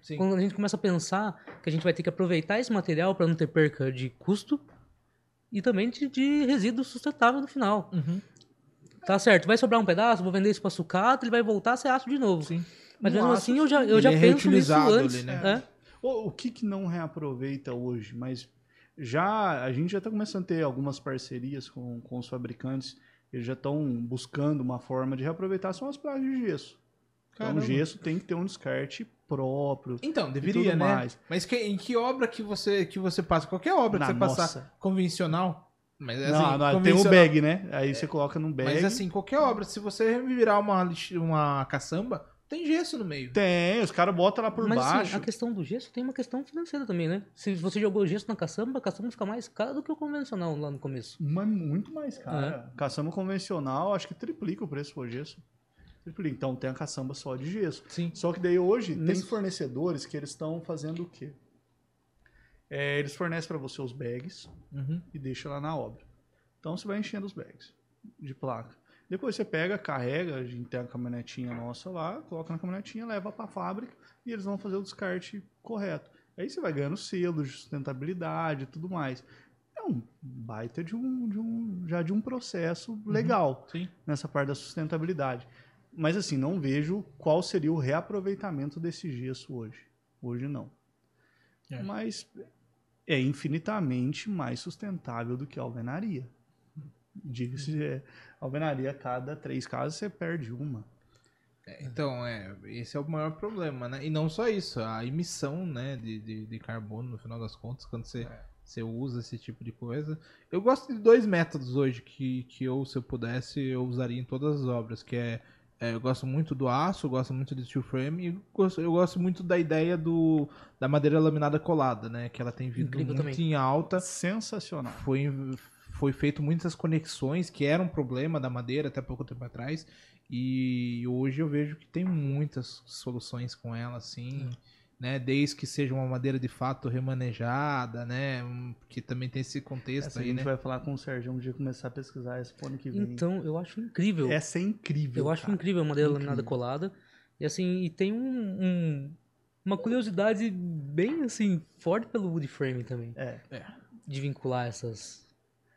Speaker 3: Sim. Quando a gente começa a pensar que a gente vai ter que aproveitar esse material para não ter perca de custo e também de, de resíduo sustentável no final. Uhum. Tá certo, vai sobrar um pedaço, vou vender isso para sucata, ele vai voltar a ser aço de novo. Sim. Mas mesmo assim eu já, eu já é penso nisso antes. Ali, né? é.
Speaker 2: o, o que, que não reaproveita hoje? Mas já a gente já está começando a ter algumas parcerias com, com os fabricantes. Eles já estão buscando uma forma de reaproveitar são as placas de gesso. Caramba. Então, o gesso tem que ter um descarte próprio.
Speaker 1: Então, deveria, né? Mais. Mas que, em que obra que você, que você passa? Qualquer obra Na que você nossa. passar convencional. Mas, assim,
Speaker 2: não, não tem o bag, né? Aí é, você coloca num bag.
Speaker 1: Mas assim, qualquer obra, se você virar uma, uma caçamba, tem gesso no meio.
Speaker 2: Tem, os caras botam lá por Mas, assim, baixo. Assim,
Speaker 3: a questão do gesso tem uma questão financeira também, né? Se você jogou gesso na caçamba, a caçamba fica mais cara do que o convencional lá no começo.
Speaker 2: Mas muito mais cara. É. Caçamba convencional, acho que triplica o preço do gesso. Triplica. Então tem a caçamba só de gesso.
Speaker 1: Sim.
Speaker 2: Só que daí hoje Nesse... tem fornecedores que eles estão fazendo o quê? É, eles fornecem para você os bags uhum. e deixa lá na obra. Então você vai enchendo os bags de placa. Depois você pega, carrega, a gente tem a caminhonetinha nossa lá, coloca na caminhonetinha, leva para a fábrica e eles vão fazer o descarte correto. Aí você vai ganhando selo de sustentabilidade e tudo mais. É um baita de um, de um já de um processo uhum. legal
Speaker 1: uhum,
Speaker 2: nessa parte da sustentabilidade. Mas assim, não vejo qual seria o reaproveitamento desse gesso hoje. Hoje não. É. Mas é infinitamente mais sustentável do que a alvenaria. Diga-se, é, alvenaria, cada três casas você perde uma.
Speaker 1: É, então, é, esse é o maior problema, né? E não só isso, a emissão né, de, de, de carbono, no final das contas, quando você, é. você usa esse tipo de coisa. Eu gosto de dois métodos hoje que, que eu, se eu pudesse, eu usaria em todas as obras, que é, é eu gosto muito do aço, eu gosto muito do steel frame e eu gosto, eu gosto muito da ideia do, da madeira laminada colada, né? Que ela tem vindo Incrível muito também. em alta.
Speaker 2: Sensacional.
Speaker 1: Foi foi feito muitas conexões que eram um problema da madeira até pouco tempo atrás e hoje eu vejo que tem muitas soluções com ela assim né? Desde que seja uma madeira de fato remanejada, né? Que também tem esse contexto
Speaker 2: Essa a
Speaker 1: aí,
Speaker 2: gente
Speaker 1: né?
Speaker 2: vai falar com o Sérgio um dia começar a pesquisar esse ano que vem.
Speaker 3: Então, eu acho incrível.
Speaker 2: Essa é incrível.
Speaker 3: eu acho
Speaker 2: cara.
Speaker 3: incrível a madeira laminada
Speaker 2: Incrível.
Speaker 3: colada. E assim, e tem um, um- uma curiosidade bem assim, forte pelo wood frame também.
Speaker 2: É.
Speaker 3: De vincular essas,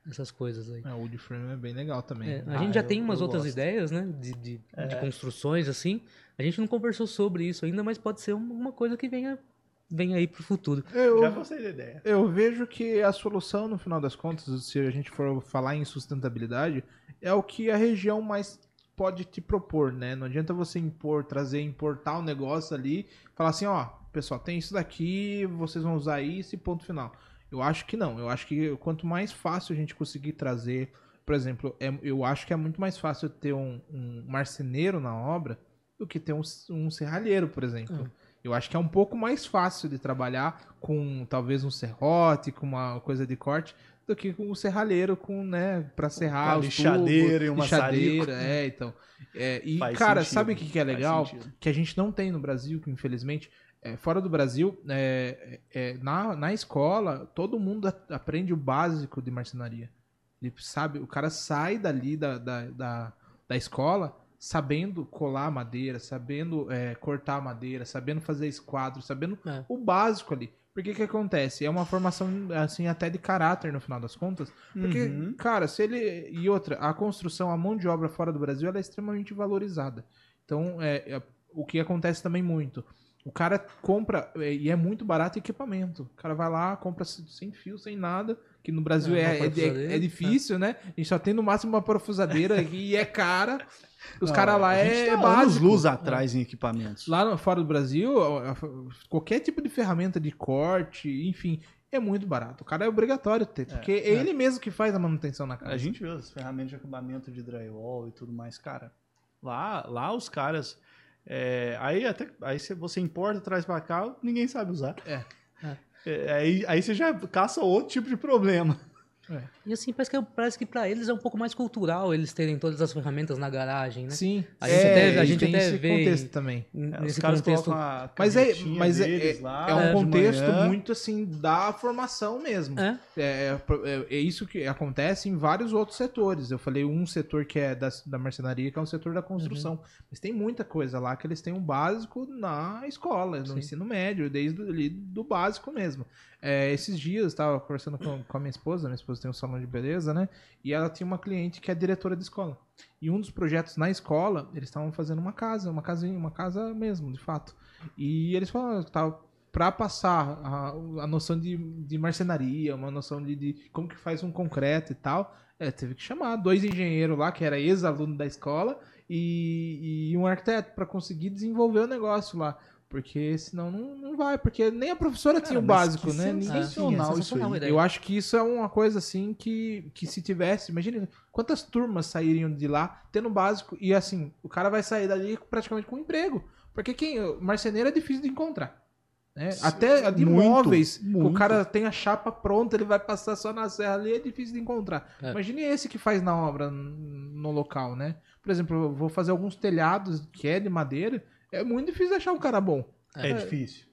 Speaker 3: essas coisas aí.
Speaker 1: É, o wood frame é bem legal também.
Speaker 3: É, a
Speaker 2: Ah,
Speaker 3: gente já
Speaker 2: eu-
Speaker 3: tem umas outras
Speaker 2: gosto.
Speaker 3: ideias, né? De, de,
Speaker 2: É.
Speaker 3: de construções, assim. A gente não conversou sobre isso ainda, mas pode ser uma coisa que venha, venha aí pro futuro.
Speaker 1: Eu,
Speaker 2: Já gostei da ideia.
Speaker 1: eu vejo que a solução, no final das contas, se a gente for falar em sustentabilidade, é o que a região mais pode te propor, né? Não adianta você impor, trazer, importar o negócio ali, falar assim, ó, pessoal, tem isso daqui, vocês vão usar isso e ponto final. Eu acho que não. Eu acho que quanto mais fácil a gente conseguir trazer, por exemplo, é- eu acho que é muito mais fácil ter um, um marceneiro na obra do que ter um, um serralheiro, por exemplo. Eu acho que é um pouco mais fácil de trabalhar com talvez um serrote, com uma coisa de corte, do que com o serralheiro, com, né, pra serrar
Speaker 2: Uma lixadeira e um
Speaker 1: tubos,
Speaker 2: maçarico.
Speaker 1: lixadeira, é, então. É, e,
Speaker 2: Faz
Speaker 1: cara,
Speaker 2: sentido,
Speaker 1: sabe o que, que é legal? Que a gente não tem no Brasil, que infelizmente, é, fora do Brasil, é, é, na, na escola, todo mundo aprende o básico de marcenaria. Ele sabe, o cara sai dali da, da, da, da escola sabendo colar madeira, sabendo é, cortar madeira, sabendo fazer esquadro, sabendo
Speaker 3: É.
Speaker 1: o básico ali. Porque que acontece? É uma formação, assim, até de caráter, no final das contas. Porque,
Speaker 2: Uhum.
Speaker 1: cara, se ele. E outra, a construção, a mão de obra fora do Brasil, ela é extremamente valorizada. Então, é, é o que acontece também muito. O cara compra, é, e é muito barato equipamento. O cara vai lá, compra se- sem fio, sem nada, que no Brasil
Speaker 3: É,
Speaker 1: é, é, é difícil, né? A gente só tem no máximo uma parafusadeira e é cara. Os caras lá
Speaker 2: a gente
Speaker 1: é
Speaker 2: tá
Speaker 1: básico.
Speaker 2: luz atrás em equipamentos.
Speaker 1: Lá no- fora do Brasil, qualquer tipo de ferramenta de corte, enfim, é muito barato. O cara é obrigatório ter, porque é, ele mesmo que faz a manutenção na casa.
Speaker 2: A gente viu as ferramentas de acabamento de drywall e tudo mais, cara. Lá, lá os caras. É, aí até aí você- importa, traz pra cá, ninguém sabe usar.
Speaker 1: É.
Speaker 2: É, aí, aí você já caça outro tipo de problema.
Speaker 3: E assim, parece que, parece que pra eles é um pouco mais cultural eles terem todas as ferramentas na garagem, né?
Speaker 1: Sim,
Speaker 3: A gente até- a gente
Speaker 1: tem
Speaker 3: até
Speaker 1: esse
Speaker 3: vê-
Speaker 1: contexto também.
Speaker 3: N-
Speaker 2: É, os
Speaker 3: Nesse
Speaker 2: caras
Speaker 3: contexto.
Speaker 2: colocam a
Speaker 1: Mas é, mas é,
Speaker 2: deles
Speaker 1: é,
Speaker 2: lá
Speaker 1: é um
Speaker 2: de
Speaker 1: contexto muito assim da formação mesmo.
Speaker 3: É,
Speaker 1: É, é, é isso que acontece em vários outros setores. Eu falei um setor que é da, da marcenaria, que é um setor da construção.
Speaker 3: Uhum.
Speaker 1: Mas tem muita coisa lá que eles têm um básico na escola, no
Speaker 3: Sim.
Speaker 1: ensino médio, desde ali do básico mesmo. É, esses dias estava conversando com, com a minha esposa, minha esposa tem um salão de beleza, né? E ela tinha uma cliente que é diretora de escola. E um dos projetos na escola, eles estavam fazendo uma casa, uma casinha, uma casa mesmo, de fato. E eles falaram que tava para passar a, a noção de, de marcenaria, uma noção de, de como que faz um concreto e tal, é, teve que chamar dois engenheiros lá, que era ex-aluno da escola, e, e um arquiteto para conseguir desenvolver o negócio lá. Porque senão não, não vai, porque nem a professora tinha o básico, né? Ninguém tinha.
Speaker 2: sensacional isso
Speaker 3: sensacional
Speaker 2: aí.
Speaker 1: Eu acho que isso é uma coisa assim que, que se tivesse, imagina quantas turmas sairiam de lá tendo básico e assim, o cara vai sair dali praticamente com emprego. Porque quem marceneiro é difícil de encontrar. Né? Até de
Speaker 2: Muito,
Speaker 1: móveis, que o
Speaker 2: muito.
Speaker 1: cara tem a chapa pronta, ele vai passar só na serra ali, é difícil de encontrar.
Speaker 3: É.
Speaker 1: Imagine esse que faz na obra no local, né? Por exemplo, eu vou fazer alguns telhados que é de madeira, é muito difícil achar um cara bom.
Speaker 2: É, difícil.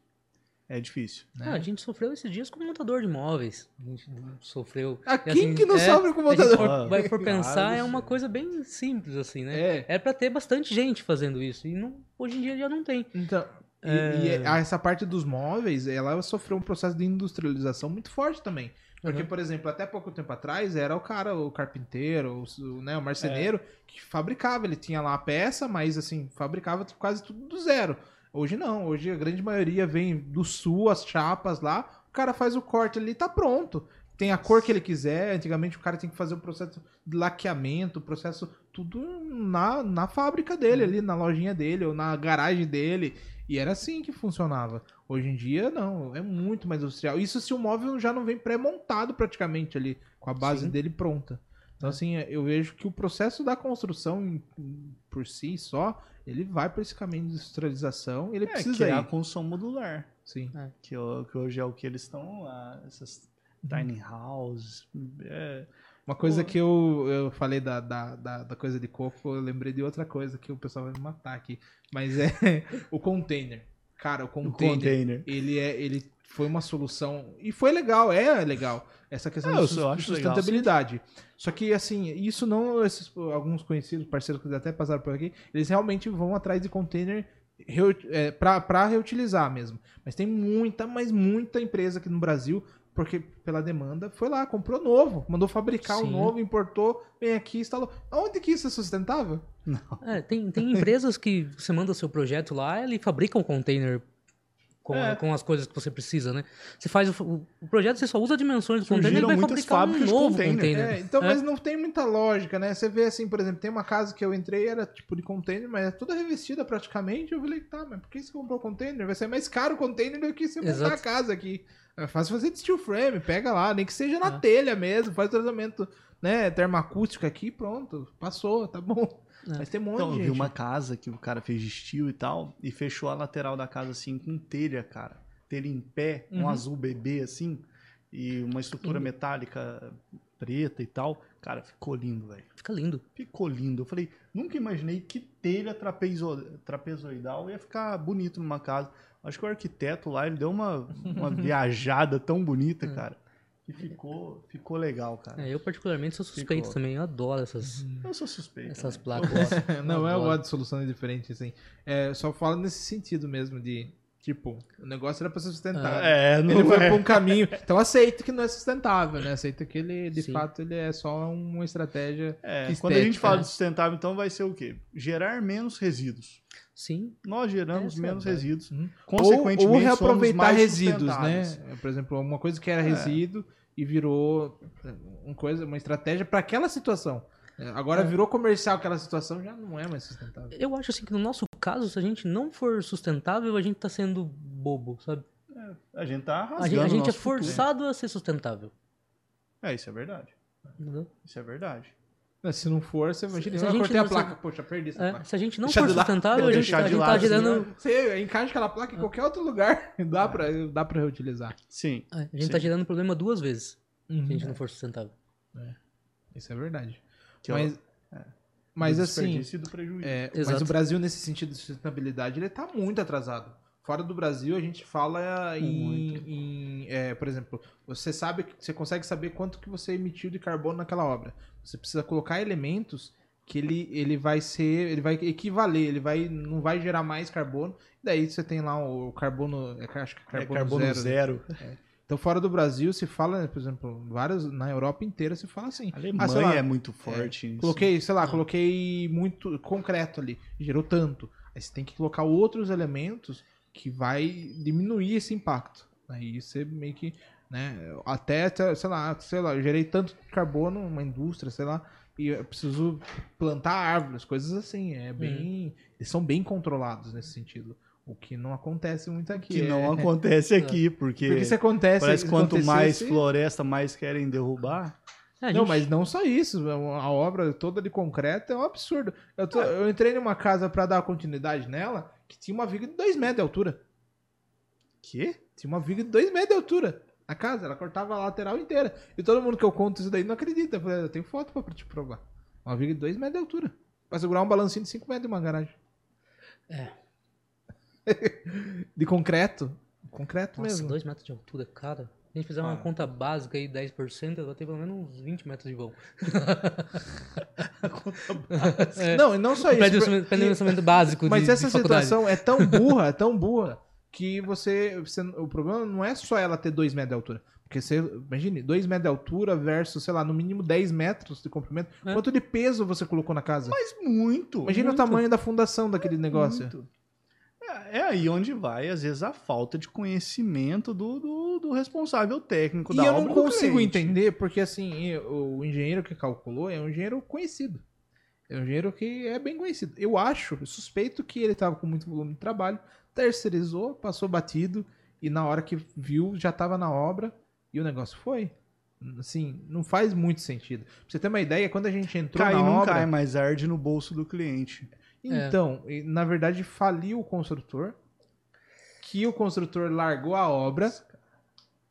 Speaker 2: É difícil.
Speaker 1: né?
Speaker 3: Ah, a gente sofreu esses dias com montador de móveis. A gente sofreu.
Speaker 1: Ah,
Speaker 3: e
Speaker 1: quem
Speaker 3: assim,
Speaker 1: que não
Speaker 3: é,
Speaker 1: sofre com
Speaker 3: a
Speaker 1: montador?
Speaker 3: for-
Speaker 2: Ah,
Speaker 3: vai for
Speaker 2: cara
Speaker 3: pensar,
Speaker 2: do
Speaker 3: é uma
Speaker 2: céu.
Speaker 3: coisa bem simples, assim, né?
Speaker 1: É.
Speaker 3: Era pra ter bastante gente fazendo isso. E não, hoje em dia já não tem.
Speaker 1: Então, e,
Speaker 3: É.
Speaker 1: e essa parte dos móveis, ela sofreu um processo de industrialização muito forte também. Porque,
Speaker 3: Uhum.
Speaker 1: por exemplo, até pouco tempo atrás era o cara, o carpinteiro, o, né, o marceneiro, que fabricava. Ele tinha lá a peça, mas assim, fabricava quase tudo do zero. Hoje não, hoje a grande maioria vem do sul, as chapas lá, o cara faz o corte ali e tá pronto. Tem a cor que ele quiser, antigamente o cara tem que fazer o processo de laqueamento, o processo tudo na, na fábrica dele, ali na lojinha dele, ou na garagem dele. E era assim que funcionava. Hoje em dia, não, é muito mais industrial. Isso se o móvel já não vem pré-montado praticamente ali, com a base
Speaker 3: Sim.
Speaker 1: dele pronta. Então, assim, eu vejo que o processo da construção por si só, ele vai para esse caminho de industrialização, ele
Speaker 2: É,
Speaker 1: precisa
Speaker 2: que é a
Speaker 1: ir.
Speaker 2: construção modular.
Speaker 1: Sim.
Speaker 2: Que, ho- que hoje é o que eles estão lá, essas tiny houses. É,
Speaker 1: Uma coisa
Speaker 2: Pô.
Speaker 1: que eu, eu falei da, da, da, da coisa de coco, eu lembrei de outra coisa que o pessoal vai me matar aqui. Mas é o container. Cara, o
Speaker 2: O
Speaker 1: container,
Speaker 2: container.
Speaker 1: ele é ele foi uma solução e foi legal, é legal essa questão
Speaker 2: É,
Speaker 1: da
Speaker 2: eu
Speaker 1: sus-
Speaker 2: só acho legal,
Speaker 1: sustentabilidade. Só que assim, isso não esses alguns conhecidos parceiros que até passaram por aqui, eles realmente vão atrás de container reu, é, para reutilizar mesmo. Mas tem muita, mas muita empresa aqui no Brasil porque pela demanda foi lá, comprou novo, mandou fabricar um
Speaker 3: Sim.
Speaker 1: novo, importou, vem aqui, instalou. Aonde que isso é sustentável?
Speaker 3: É, tem, tem empresas que você manda seu projeto lá, ele fabrica um container com,
Speaker 2: É.
Speaker 3: com as coisas que você precisa, né? Você faz o, o- projeto, você só usa dimensões do container, ele vai
Speaker 2: muitas
Speaker 3: fabricar um novo
Speaker 2: container.
Speaker 3: container.
Speaker 1: É, então,
Speaker 3: É.
Speaker 1: mas não tem muita lógica, né? Você vê assim, por exemplo, tem uma casa que eu entrei, era tipo de container, mas é toda revestida praticamente. Eu falei, tá, mas por que você comprou container? Vai ser mais caro o container do que você montar
Speaker 3: Exato.
Speaker 1: a casa aqui. É fácil fazer de steel frame, pega lá, nem que seja na
Speaker 3: É.
Speaker 1: telha mesmo, faz tratamento, né, termoacústico aqui, pronto, passou, tá bom.
Speaker 3: É.
Speaker 1: Mas tem um monte
Speaker 2: Então, eu
Speaker 1: de
Speaker 2: vi
Speaker 1: gente.
Speaker 2: uma casa que o cara fez de estilo e tal, e fechou a lateral da casa assim com telha, cara. Telha em pé, um
Speaker 1: Uhum.
Speaker 2: azul bebê assim, e uma estrutura
Speaker 3: Lindo.
Speaker 2: metálica preta e tal. Cara, ficou lindo, velho.
Speaker 3: Fica lindo.
Speaker 2: Ficou lindo. Eu falei, nunca imaginei que telha trapezo- trapezoidal ia ficar bonito numa casa. Acho que o arquiteto lá, ele deu uma, uma viajada tão bonita, cara, que ficou, ficou legal, cara.
Speaker 3: É, eu particularmente sou suspeito
Speaker 2: Ficou.
Speaker 3: também, eu adoro essas,
Speaker 2: Eu sou suspeito.
Speaker 3: essas
Speaker 2: né?
Speaker 3: placas.
Speaker 1: Não, é eu gosto de soluções diferentes, assim. É, só fala nesse sentido mesmo, de, tipo, o negócio era pra ser sustentável.
Speaker 2: É, não
Speaker 1: Ele foi
Speaker 2: é.
Speaker 1: pra um caminho. Então aceita que não é sustentável, né? Aceita que ele, de
Speaker 3: Sim.
Speaker 1: fato, ele é só uma estratégia.
Speaker 2: É,
Speaker 1: estética,
Speaker 2: quando a gente fala
Speaker 1: né?
Speaker 2: de sustentável, então vai ser o quê? Gerar menos resíduos.
Speaker 3: Sim,
Speaker 2: Nós geramos
Speaker 3: é
Speaker 2: menos
Speaker 3: a verdade.
Speaker 2: resíduos.
Speaker 1: Uhum.
Speaker 2: Consequentemente,
Speaker 1: ou, ou
Speaker 2: somos
Speaker 1: reaproveitar
Speaker 2: mais
Speaker 1: resíduos, né? Por exemplo, uma coisa que era
Speaker 2: É.
Speaker 1: resíduo e virou uma coisa, uma estratégia para aquela situação. É, Agora virou comercial aquela situação, já não é mais sustentável.
Speaker 3: eu acho assim que no nosso caso, se a gente não for sustentável, a gente tá sendo bobo, sabe?
Speaker 2: A gente tá
Speaker 3: A
Speaker 2: rasgando
Speaker 3: gente, a
Speaker 2: o
Speaker 3: gente é
Speaker 2: nosso futuro.
Speaker 3: forçado a ser sustentável.
Speaker 2: É, isso é verdade.
Speaker 3: entendeu?
Speaker 2: Isso é verdade.
Speaker 1: Mas Se não for, você imagina,
Speaker 3: se a
Speaker 1: eu
Speaker 3: gente
Speaker 1: cortei a
Speaker 3: não-
Speaker 1: placa, poxa, perdi essa
Speaker 3: É,
Speaker 1: placa.
Speaker 3: se a gente não
Speaker 1: Deixa
Speaker 3: for sustentável, a gente,
Speaker 2: deixar
Speaker 3: a
Speaker 2: de
Speaker 3: gente
Speaker 2: lado,
Speaker 3: tá
Speaker 2: assim,
Speaker 3: gerando.
Speaker 1: Você encaixa aquela placa em qualquer outro lugar, dá pra, dá pra reutilizar.
Speaker 2: Sim.
Speaker 3: A gente
Speaker 2: Sim.
Speaker 3: tá gerando problema duas vezes se a
Speaker 1: Uhum.
Speaker 3: gente não for sustentável.
Speaker 1: Isso é verdade.
Speaker 2: Que é o-
Speaker 1: mas, mas
Speaker 2: do
Speaker 1: assim,
Speaker 2: e do prejuízo.
Speaker 1: É, mas
Speaker 3: Exato.
Speaker 1: o Brasil, nesse sentido de sustentabilidade, ele tá muito atrasado. Fora do Brasil, a gente fala em, em, é, por exemplo, você sabe você consegue saber quanto que você emitiu de carbono naquela obra. Você precisa colocar elementos que ele, ele vai ser, ele vai equivaler, ele vai não vai gerar mais carbono. Daí você tem lá o carbono, é, acho que é
Speaker 2: É
Speaker 1: carbono,
Speaker 2: carbono
Speaker 1: zero.
Speaker 2: zero.
Speaker 1: Então fora do Brasil se fala, por exemplo, vários na Europa inteira se fala assim.
Speaker 2: A Alemanha
Speaker 1: Ah, lá,
Speaker 2: é muito forte nisso.
Speaker 1: Coloquei, sei lá, coloquei muito concreto ali, gerou tanto. Aí você tem que colocar outros elementos que vai diminuir esse impacto. Aí você meio que, né, até, sei lá, sei lá, eu gerei tanto carbono, uma indústria, sei lá, e eu preciso plantar árvores, coisas assim. É bem, eles são bem controlados nesse sentido. O que não acontece muito aqui.
Speaker 2: Que
Speaker 1: é-
Speaker 2: não acontece aqui, porque,
Speaker 1: Porque se acontece,
Speaker 2: parece que quanto mais floresta, mais querem derrubar.
Speaker 3: É, a
Speaker 1: Não,
Speaker 3: gente-
Speaker 1: mas não só isso. A obra toda de concreto é um absurdo. Eu, tô- eu entrei numa casa pra dar continuidade nela que tinha uma viga de 2 metros de altura.
Speaker 2: Quê?
Speaker 1: Tinha uma viga de 2 metros de altura. A casa, ela cortava a lateral inteira. E todo mundo que eu conto isso daí não acredita. Eu falei, eu tenho foto pra te provar. Uma viga de 2 metros de altura. Pra segurar um balancinho de 5 metros de uma garagem.
Speaker 3: É.
Speaker 1: de concreto. Concreto
Speaker 3: Nossa,
Speaker 1: mesmo.
Speaker 3: 2 metros de altura, cara. Se a gente fizer uma
Speaker 2: Ah.
Speaker 3: conta básica aí, 10%, vai ter pelo menos uns 20 metros de vão. É.
Speaker 1: Não, e não só isso.
Speaker 3: Prédio
Speaker 1: por-
Speaker 3: de financiamento básico
Speaker 1: Mas
Speaker 3: de,
Speaker 1: essa
Speaker 3: de
Speaker 1: situação é tão burra, é tão burra, que você, você- O problema não é só ela ter 2 metros de altura. Porque você. Imagine, 2 metros de altura versus, sei lá, no mínimo 10 metros de comprimento.
Speaker 3: É.
Speaker 1: Quanto de peso você colocou na casa?
Speaker 2: Mas muito.
Speaker 1: Imagina
Speaker 3: muito.
Speaker 1: o tamanho da fundação daquele negócio.
Speaker 2: Muito. É, é aí onde vai, às vezes, a falta de conhecimento do, do, do responsável técnico
Speaker 1: E
Speaker 2: da
Speaker 1: eu
Speaker 2: obra
Speaker 1: não
Speaker 2: do
Speaker 1: consigo
Speaker 2: cliente.
Speaker 1: entender, porque assim, eu- o engenheiro que calculou é um engenheiro conhecido. É um engenheiro que é bem conhecido. Eu acho, eu suspeito que ele estava com muito volume de trabalho, terceirizou, passou batido, e na hora que viu, já estava na obra, e o negócio foi. Assim, não faz muito sentido. Pra você ter uma ideia, quando a gente entrou
Speaker 2: Cai
Speaker 1: na
Speaker 2: não
Speaker 1: obra...
Speaker 2: cai, mas arde no bolso do cliente.
Speaker 1: Então, e, na verdade, faliu o construtor, que o construtor largou a obra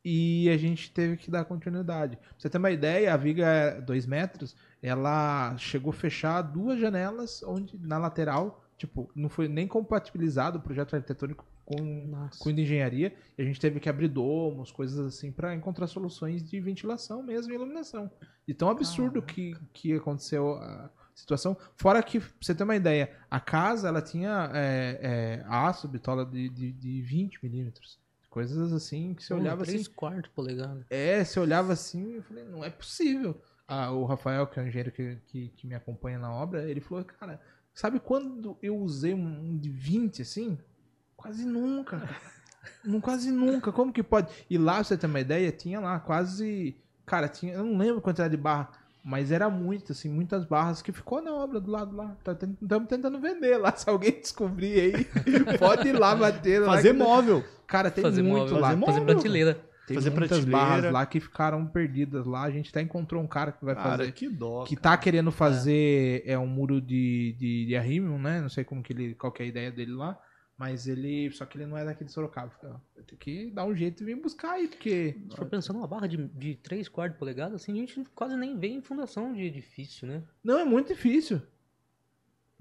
Speaker 1: e a gente teve que dar continuidade. Pra você ter uma ideia, a viga é 2 metros, ela chegou a fechar duas janelas onde na lateral tipo, não foi nem compatibilizado o projeto arquitetônico com,
Speaker 3: Nossa.
Speaker 1: com o de engenharia. E a gente teve que abrir domos, coisas assim, pra encontrar soluções de ventilação mesmo e iluminação. De tão absurdo que, que aconteceu a situação. Fora que, pra você ter uma ideia, a casa, ela tinha é, é, aço, bitola de, de, de 20 milímetros. Coisas assim que você olhava assim.
Speaker 3: 3 quartos polegadas.
Speaker 1: É, você olhava assim e falei, não é possível. Ah, o Rafael, que é o engenheiro que, que, que me acompanha na obra, ele falou, cara, sabe quando eu usei um de 20 assim? Quase nunca. cara. quase nunca. Como que pode? E lá, pra você ter uma ideia, tinha lá quase. Cara, tinha. Eu não lembro quantidade de barra. Mas era muito, assim, muitas barras que ficou na obra do lado lá. Estamos tentando vender lá. Se alguém descobrir aí, pode ir lá bater lá.
Speaker 2: Fazer
Speaker 1: que-
Speaker 2: móvel.
Speaker 1: Cara, tem
Speaker 3: fazer
Speaker 1: muito
Speaker 3: móvel,
Speaker 1: lá.
Speaker 3: fazer, fazer
Speaker 2: móvel.
Speaker 3: prateleira.
Speaker 1: Tem
Speaker 2: fazer
Speaker 1: muitas
Speaker 2: prateleira.
Speaker 1: barras lá que ficaram perdidas lá. A gente até encontrou um cara que vai
Speaker 2: Cara,
Speaker 1: fazer.
Speaker 2: que dó.
Speaker 1: Que
Speaker 2: cara.
Speaker 1: tá querendo fazer é. um muro de, de, de arrimo, né? Não sei como que ele, qual que é a ideia dele lá. Mas ele. Só que ele não é daqui de Sorocaba. Vai ter que dar um jeito e vir buscar aí, porque.
Speaker 3: Se for pensando numa barra de, de 3 quartos polegadas, assim, a gente quase nem vê em fundação de edifício, né?
Speaker 1: Não, é muito difícil.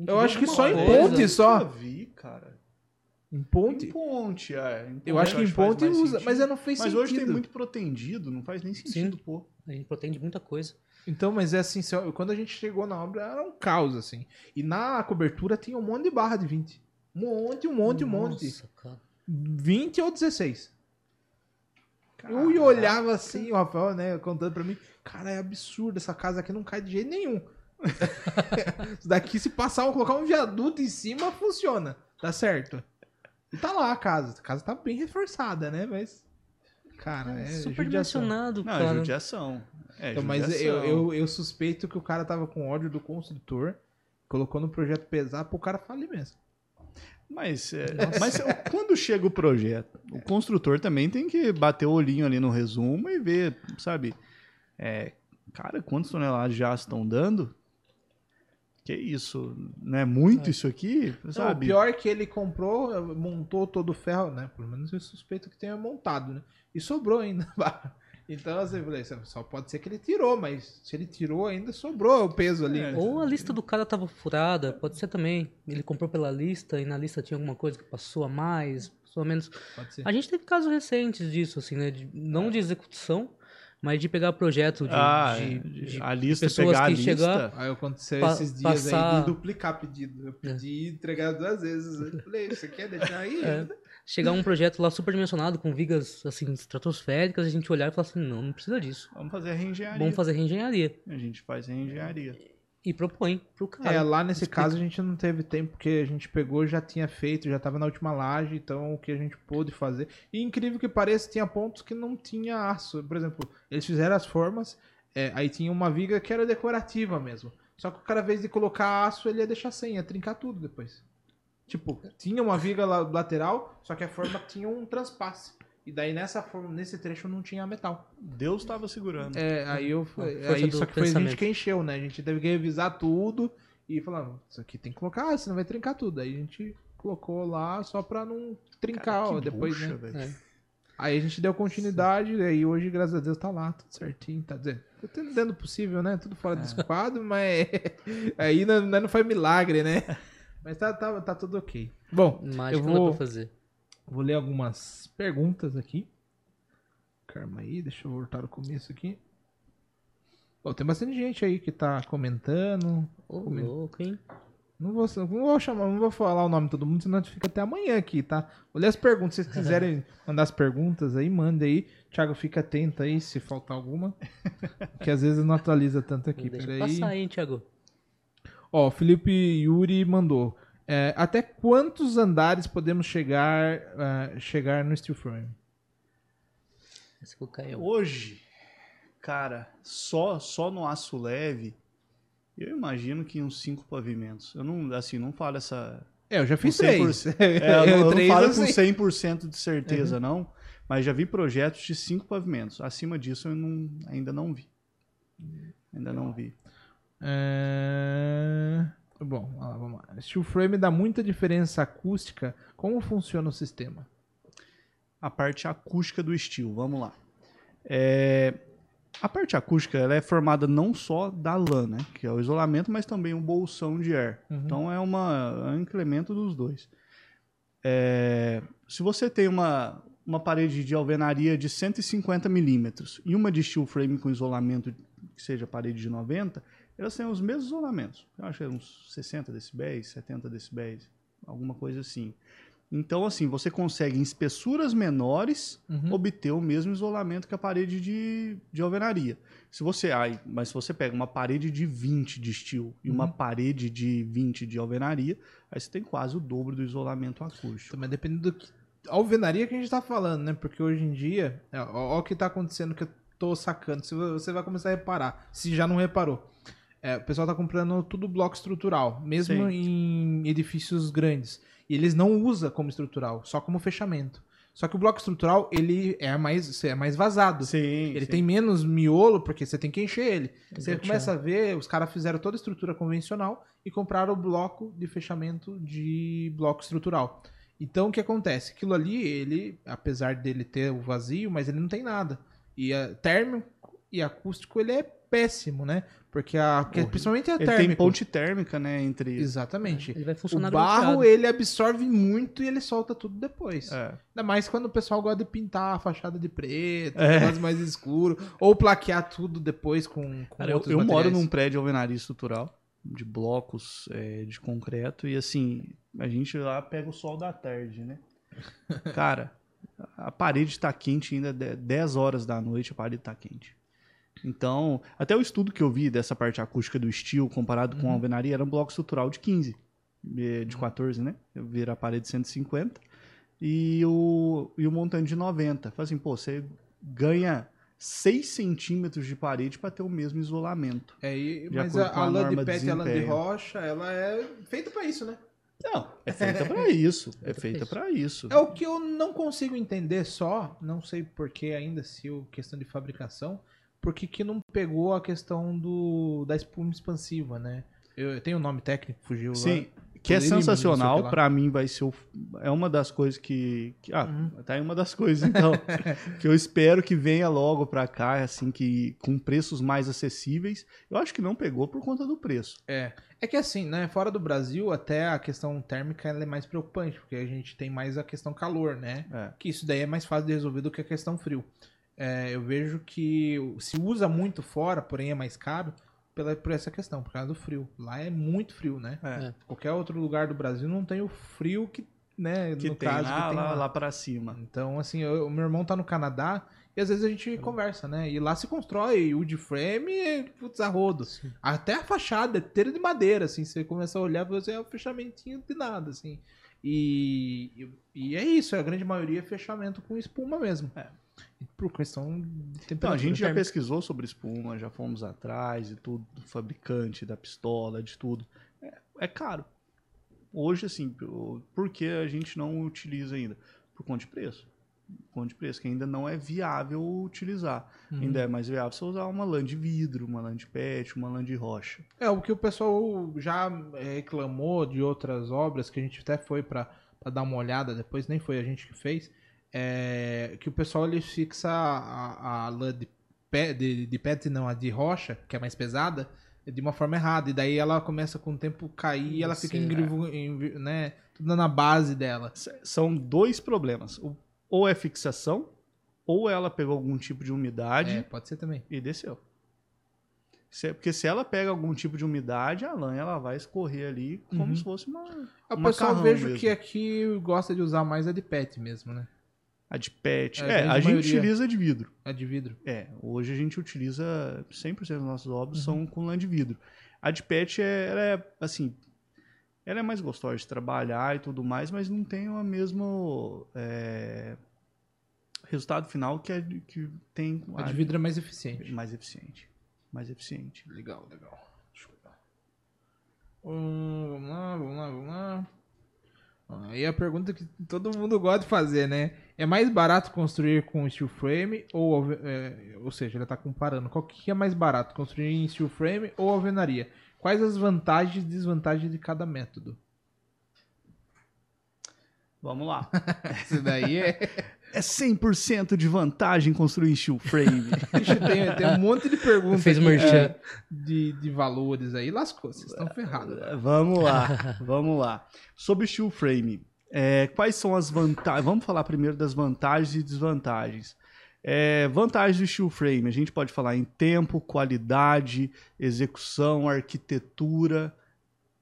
Speaker 1: Eu acho que só em ponte só.
Speaker 2: Eu vi, cara.
Speaker 1: Em ponte.
Speaker 2: Em ponte, é. Em
Speaker 1: Eu
Speaker 2: ponte
Speaker 1: acho que em ponte usa.
Speaker 2: sentido.
Speaker 1: Mas eu não fez
Speaker 2: Mas
Speaker 1: sentido.
Speaker 2: hoje tem muito protendido, não faz nem sentido, pô.
Speaker 3: A gente protege muita coisa.
Speaker 1: Então, mas é assim, eu- quando a gente chegou na obra, era um caos, assim. E na cobertura tinha um monte de barra de 20. Um monte, um monte, um monte.
Speaker 3: Nossa, cara.
Speaker 1: 20 ou 16. Eu ia olhava assim, o Rafael, né, contando pra mim, cara, é absurdo, essa casa aqui não cai de jeito nenhum. Isso daqui, se passar, um, colocar um viaduto em cima, funciona. Tá certo. E tá lá a casa. A casa tá bem reforçada, né? Mas. Cara, é,
Speaker 3: super
Speaker 1: judiação.
Speaker 3: dimensionado,
Speaker 2: Não, é
Speaker 3: cara.
Speaker 2: judiação. É,
Speaker 1: Então, mas eu, eu, eu suspeito que o cara tava com ódio do construtor, colocou no projeto pesado pro cara falir mesmo.
Speaker 2: Mas, é, mas o- quando chega o projeto, o construtor também tem que bater o olhinho ali no resumo e ver, sabe? É, cara, quantas toneladas já estão dando? Que isso? Não é muito isso aqui?
Speaker 1: Não, o
Speaker 2: Sabe?
Speaker 1: pior é que ele comprou, montou todo o ferro, né? Pelo menos eu suspeito que tenha montado, né? E sobrou ainda. Então, assim, eu falei, só pode ser que ele tirou, mas se ele tirou, ainda sobrou o peso ali.
Speaker 2: É.
Speaker 1: né?
Speaker 3: Ou a lista do cara tava furada, pode ser também. Ele comprou pela lista e na lista tinha alguma coisa que passou a mais, passou a menos.
Speaker 1: Pode ser.
Speaker 3: A gente teve casos recentes disso, assim, né? de- não de execução, mas de pegar projeto de,
Speaker 2: ah,
Speaker 3: de-
Speaker 2: é,
Speaker 3: de
Speaker 2: a lista,
Speaker 3: pessoas
Speaker 2: pegar a
Speaker 3: que
Speaker 2: lista.
Speaker 3: chegar-
Speaker 1: Aí aconteceu
Speaker 3: Pa-
Speaker 1: esses dias
Speaker 3: passar-
Speaker 1: aí de duplicar pedido. Eu pedi entregar duas vezes. Eu falei, você quer deixar aí?
Speaker 3: É. chegar um projeto lá super dimensionado, com vigas, assim, estratosféricas, a gente olhar e falar assim, não, não precisa disso.
Speaker 2: Vamos fazer a reengenharia.
Speaker 3: Vamos fazer reengenharia.
Speaker 2: A gente faz reengenharia.
Speaker 3: E propõe pro cara.
Speaker 1: É, lá nesse
Speaker 3: explica.
Speaker 1: caso a gente não teve tempo, porque a gente pegou, já tinha feito, já tava na última laje, então o que a gente pôde fazer. E incrível que pareça, tinha pontos que não tinha aço. Por exemplo, eles fizeram as formas, é, aí tinha uma viga que era decorativa mesmo. Só que o cara, invés de colocar aço, ele ia deixar sem, ia trincar tudo depois. Tipo, tinha uma viga la- lateral, só que a forma tinha um transpasse. E daí nessa forma, nesse trecho não tinha metal.
Speaker 2: Deus estava segurando.
Speaker 1: É, aí eu
Speaker 3: força
Speaker 1: aí só que foi a gente que encheu, né? A gente teve que revisar tudo e falar, "Não, isso aqui tem que colocar, senão vai trincar tudo. Aí a gente colocou lá só pra não trincar
Speaker 2: Cara,
Speaker 1: ó,
Speaker 2: que
Speaker 1: depois,
Speaker 2: bucha,
Speaker 1: né?
Speaker 3: É.
Speaker 1: Aí a gente deu continuidade e aí hoje, graças a Deus, tá lá, tudo certinho, tá dizendo. Tá tendo dentro do possível, né? Tudo fora desse quadro, mas aí não, não foi milagre, né? Mas tá, tá, tá tudo ok. Bom,
Speaker 3: Mágica
Speaker 1: eu vou,
Speaker 3: fazer.
Speaker 1: vou ler algumas perguntas aqui. Calma aí, deixa eu voltar ao começo aqui. Bom, tem bastante gente aí que tá comentando.
Speaker 3: Ô,
Speaker 1: Comenta.
Speaker 3: louco, hein?
Speaker 1: Não vou, não vou chamar, não vou falar o nome de todo mundo, senão a gente fica até amanhã aqui, tá? Vou ler as perguntas. Se vocês quiserem mandar as perguntas aí, manda aí. Thiago, fica atento aí se faltar alguma. Que às vezes não atualiza tanto aqui.
Speaker 3: Deixa
Speaker 1: Peraí.
Speaker 3: passar, hein, Thiago?
Speaker 1: Ó, o Felipe Yuri mandou. É, até quantos andares podemos chegar, ah, chegar no steel frame?
Speaker 3: Esse que caiu.
Speaker 2: Hoje, cara, só só no aço leve, eu imagino que uns cinco pavimentos. Eu não, assim, não falo essa.
Speaker 1: É, eu já fiz três.
Speaker 2: 100%. É, eu não, eu não
Speaker 1: Três
Speaker 2: falo
Speaker 1: eu
Speaker 2: com
Speaker 1: sei.
Speaker 2: 100% de certeza, não. Mas já vi projetos de cinco pavimentos. Acima disso, eu não- ainda não vi. Ainda não vi.
Speaker 1: É... Bom, ó, vamos lá. Steel frame dá muita diferença acústica. Como funciona o sistema?
Speaker 2: a parte acústica do estilo. Vamos lá. É, A parte acústica ela é formada não só da lã, né, que é o isolamento, mas também um bolsão de ar.
Speaker 1: Uhum.
Speaker 2: Então é, uma, é um incremento dos dois. É, se você tem uma, uma parede de alvenaria de 150 milímetros e uma de steel frame com isolamento que seja parede de 90, elas têm os mesmos isolamentos. Eu acho que é uns 60 decibéis, 70 decibéis, alguma coisa assim. Então, assim, você consegue em espessuras menores
Speaker 1: Uhum.
Speaker 2: obter o mesmo isolamento que a parede de, de alvenaria. Se você, ai, mas se você pega uma parede de 20 de steel e uma
Speaker 1: Uhum.
Speaker 2: parede de 20 de alvenaria, aí você tem quase o dobro do isolamento acústico.
Speaker 1: Também depende do que. A alvenaria que a gente tá falando, né? Porque hoje em dia, é, ó, ó o que tá acontecendo que eu tô sacando. Você vai começar a reparar, se já não reparou. É, o pessoal tá comprando tudo bloco estrutural, mesmo
Speaker 2: Sim.
Speaker 1: em edifícios grandes. E eles não usam como estrutural, só como fechamento. Só que o bloco estrutural, ele é mais, é mais vazado.
Speaker 2: Sim,
Speaker 1: Ele
Speaker 2: sim.
Speaker 1: tem menos miolo, porque você tem que encher ele. Você começa a ver, os caras fizeram toda a estrutura convencional e compraram o bloco de fechamento de bloco estrutural. Então o que acontece? Aquilo ali, ele, apesar dele ter o vazio, mas ele não tem nada. E a térmico e acústico, ele é péssimo, né? Porque a, porque principalmente a
Speaker 2: Ele
Speaker 1: térmico.
Speaker 2: tem ponte térmica, né, entre...
Speaker 1: Exatamente.
Speaker 3: Ele vai
Speaker 1: O
Speaker 3: funcionar
Speaker 1: barro,
Speaker 3: bronzeado.
Speaker 1: ele absorve muito e ele solta tudo depois.
Speaker 2: É.
Speaker 1: Ainda mais quando o pessoal gosta de pintar a fachada de preto,
Speaker 2: É.
Speaker 1: um mais escuro, ou plaquear tudo depois com, com
Speaker 2: Cara, eu,
Speaker 1: outros
Speaker 2: eu moro num prédio de alvenaria estrutural, de blocos é, de concreto, e assim, a gente lá pega o sol da tarde, né? Cara, a parede tá quente ainda, de- 10 horas da noite a parede tá quente. Então, até o estudo que eu vi dessa parte acústica do steel comparado com a alvenaria era um bloco estrutural de 15, eh, de 14, né? Eu vi a parede 150 e o, e o montante de 90. Fala assim, pô, você ganha 6 centímetros de parede para ter o mesmo isolamento.
Speaker 1: É, e- mas a, a
Speaker 2: a
Speaker 1: lã de PET e a lã de rocha, ela é feita pra isso, né?
Speaker 2: Não, é feita para isso. É
Speaker 3: Feita
Speaker 2: para isso.
Speaker 1: É o que eu não consigo entender só, não sei porquê ainda, se o questão de fabricação, porque que não pegou a questão do da espuma expansiva, né? Eu, eu tenho o nome técnico, fugiu lá.
Speaker 2: Sim, que é sensacional.
Speaker 1: lá.
Speaker 2: Para mim vai ser o, é uma das coisas que, que- ah,
Speaker 1: Uhum.
Speaker 2: tá aí uma das coisas então que eu espero que venha logo para cá, assim que com preços mais acessíveis. Eu acho que não pegou por conta do preço.
Speaker 1: É. É que assim, né? Fora do Brasil, até a questão térmica é mais preocupante, porque a gente tem mais a questão calor, né?
Speaker 2: É.
Speaker 1: Que isso daí é mais fácil de resolver do que a questão frio. É, eu vejo que se usa muito fora, porém é mais caro, pela, por essa questão, por causa do frio. Lá é muito frio, né?
Speaker 2: É.
Speaker 1: Qualquer outro lugar do Brasil não tem o frio que, né,
Speaker 2: Que
Speaker 1: no
Speaker 2: tem,
Speaker 1: caso,
Speaker 2: lá,
Speaker 1: que tem
Speaker 2: lá,
Speaker 1: lá.
Speaker 2: lá para cima.
Speaker 1: Então, assim, eu- o meu irmão tá no Canadá e às vezes a gente conversa, né? E lá se constrói o de frame e putz, a rodo. Até a fachada é inteira de madeira, assim. Você começa a olhar, você é um fechamentinho de nada, assim. E, e é isso, a grande maioria é fechamento com espuma mesmo.
Speaker 2: É.
Speaker 1: Por questão de
Speaker 2: Então,
Speaker 1: temperatura.
Speaker 2: a gente já pesquisou sobre espuma, já fomos atrás e tudo, do fabricante, da pistola, de tudo. É, é caro. Hoje, assim, por que a gente não utiliza ainda? Por conta de preço. Por conta de preço, que ainda não é viável utilizar.
Speaker 1: Uhum.
Speaker 2: Ainda é mais viável você usar uma lã de vidro, uma lã de pet, uma lã de rocha.
Speaker 1: É, o que o pessoal já é, reclamou de outras obras, que a gente até foi pra dar uma olhada depois, nem foi a gente que fez, é que o pessoal ele fixa a, a lã de, pé, de, de pet, não, a de rocha, que é mais pesada, de uma forma errada. E daí ela começa com o tempo cair e ela fica
Speaker 3: Sim,
Speaker 1: em, grivo- em- né, tudo na base dela.
Speaker 2: São dois problemas. O- Ou é fixação, ou ela pegou algum tipo de umidade
Speaker 1: É, pode ser também.
Speaker 2: e desceu. Porque se ela pega algum tipo de umidade, a lã ela vai escorrer ali como
Speaker 1: Uhum.
Speaker 2: se fosse uma.
Speaker 1: O
Speaker 2: um
Speaker 1: pessoal vejo
Speaker 2: mesmo.
Speaker 1: que aqui gosta de usar mais a de pet mesmo, né?
Speaker 2: A de pet.
Speaker 1: É, a
Speaker 2: É, a
Speaker 1: grande
Speaker 2: gente utiliza de vidro.
Speaker 1: A de vidro.
Speaker 2: É, hoje a gente utiliza 100% das nossas obras
Speaker 1: Uhum.
Speaker 2: são com lã de vidro. A de pet é, ela é assim, ela é mais gostosa de trabalhar e tudo mais, mas não tem o mesmo é, resultado final que, a, de- que tem
Speaker 1: A de vidro é mais eficiente.
Speaker 2: mais eficiente, mais eficiente.
Speaker 1: Legal, legal. Deixa eu ver. Hum, vamos lá, vamos lá, vamos lá. Aí a pergunta que todo mundo gosta de fazer, né? É mais barato construir com steel frame ou, é, ou seja, ele tá comparando. Qual que é mais barato, construir em steel frame ou alvenaria? Quais as vantagens e desvantagens de cada método?
Speaker 2: Vamos lá.
Speaker 1: Isso daí é.
Speaker 2: É 100% de vantagem construir steel frame.
Speaker 1: Tem, tem um monte de perguntas
Speaker 3: Fez
Speaker 1: aqui,
Speaker 3: merchan.
Speaker 1: é, de, de valores aí. Lascou, vocês estão ferrados.
Speaker 2: vamos lá, vamos lá. Sobre steel frame, é, quais são as vantagens? Vamos falar primeiro das vantagens e desvantagens. É, vantagens do steel frame, a gente pode falar em tempo, qualidade, execução, arquitetura,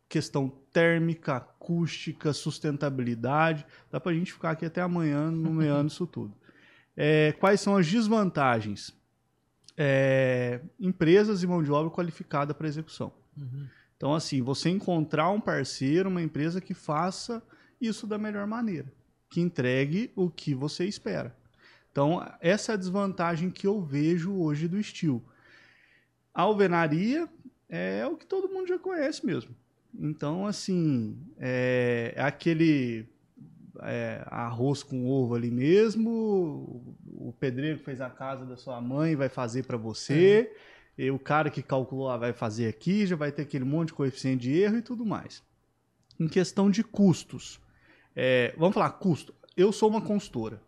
Speaker 2: questão térmica, acústica, sustentabilidade. Dá pra gente ficar aqui até amanhã nomeando isso tudo. É, quais são as desvantagens? É, empresas e mão de obra qualificada para execução. Então, assim, você encontrar um parceiro, uma empresa que faça isso da melhor maneira, que entregue o que você espera. Então, essa é a desvantagem que eu vejo hoje do estilo. A alvenaria é o que todo mundo já conhece mesmo. Então, assim, é, é aquele é, arroz com ovo ali mesmo, o, o pedreiro que fez a casa da sua mãe vai fazer para você, e o cara que calculou ah, vai fazer aqui, já vai ter aquele monte de coeficiente de erro e tudo mais. Em questão de custos, é, vamos falar custo. Eu sou uma consultora.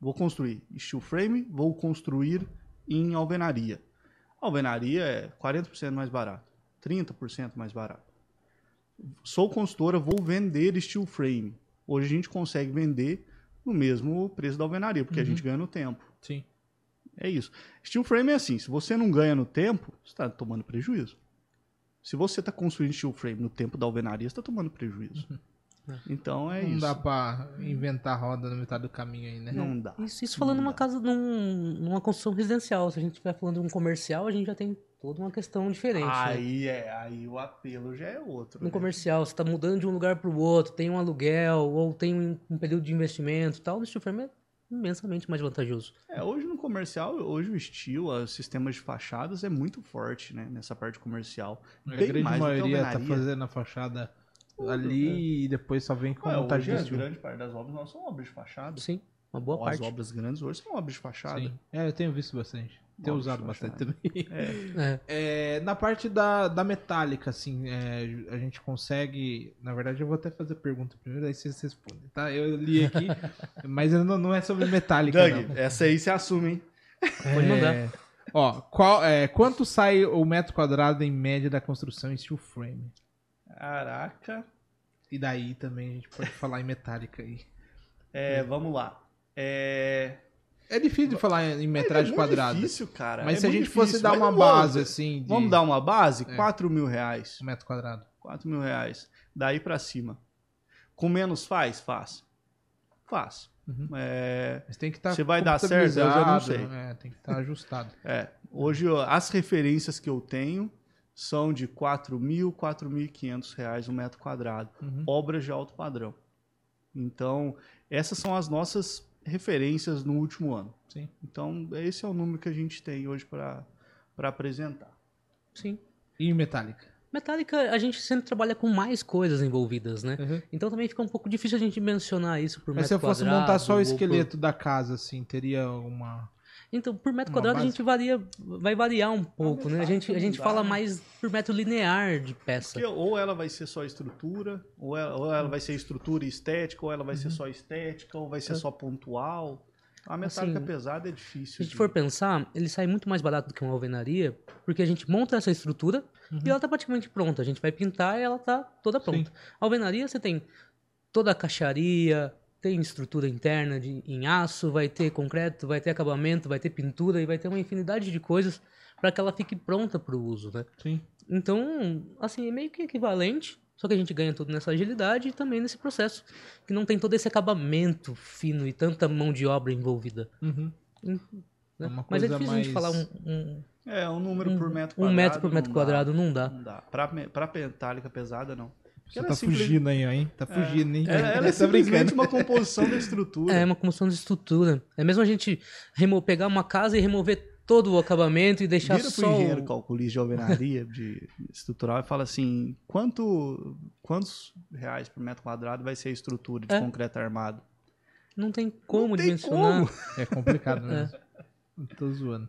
Speaker 2: Vou construir steel frame, vou construir em alvenaria. Alvenaria é 40% mais barato, 30% mais barato. Sou consultora, vou vender steel frame. Hoje a gente consegue vender no mesmo preço da alvenaria, porque a gente ganha no tempo.
Speaker 1: Sim.
Speaker 2: É isso. Steel frame é assim: se você não ganha no tempo, você está tomando prejuízo. Se você está construindo steel frame no tempo da alvenaria, você está tomando prejuízo. Então é
Speaker 1: Não
Speaker 2: isso.
Speaker 1: dá pra inventar roda na metade do caminho aí, né?
Speaker 2: Não dá.
Speaker 3: Isso, isso falando
Speaker 2: Não
Speaker 3: numa
Speaker 2: dá.
Speaker 3: casa, num- numa construção residencial. Se a gente estiver falando de um comercial, a gente já tem toda uma questão diferente. né?
Speaker 2: Aí é, aí o apelo já é outro.
Speaker 3: No
Speaker 2: né?
Speaker 3: comercial, você está mudando de um lugar para o outro, tem um aluguel, ou tem um, um período de investimento e tal, no steel frame é imensamente mais vantajoso.
Speaker 2: É, hoje no comercial, hoje o estilo, os sistemas de fachadas é muito forte, né? Nessa parte comercial.
Speaker 1: A
Speaker 2: Bem
Speaker 1: grande maioria tá
Speaker 2: alvenaria.
Speaker 1: fazendo a fachada ali e depois só vem com
Speaker 2: Ué,
Speaker 1: montagem
Speaker 2: hoje
Speaker 1: de
Speaker 2: a
Speaker 1: estilo.
Speaker 2: grande parte das obras não são obras de fachada.
Speaker 3: Sim, uma boa
Speaker 2: As
Speaker 3: parte.
Speaker 2: obras grandes hoje são obras de fachada.
Speaker 1: Sim. É, eu tenho visto bastante.
Speaker 2: Obras
Speaker 1: usado bastante também.
Speaker 3: É.
Speaker 1: É, na parte da, da metálica, assim, é, a gente consegue. Na verdade, eu vou até fazer a pergunta primeiro, aí vocês respondem, tá? Eu li aqui, mas não, não é sobre metálica.
Speaker 2: Doug,
Speaker 1: não.
Speaker 2: essa aí se assume, hein?
Speaker 3: Pode mandar.
Speaker 1: É, ó, qual, é, quanto sai o metro quadrado em média da construção em steel frame?
Speaker 2: Caraca.
Speaker 1: E daí também a gente pode falar em metálica aí.
Speaker 2: É, vamos lá. É,
Speaker 1: É difícil de falar em metragem
Speaker 2: é muito
Speaker 1: quadrada.
Speaker 2: difícil, cara.
Speaker 1: Mas
Speaker 2: é
Speaker 1: se a gente fosse
Speaker 2: difícil.
Speaker 1: dar
Speaker 2: Mas
Speaker 1: uma base, assim, de
Speaker 2: Vamos dar uma base?
Speaker 1: É.
Speaker 2: 4 mil reais.
Speaker 1: um metro quadrado.
Speaker 2: 4 mil reais. Daí pra cima. Com menos faz? Faz. Faz.
Speaker 1: Uhum.
Speaker 2: É,
Speaker 1: Mas tem que estar
Speaker 2: Se vai dar certo, eu já não sei.
Speaker 1: É, tem que estar ajustado.
Speaker 2: é, hoje as referências que eu tenho são de 4 mil, 4.500 reais o metro quadrado.
Speaker 1: Uhum.
Speaker 2: Obras de alto padrão. Então, essas são as nossas referências no último ano.
Speaker 1: Sim.
Speaker 2: Então, esse é o número que a gente tem hoje para apresentar.
Speaker 3: Sim.
Speaker 1: E em metálica?
Speaker 3: Metallica, a gente sempre trabalha com mais coisas envolvidas, né?
Speaker 1: Uhum.
Speaker 3: Então também fica um pouco difícil a gente mencionar isso por
Speaker 1: Mas se eu fosse
Speaker 3: quadrado.
Speaker 1: montar só o
Speaker 3: ou por-
Speaker 1: esqueleto da casa, assim, teria uma.
Speaker 3: Então, por metro quadrado a
Speaker 1: base?
Speaker 3: gente varia, vai variar um pouco, né? A gente, a gente fala mais por metro linear de peça.
Speaker 2: Porque ou ela vai ser só estrutura, ou ela, ou ela vai ser estrutura e estética, ou ela vai
Speaker 3: Uhum.
Speaker 2: ser só estética, ou vai ser
Speaker 3: É.
Speaker 2: só pontual. A metálica
Speaker 3: Assim,
Speaker 2: pesada é difícil.
Speaker 3: Se a gente
Speaker 2: de-
Speaker 3: for pensar, ele sai muito mais barato do que uma alvenaria, porque a gente monta essa estrutura
Speaker 1: Uhum.
Speaker 3: e ela tá praticamente pronta. A gente vai pintar e ela tá toda pronta. A alvenaria você tem toda a caixaria, tem estrutura interna de, em aço, vai ter concreto, vai ter acabamento, vai ter pintura e vai ter uma infinidade de coisas para que ela fique pronta para o uso, né?
Speaker 1: Sim.
Speaker 3: Então, assim, é meio que equivalente, só que a gente ganha tudo nessa agilidade e também nesse processo, que não tem todo esse acabamento fino e tanta mão de obra envolvida.
Speaker 1: Uhum.
Speaker 3: né?
Speaker 1: É uma
Speaker 3: Mas é difícil a gente
Speaker 1: mais-
Speaker 3: falar um, um,
Speaker 2: É, um número por metro
Speaker 3: um
Speaker 2: quadrado.
Speaker 3: metro por metro
Speaker 2: não
Speaker 3: quadrado,
Speaker 2: Dá.
Speaker 3: não dá.
Speaker 2: Não dá. Pra, me- pra metálica pesada, não.
Speaker 1: Você tá
Speaker 2: é simples-
Speaker 1: fugindo aí, ó, hein? Tá fugindo, hein?
Speaker 2: Ela, ela é
Speaker 1: Tá
Speaker 2: simplesmente uma composição da estrutura.
Speaker 3: É uma composição de estrutura. É mesmo a gente remo- pegar uma casa e remover todo o acabamento e deixar
Speaker 2: Vira pro
Speaker 3: só
Speaker 2: engenheiro
Speaker 3: o...
Speaker 2: calculista de alvenaria de estrutural e fala assim: quanto, quantos reais por metro quadrado vai ser a estrutura de
Speaker 3: É.
Speaker 2: concreto armado?
Speaker 3: Não tem como
Speaker 2: Não tem
Speaker 3: dimensionar.
Speaker 2: como.
Speaker 1: É complicado mesmo. Tô zoando.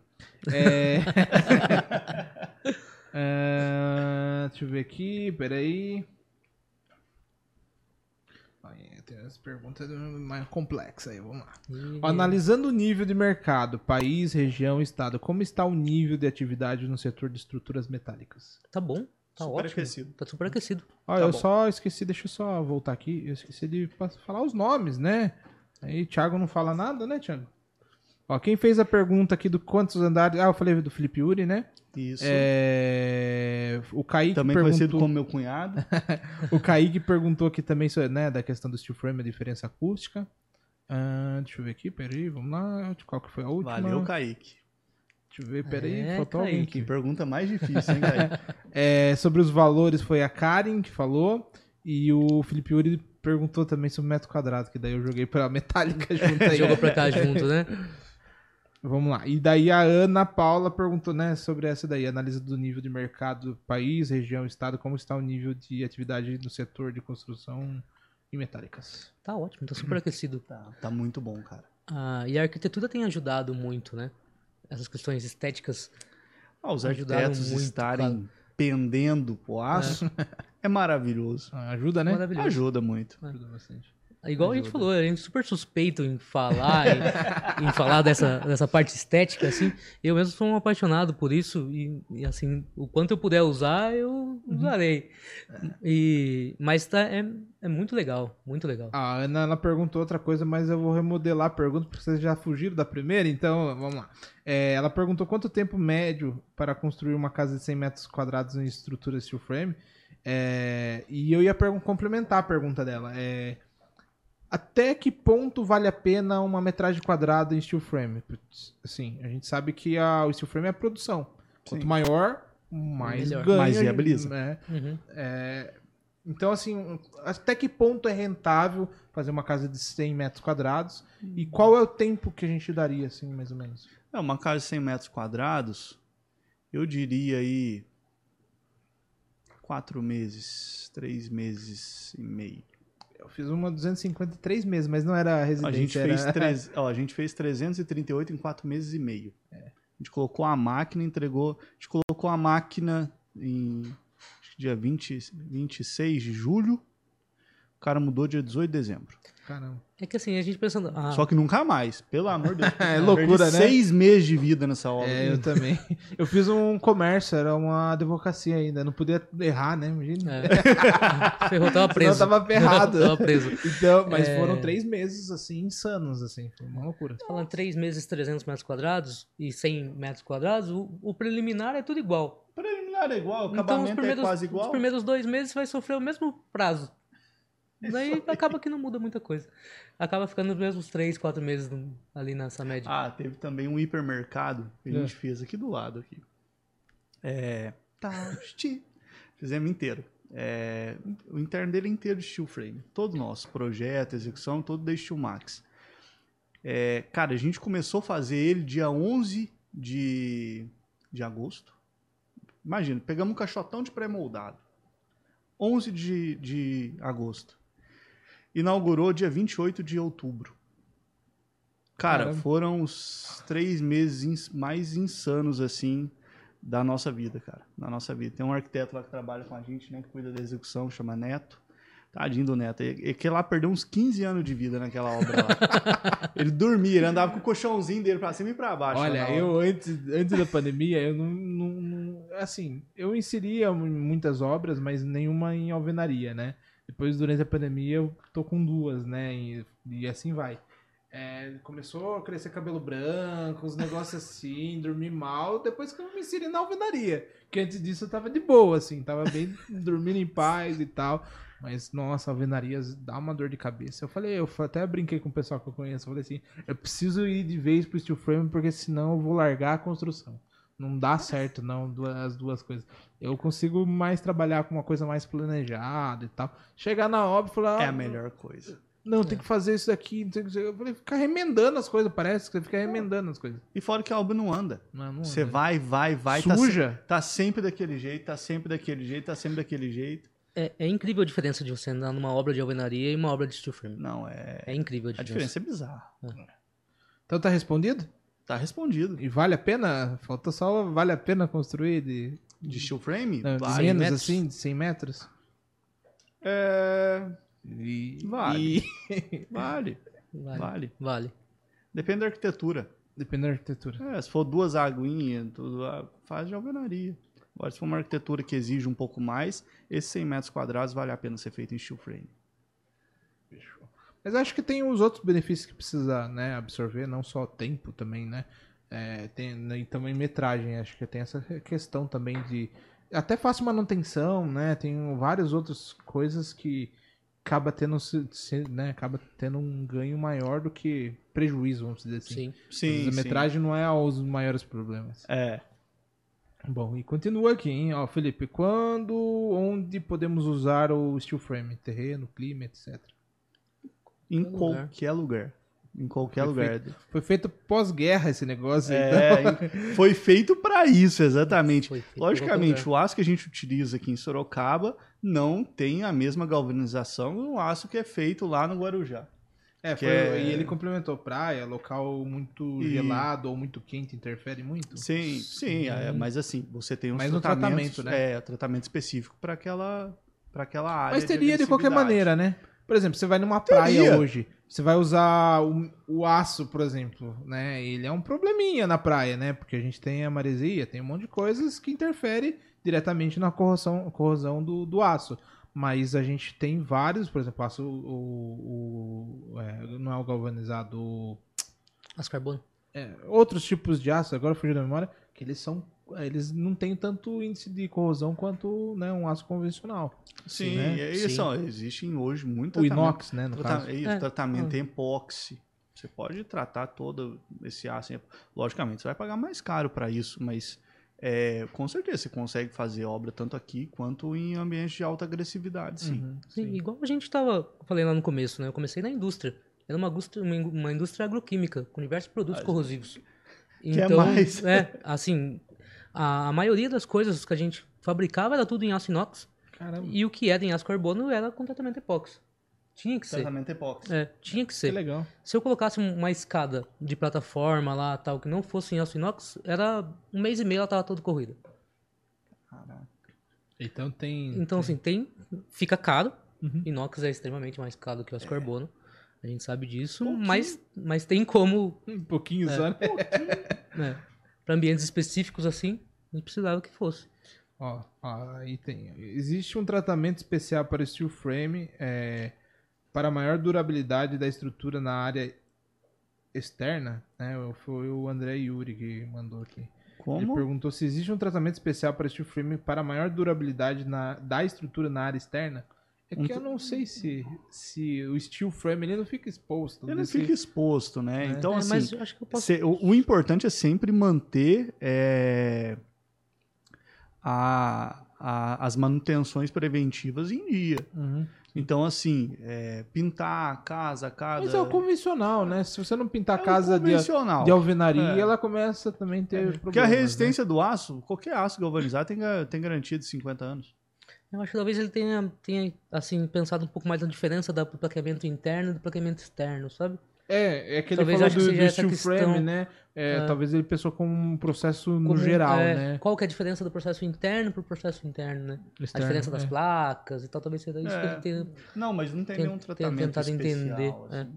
Speaker 1: É... É, Deixa eu ver aqui, peraí. Aí, tem umas perguntas mais complexas aí, vamos lá.
Speaker 3: E-
Speaker 1: Analisando o nível de mercado, país, região, estado, como está o nível de atividade no setor de estruturas metálicas?
Speaker 3: Tá bom, tá
Speaker 2: Super
Speaker 3: ótimo.
Speaker 2: aquecido.
Speaker 3: Tá super aquecido.
Speaker 1: Ó,
Speaker 2: Tá
Speaker 1: eu
Speaker 2: bom.
Speaker 1: só esqueci, deixa eu só voltar aqui, eu esqueci de falar os nomes, né? Aí Thiago não fala nada, né, Thiago? Ó, quem fez a pergunta aqui do quantos andares... Ah, eu falei do Felipe Uri, né?
Speaker 2: Isso.
Speaker 1: É... O Kaique
Speaker 2: Também
Speaker 1: perguntou...
Speaker 2: conhecido como meu cunhado.
Speaker 1: O Kaique perguntou aqui também sobre, né, da questão do steel frame, a diferença acústica. Ah, deixa eu ver aqui, peraí, vamos lá. Qual que foi a última?
Speaker 2: Valeu, Kaique.
Speaker 1: Deixa eu ver, peraí,
Speaker 3: É,
Speaker 1: faltou alguém
Speaker 3: Kaique.
Speaker 2: Que
Speaker 1: aqui.
Speaker 2: pergunta mais difícil, hein, Kaique?
Speaker 1: É, sobre os valores foi a Karen que falou. E o Felipe Uri perguntou também sobre metro quadrado, que daí eu joguei pela metálica junto aí.
Speaker 3: Jogou pra cá junto, né?
Speaker 1: Vamos lá. E daí a Ana Paula perguntou, né, sobre essa daí, análise do nível de mercado, país, região, estado, como está o nível de atividade no setor de construção e metálicas.
Speaker 3: Tá ótimo, tá super aquecido.
Speaker 2: tá, tá muito bom, cara.
Speaker 3: Ah, e a arquitetura tem ajudado muito, né? Essas questões estéticas.
Speaker 2: Ah, os arquitetos
Speaker 3: muito,
Speaker 2: estarem pendendo pro aço é, maravilhoso.
Speaker 1: Ah, Ajuda, né?
Speaker 3: Maravilhoso.
Speaker 2: Ajuda muito.
Speaker 1: Ajuda bastante.
Speaker 3: Igual a gente falou, a gente é super suspeito em falar, em, em falar dessa, dessa parte estética, assim. Eu mesmo sou um apaixonado por isso e, e, assim, o quanto eu puder usar, eu usarei. E, mas tá, é, é muito legal, muito legal.
Speaker 1: A Ana ela perguntou outra coisa, mas eu vou remodelar a pergunta porque vocês já fugiram da primeira, então vamos lá. É, ela perguntou quanto tempo médio para construir uma casa de 100 metros quadrados em estrutura steel frame. É, e eu ia complementar a pergunta dela. É, até que ponto vale a pena uma metragem quadrada em steel frame? Putz, Assim, a gente sabe que a, o steel frame é a produção. Quanto
Speaker 2: Sim.
Speaker 1: maior, mais
Speaker 3: Melhor.
Speaker 1: ganha.
Speaker 2: Mais viabiliza.
Speaker 1: né?
Speaker 3: Uhum.
Speaker 1: É, então, assim, até que ponto é rentável fazer uma casa de 100 metros quadrados? E qual é o tempo que a gente daria, assim, mais ou menos?
Speaker 2: É, uma casa de 100 metros quadrados, eu diria aí quatro meses, três meses e meio.
Speaker 1: Eu fiz uma 253 meses, mas não era
Speaker 2: A
Speaker 1: residência.
Speaker 2: gente,
Speaker 1: era...
Speaker 2: fez treze- ó, a gente fez 338 em quatro meses e meio. A gente colocou a máquina, entregou. A gente colocou a máquina em dia 20, 26 de julho. O cara mudou dia 18 de dezembro.
Speaker 1: Caramba.
Speaker 3: É que assim, a gente pensando. Ah,
Speaker 2: Só que nunca mais, pelo amor de Deus.
Speaker 1: É loucura,
Speaker 2: perdi
Speaker 1: né?
Speaker 2: Seis meses de vida nessa obra.
Speaker 1: É, eu também. Eu fiz um comércio, era uma advocacia ainda. Não podia errar, né? Imagina.
Speaker 3: é. Ferrou, tava preso.
Speaker 1: Senão tava ferrado.
Speaker 3: tava preso.
Speaker 1: Então, mas
Speaker 3: É.
Speaker 1: foram três meses, assim, insanos, assim. Foi uma loucura.
Speaker 3: Falando 3 meses, 300 metros quadrados e 100 metros quadrados, o, o preliminar é tudo igual.
Speaker 2: Preliminar é igual, o
Speaker 3: Então, os
Speaker 2: acabamento
Speaker 3: primeiros,
Speaker 2: é quase
Speaker 3: os
Speaker 2: igual.
Speaker 3: primeiros dois meses vai sofrer o mesmo prazo. Daí acaba que não muda muita coisa. Acaba ficando os mesmos 3, 4 meses ali nessa média.
Speaker 2: Ah, teve também um hipermercado que a
Speaker 1: É.
Speaker 2: gente fez aqui do lado aqui. É. Tausti. Fizemos inteiro. É, o interno dele é inteiro de steel frame. Todo nosso projeto, execução, todo da Steel Max. É, cara, a gente começou a fazer ele dia 11 de, de agosto. Imagina, pegamos um caixotão de pré-moldado. 11 de, de agosto. Inaugurou dia 28 de outubro. Cara,
Speaker 1: Caramba.
Speaker 2: foram os três meses mais insanos, assim, da nossa vida, cara. Da nossa vida. Tem um arquiteto lá que trabalha com a gente, né? Que cuida da execução, chama Neto. Tadinho do Neto. E e que lá perdeu uns 15 anos de vida naquela obra lá. ele dormia, ele andava com o colchãozinho dele pra cima e pra baixo.
Speaker 1: Olha, eu antes, antes da pandemia, eu não, não- não- Assim, eu inseria muitas obras, mas nenhuma em alvenaria, né? Depois, durante a pandemia, eu tô com duas, né? E, e assim vai. É, começou a crescer cabelo branco, os negócios assim, dormir mal, depois que eu me inseri na alvenaria. Que antes disso eu tava de boa, assim, tava bem dormindo em paz e tal. Mas, nossa, alvenarias dá uma dor de cabeça. Eu falei, eu até brinquei com o pessoal que eu conheço, eu falei assim, eu preciso ir de vez pro steel frame, porque senão eu vou largar a construção. Não dá certo, não, duas- as duas coisas. Eu consigo mais trabalhar com uma coisa mais planejada e tal. Chegar na obra e falar,
Speaker 2: É
Speaker 1: ah,
Speaker 2: a melhor coisa.
Speaker 1: não, tem que fazer isso aqui. Não tem que... Eu falei, ficar remendando as coisas, parece que você fica remendando as coisas.
Speaker 2: E fora que a obra não anda.
Speaker 1: Não, não
Speaker 2: Você
Speaker 1: anda.
Speaker 2: vai, vai, vai. tá se-
Speaker 1: Suja.
Speaker 2: Tá, sempre daquele jeito, tá sempre daquele jeito, tá sempre daquele jeito.
Speaker 3: É, é incrível a diferença de você andar numa obra de alvenaria e uma obra de steel frame.
Speaker 2: Não, é.
Speaker 3: É incrível a
Speaker 2: A
Speaker 3: diferença.
Speaker 2: diferença é bizarra.
Speaker 1: Então tá respondido?
Speaker 2: Tá respondido.
Speaker 1: E vale a pena? Falta só vale a pena construir de,
Speaker 2: De steel frame?
Speaker 1: não, de
Speaker 2: Vale.
Speaker 1: menos
Speaker 3: metros?
Speaker 1: assim, de 100 metros?
Speaker 2: É,
Speaker 1: E
Speaker 2: Vale.
Speaker 1: E...
Speaker 2: Vale,
Speaker 3: Vale.
Speaker 2: vale.
Speaker 3: Vale.
Speaker 2: Depende da arquitetura.
Speaker 1: Depende da arquitetura.
Speaker 2: É, se for duas aguinhas, tudo, ah, faz de alvenaria. Agora, se for uma arquitetura que exige um pouco mais, esses 100 metros quadrados vale a pena ser feito em steel frame.
Speaker 1: Mas acho que tem os outros benefícios que precisa né, absorver, não só tempo também, né? É, tem, né, e também metragem, acho que tem essa questão também de. Até fácil manutenção, né? Tem várias outras coisas que acaba tendo, né, acaba tendo um ganho maior do que prejuízo, vamos dizer assim.
Speaker 3: Sim.
Speaker 2: Sim,
Speaker 1: a
Speaker 2: sim.
Speaker 1: metragem não é os maiores problemas.
Speaker 2: É.
Speaker 1: Bom, e continua aqui, hein? Ó, Felipe, quando, onde podemos usar o steel frame? Terreno, clima, etc.
Speaker 2: Em
Speaker 3: Qualquer lugar.
Speaker 2: qualquer. Em qualquer lugar.
Speaker 1: Foi feito pós-guerra esse negócio, então.
Speaker 2: É, foi feito para isso, exatamente.
Speaker 3: Foi feito
Speaker 2: Logicamente,
Speaker 3: qualquer
Speaker 2: o aço que a gente utiliza aqui em Sorocaba não tem a mesma galvanização do aço que é feito lá no Guarujá.
Speaker 1: É, foi-
Speaker 2: é-
Speaker 1: e ele complementou praia, local muito
Speaker 2: E-
Speaker 1: gelado ou muito quente interfere muito.
Speaker 2: Sim, sim, é, mas assim, você tem tratamentos,
Speaker 1: tratamento, né?
Speaker 2: É, tratamento específico para aquela, pra aquela área.
Speaker 1: Mas teria de qualquer
Speaker 2: agressividade.
Speaker 1: maneira, né? Por exemplo, você vai numa praia hoje, você vai usar o, o aço, por exemplo, né? Ele é um probleminha na praia, né? Porque a gente tem a maresia, tem um monte de coisas que interfere diretamente na corrosão, corrosão do, do aço. Mas a gente tem vários, por exemplo, aço, o, o- é, não é o galvanizado, o-
Speaker 3: As carbono.
Speaker 1: é, outros tipos de aço, agora fugiu da memória, eles são, eles não têm tanto índice de corrosão quanto né, um aço convencional.
Speaker 2: Sim,
Speaker 1: né?
Speaker 2: e aí
Speaker 3: Sim.
Speaker 2: são, existem hoje muito
Speaker 1: O inox, né, no
Speaker 2: Trata-
Speaker 1: caso.
Speaker 2: isso,
Speaker 3: É.
Speaker 2: tratamento em epóxi. Você pode tratar todo esse aço. Logicamente, você vai pagar mais caro para isso, mas é, com certeza você consegue fazer obra tanto aqui quanto em ambientes de alta agressividade, sim.
Speaker 1: Uhum,
Speaker 3: Sim,
Speaker 1: sim.
Speaker 3: igual a gente tava, eu falei lá no começo, né? Eu comecei na indústria. Era uma indústria, uma in- uma indústria agroquímica, com diversos produtos corrosivos.
Speaker 2: Quer mais?
Speaker 3: É, assim, a, a maioria das coisas que a gente fabricava era tudo em aço inox.
Speaker 1: Caramba,
Speaker 3: E o que era em aço carbono era com tratamento epóxi. Tinha que ser.
Speaker 2: Tratamento epóxi.
Speaker 3: É, tinha que
Speaker 1: que
Speaker 3: ser.
Speaker 1: legal.
Speaker 3: Se eu colocasse uma escada de plataforma lá, tal, que não fosse em aço inox, era um mês e meio ela tava toda corrida.
Speaker 2: Caraca.
Speaker 1: Então tem.
Speaker 3: Então, assim, tem. Fica caro.
Speaker 1: Uhum.
Speaker 3: Inox é extremamente mais caro que o aço carbono. A gente sabe disso, mas, mas tem como,
Speaker 1: Um pouquinho só, né?
Speaker 3: né? Para ambientes específicos assim, a gente precisava que fosse.
Speaker 1: Ó, ó, aí tem. Existe um tratamento especial para steel frame é, para maior durabilidade da estrutura na área externa. Né? Foi o André Yuri que mandou aqui. Ele
Speaker 2: Como?
Speaker 1: perguntou se existe um tratamento especial para steel frame para maior durabilidade na, da estrutura na área externa. É que eu não sei se, se o steel frame ele não fica exposto.
Speaker 2: Ele não fica exposto, né?
Speaker 1: É.
Speaker 2: Então,
Speaker 3: É,
Speaker 2: assim,
Speaker 3: mas eu acho que eu posso.
Speaker 2: Cê- o, o importante é sempre manter é, a- a- as manutenções preventivas em dia.
Speaker 1: Uhum.
Speaker 2: Então, assim, é, pintar a casa, a casa.
Speaker 1: Mas é o convencional, né? Se você não pintar
Speaker 2: é
Speaker 1: a
Speaker 2: o
Speaker 1: casa de,
Speaker 2: convencional.
Speaker 1: de alvenaria,
Speaker 2: É.
Speaker 1: ela começa também a ter problemas.
Speaker 2: Porque a
Speaker 1: né?
Speaker 2: resistência do aço, qualquer aço galvanizado tem, tem garantia de 50 anos.
Speaker 3: Eu acho que talvez ele tenha, tenha assim, pensado um pouco mais na diferença da- do plaqueamento interno e do plaqueamento externo, sabe?
Speaker 1: É, é que ele
Speaker 3: Talvez
Speaker 1: falou
Speaker 3: acho que
Speaker 1: do,
Speaker 3: seja
Speaker 1: do
Speaker 3: essa
Speaker 1: steel
Speaker 3: questão.
Speaker 1: frame, né? É, Talvez ele pensou como um processo no
Speaker 3: Como,
Speaker 1: geral,
Speaker 3: é,
Speaker 1: né?
Speaker 3: Qual que é a diferença do processo interno pro processo interno, né?
Speaker 1: Externo,
Speaker 3: a diferença das
Speaker 1: é.
Speaker 3: placas e tal, talvez seja isso que
Speaker 2: É.
Speaker 3: ele tenha.
Speaker 2: Não, mas não tem
Speaker 3: Tem-
Speaker 2: nenhum tratamento
Speaker 3: tentado
Speaker 2: especial.
Speaker 3: entender,
Speaker 2: assim.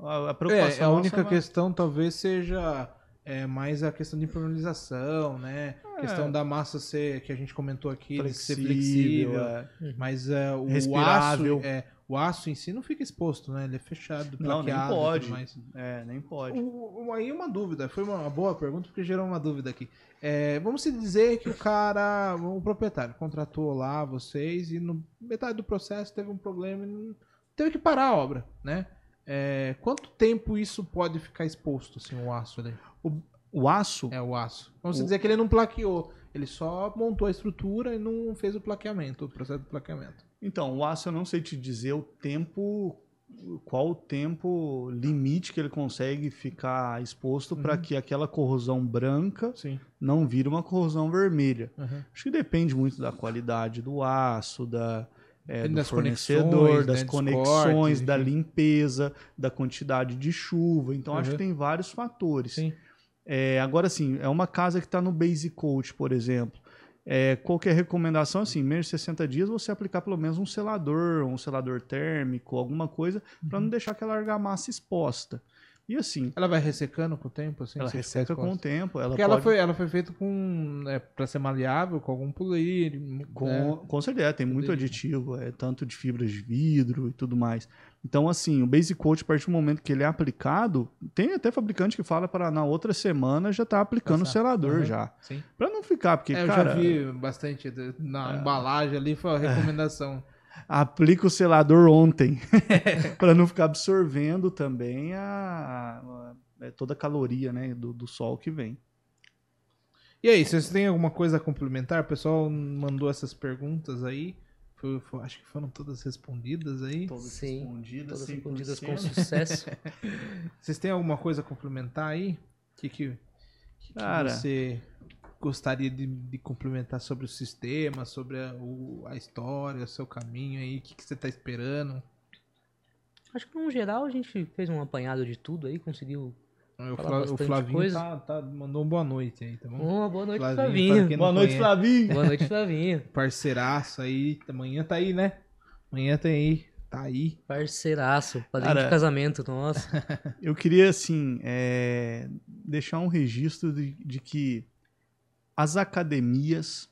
Speaker 2: A, a
Speaker 1: É,
Speaker 2: preocupação
Speaker 1: a
Speaker 2: nossa
Speaker 1: única
Speaker 2: é-
Speaker 1: questão talvez seja é, mais a questão de impermeabilização, né?
Speaker 2: É.
Speaker 1: questão da massa ser, que a gente comentou aqui, de ser
Speaker 2: flexível,
Speaker 1: flexível.
Speaker 2: é.
Speaker 1: Mas é, o aço,
Speaker 2: Respirável.
Speaker 1: é, o aço em si não fica exposto, né? Ele é fechado,
Speaker 2: Não, nem pode.
Speaker 1: mais.
Speaker 2: É, nem pode.
Speaker 1: O- o- aí uma dúvida, foi uma boa pergunta porque gerou uma dúvida aqui. É, vamos se dizer que o cara, o proprietário, contratou lá vocês e no metade do processo teve um problema e teve que parar a obra, né? É, quanto tempo isso pode ficar exposto, assim, o aço ali?
Speaker 2: O aço,
Speaker 1: É, o aço. Vamos
Speaker 2: O-
Speaker 1: dizer que ele não plaqueou, ele só montou a estrutura e não fez o plaqueamento, o processo de plaqueamento.
Speaker 2: então, o aço eu não sei te dizer o tempo, qual o tempo limite que ele consegue ficar exposto para
Speaker 1: Uhum.
Speaker 2: que aquela corrosão branca
Speaker 1: Sim.
Speaker 2: não vire uma corrosão vermelha.
Speaker 1: Uhum.
Speaker 2: Acho que depende muito da qualidade do aço, da, é, do
Speaker 1: das
Speaker 2: fornecedor,
Speaker 1: conexões,
Speaker 2: das
Speaker 1: né,
Speaker 2: conexões,
Speaker 1: cortes,
Speaker 2: da limpeza, da quantidade de chuva. Então, acho
Speaker 1: Uhum.
Speaker 2: que tem vários fatores.
Speaker 1: Sim.
Speaker 2: É, agora, sim, é uma casa que está no Base Coat, por exemplo. É, qualquer recomendação, assim, menos de 60 dias, você aplicar pelo menos um selador, um selador térmico, alguma coisa, para
Speaker 1: Uhum.
Speaker 2: não deixar aquela argamassa exposta. E assim,
Speaker 1: Ela vai ressecando com o tempo, assim?
Speaker 2: ela resseca com o tempo. Ela
Speaker 1: Porque ela
Speaker 2: pode-
Speaker 1: foi, ela foi feita com. É, pra ser maleável, com algum polir.
Speaker 2: Com,
Speaker 1: né?
Speaker 2: com certeza, tem muito aditivo, é, tanto de fibras de vidro e tudo mais. Então, assim, o Basic Coat, a partir do momento que ele é aplicado, tem até fabricante que fala para na outra semana já tá aplicando o
Speaker 1: Passar.
Speaker 2: selador
Speaker 1: Uhum.
Speaker 2: já.
Speaker 1: Sim.
Speaker 2: Para não ficar, porque,
Speaker 1: É, eu
Speaker 2: cara,
Speaker 1: já vi bastante na embalagem ali, foi a recomendação.
Speaker 2: aplica o selador ontem, para não ficar absorvendo também a, a- é, toda a caloria né, do, do sol que vem.
Speaker 1: E aí, vocês têm alguma coisa a complementar? O pessoal mandou essas perguntas aí. Foi- foi- acho que foram todas respondidas aí.
Speaker 2: Todas
Speaker 3: Sim,
Speaker 2: respondidas,
Speaker 3: Todas respondidas
Speaker 2: 100%.
Speaker 3: com sucesso.
Speaker 1: Vocês têm alguma coisa a complementar aí? O que, que, que que
Speaker 2: Cara.
Speaker 1: você gostaria de, de complementar sobre o sistema, sobre a, o- a história, o seu caminho aí? O que, que você tá esperando?
Speaker 3: Acho que no geral a gente fez um apanhado de tudo aí, conseguiu.
Speaker 1: O, Fla- o Flavinho
Speaker 3: coisa.
Speaker 1: tá, tá- mandou um boa noite aí, tá bom?
Speaker 3: Uma boa noite,
Speaker 1: Flavinho,
Speaker 3: Flavinho.
Speaker 2: Boa noite,
Speaker 1: conhece.
Speaker 2: Flavinho!
Speaker 3: Boa noite, Flavinho.
Speaker 1: Parceiraço aí. Amanhã tá aí, né? Amanhã tem aí. Tá aí.
Speaker 3: Parceiraço, padrinho
Speaker 2: Cara,
Speaker 3: de casamento, nossa.
Speaker 2: Eu queria, assim, é, deixar um registro de, de que as academias,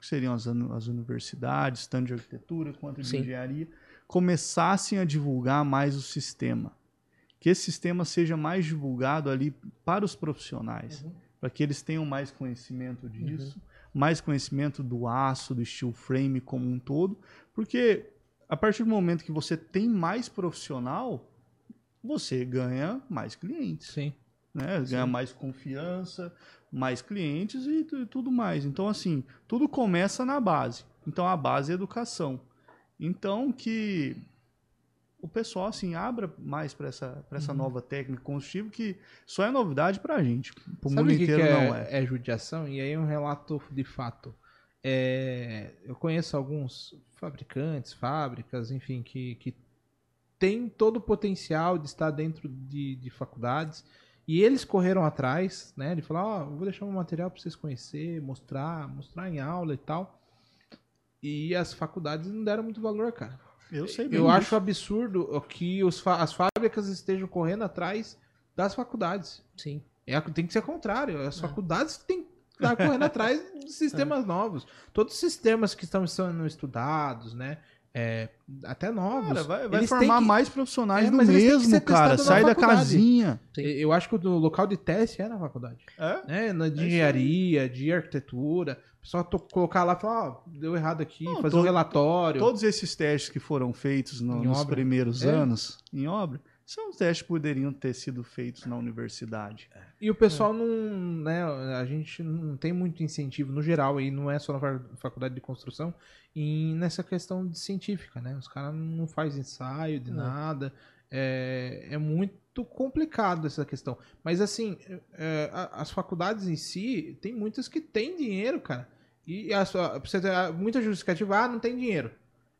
Speaker 2: que seriam as, as universidades, tanto de arquitetura quanto de
Speaker 3: Sim.
Speaker 2: engenharia, começassem a divulgar mais o sistema. Que esse sistema seja mais divulgado ali para os profissionais, para que eles tenham mais conhecimento disso, mais conhecimento do aço, do steel frame como um todo, porque a partir do momento que você tem mais profissional, você ganha mais clientes,
Speaker 1: Sim.
Speaker 2: né? Ganha mais confiança, mais clientes e, e tudo mais. Então, assim, tudo começa na base. Então, a base é a educação. Então, que o pessoal, assim, abra mais para essa, pra essa
Speaker 1: Uhum.
Speaker 2: nova técnica construtiva que só é novidade pra gente. Pro
Speaker 1: Sabe
Speaker 2: mundo
Speaker 1: o que,
Speaker 2: inteiro
Speaker 1: que é,
Speaker 2: não é.
Speaker 1: é judiação? E aí um relato de fato. É, eu conheço alguns fabricantes, fábricas, enfim, que, que têm todo o potencial de estar dentro de, de faculdades. E eles correram atrás, né? De falar, ó, eu vou deixar um material para vocês conhecer, mostrar, mostrar em aula e tal. E as faculdades não deram muito valor, cara.
Speaker 2: Eu sei
Speaker 1: Eu acho absurdo que os fa- as fábricas estejam correndo atrás das faculdades.
Speaker 3: Sim.
Speaker 1: É, tem que ser o contrário. As
Speaker 3: É.
Speaker 1: faculdades têm que estar correndo atrás de sistemas novos. Todos os sistemas que estão sendo estudados, né? é, até novos.
Speaker 2: Cara, vai, vai formar
Speaker 1: que-
Speaker 2: mais profissionais
Speaker 1: É,
Speaker 2: do mesmo, cara. Sai da casinha.
Speaker 3: Sim.
Speaker 1: Eu acho que o local de teste é na faculdade.
Speaker 2: É?
Speaker 1: Né? Na, de
Speaker 2: aí.
Speaker 1: engenharia, de arquitetura. O pessoal to- colocar lá e falar, ó, deu errado aqui,
Speaker 2: Não,
Speaker 1: fazer
Speaker 2: to-
Speaker 1: um relatório.
Speaker 2: Todos esses testes que foram feitos no- nos
Speaker 1: obra.
Speaker 2: primeiros
Speaker 1: É.
Speaker 2: anos em obra, são os testes que poderiam ter sido feitos na universidade.
Speaker 1: E o pessoal não, né, a gente não tem muito incentivo no geral aí, não é só na fa- faculdade de construção, em nessa questão de científica, né? Os caras não fazem ensaio de
Speaker 3: Não.
Speaker 1: nada, é, é muito complicado essa questão. Mas assim, é, as faculdades em si, tem muitas que têm dinheiro, cara. E a sua, você ter muita justificativa, ah, não tem dinheiro.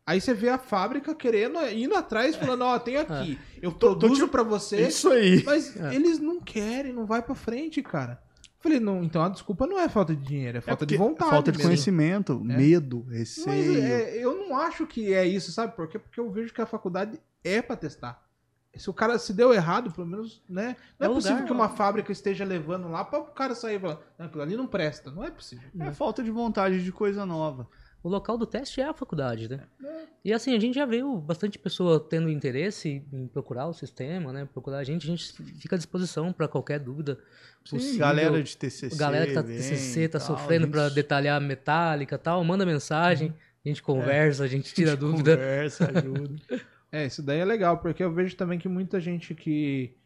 Speaker 1: Aí você vê a fábrica querendo, indo atrás, falando, ó, tem aqui, eu produzo pra você,
Speaker 2: Isso aí.
Speaker 1: mas
Speaker 3: É.
Speaker 1: eles não querem, não vai pra frente, cara. Falei, não, então a desculpa não é falta de dinheiro, é falta de
Speaker 2: porque
Speaker 1: vontade.
Speaker 2: Falta de
Speaker 1: mesmo.
Speaker 2: conhecimento,
Speaker 1: É.
Speaker 2: medo,
Speaker 1: Mas
Speaker 2: receio.
Speaker 1: é, eu não acho que é isso, sabe por quê? Porque eu vejo que a faculdade é pra testar. Se o cara se deu errado, pelo menos, né? Não é,
Speaker 3: É
Speaker 1: possível
Speaker 3: lugar,
Speaker 1: que uma fábrica esteja levando lá para o cara sair e falar, não, aquilo ali não presta. Não é possível.
Speaker 2: É falta de vontade de coisa nova.
Speaker 3: O local do teste é a faculdade, né?
Speaker 1: É.
Speaker 3: E assim, a gente já viu bastante pessoa tendo interesse em procurar o sistema, né? Procurar a gente, a gente fica à disposição para qualquer dúvida
Speaker 2: Sim,
Speaker 3: possível.
Speaker 2: galera de TCC.
Speaker 3: galera que tá
Speaker 2: vem,
Speaker 3: TCC, tá
Speaker 2: tal,
Speaker 3: sofrendo
Speaker 2: a
Speaker 3: para
Speaker 2: gente-
Speaker 3: detalhar metálica e tal, manda mensagem, a gente conversa, a gente tira
Speaker 2: a gente
Speaker 3: dúvida.
Speaker 2: Conversa, ajuda.
Speaker 1: É, isso daí é legal, porque eu vejo também que muita gente que.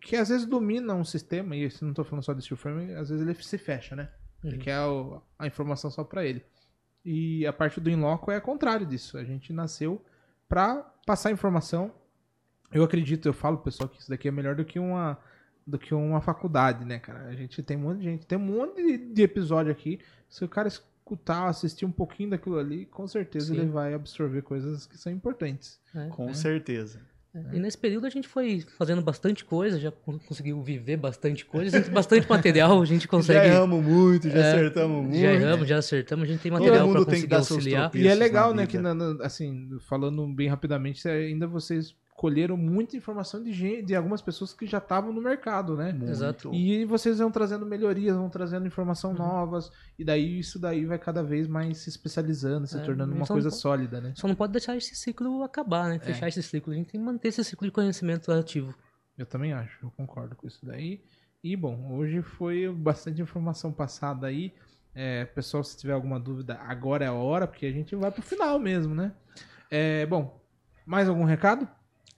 Speaker 1: que às vezes domina um sistema, e não tô falando só de steel frame, às vezes ele se fecha, né? Ele
Speaker 3: Uhum.
Speaker 1: quer o- a informação só pra ele. E a parte do Inloco é o contrário disso. A gente nasceu pra passar informação. Eu acredito, eu falo, pessoal, que isso daqui é melhor do que uma do que uma faculdade, né, cara? A gente tem um monte de gente, tem um monte de episódio aqui. Se o cara escutar, assistir um pouquinho daquilo ali, com certeza
Speaker 3: Sim.
Speaker 1: ele vai absorver coisas que são importantes.
Speaker 3: né?
Speaker 2: Com
Speaker 1: É.
Speaker 2: certeza.
Speaker 3: E nesse período a gente foi fazendo bastante coisa, já con- conseguiu viver bastante coisa, bastante material, a gente consegue.
Speaker 2: Já erramos muito, já
Speaker 3: É,
Speaker 2: acertamos muito.
Speaker 3: Já erramos, já acertamos, a gente tem material para
Speaker 2: tem que
Speaker 3: conseguir auxiliar.
Speaker 1: E é legal, né,
Speaker 2: vida.
Speaker 1: que na- na- assim, falando bem rapidamente, ainda vocês colheram muita informação de gente, de algumas pessoas que já estavam no mercado, né?
Speaker 2: Muito.
Speaker 3: Exato.
Speaker 1: E vocês vão trazendo melhorias, vão trazendo informação
Speaker 3: Uhum.
Speaker 1: novas, e daí isso daí vai cada vez mais se especializando, se
Speaker 3: É,
Speaker 1: tornando uma
Speaker 3: então-
Speaker 1: coisa sólida, né?
Speaker 3: Só não pode deixar esse ciclo acabar, né?
Speaker 2: É.
Speaker 3: Fechar esse ciclo. A gente tem que manter esse ciclo de conhecimento ativo.
Speaker 1: Eu também acho, eu concordo com isso daí. E bom, hoje foi bastante informação passada aí. É, pessoal, se tiver alguma dúvida, agora é a hora, porque a gente vai pro final mesmo, né? É, bom, mais algum recado?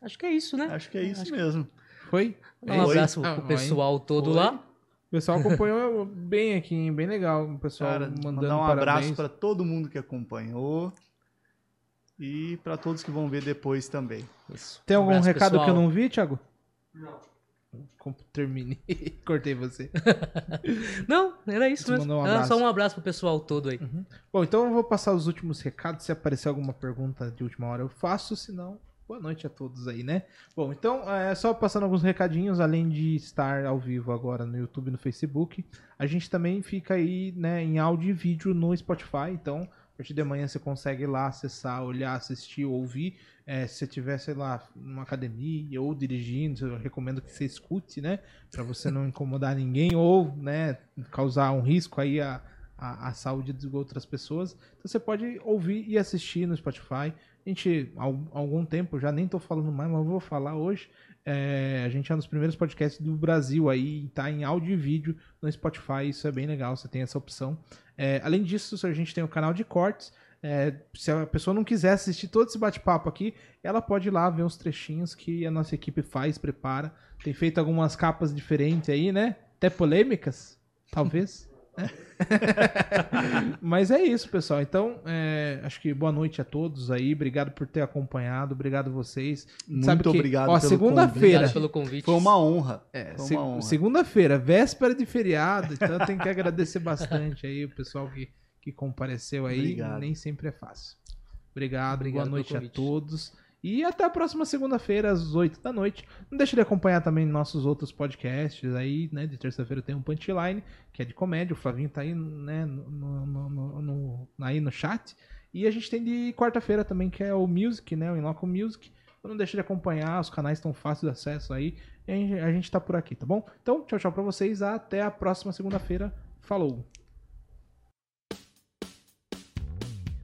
Speaker 3: Acho que é isso, né?
Speaker 2: Acho que é isso mesmo.
Speaker 1: Foi?
Speaker 3: Dar um
Speaker 2: Foi.
Speaker 3: abraço
Speaker 1: Ah,
Speaker 3: pro
Speaker 1: aí.
Speaker 3: pessoal todo
Speaker 2: Foi.
Speaker 3: lá.
Speaker 1: O pessoal acompanhou bem aqui, hein? bem legal. O pessoal
Speaker 2: Cara,
Speaker 1: mandando
Speaker 2: mandar um
Speaker 1: parabéns.
Speaker 2: abraço para todo mundo que acompanhou e para todos que vão ver depois também.
Speaker 1: Tem algum
Speaker 3: Abraço,
Speaker 1: recado que eu
Speaker 3: pessoal.
Speaker 1: não vi, Thiago? Não. Termine. Cortei você.
Speaker 3: Não, era isso mesmo.
Speaker 1: um
Speaker 3: Era
Speaker 1: abraço.
Speaker 3: só um abraço pro pessoal todo aí.
Speaker 1: Bom, então eu vou passar os últimos recados. Se aparecer alguma pergunta de última hora, eu faço. Se não, boa noite a todos aí, né? Bom, então, é, só passando alguns recadinhos, além de estar ao vivo agora no YouTube e no Facebook, a gente também fica aí, né, em áudio e vídeo no Spotify. Então, a partir de amanhã você consegue lá acessar, olhar, assistir, ouvir. É, se você estiver, sei lá, numa academia ou dirigindo, eu recomendo que você escute, né? Pra você não incomodar ninguém ou, né, causar um risco aí a, a saúde de outras pessoas. Então você pode ouvir e assistir no Spotify. A gente, há al- algum tempo, já nem tô falando mais, mas vou falar hoje. é, a gente é um dos primeiros podcasts do Brasil aí, tá em áudio e vídeo no Spotify. Isso é bem legal, você tem essa opção. É, além disso, a gente tem o canal de cortes. É, se a pessoa não quiser assistir todo esse bate-papo aqui, ela pode ir lá ver os trechinhos que a nossa equipe faz, prepara. Tem feito algumas capas diferentes aí, né? Até polêmicas, talvez. Mas é isso, pessoal. Então, é, acho que boa noite a todos aí. Obrigado por ter acompanhado. Obrigado vocês.
Speaker 2: Muito
Speaker 1: Sabe que,
Speaker 2: obrigado
Speaker 1: ó,
Speaker 2: pelo
Speaker 1: segunda-feira.
Speaker 3: Obrigado pelo convite.
Speaker 2: Foi uma honra.
Speaker 1: É, se-
Speaker 2: uma honra.
Speaker 1: segunda-feira, véspera de feriado, então eu tenho que agradecer bastante aí o pessoal que, que compareceu aí.
Speaker 2: Obrigado.
Speaker 1: Nem sempre é fácil. Obrigado,
Speaker 3: Obrigado
Speaker 1: boa noite a
Speaker 3: convite.
Speaker 1: todos. E até a próxima segunda-feira, às 8 da noite. Não deixe de acompanhar também nossos outros podcasts aí, né? De terça-feira tem um Punchline, que é de comédia. O Flavinho tá aí, né? No, no- no- no- aí no chat. E a gente tem de quarta-feira também, que é o Music, né? O Inloco Music. Então não deixe de acompanhar, os canais estão fáceis de acesso aí. E a gente tá por aqui, tá bom? Então, tchau, tchau pra vocês. Até a próxima segunda-feira. Falou!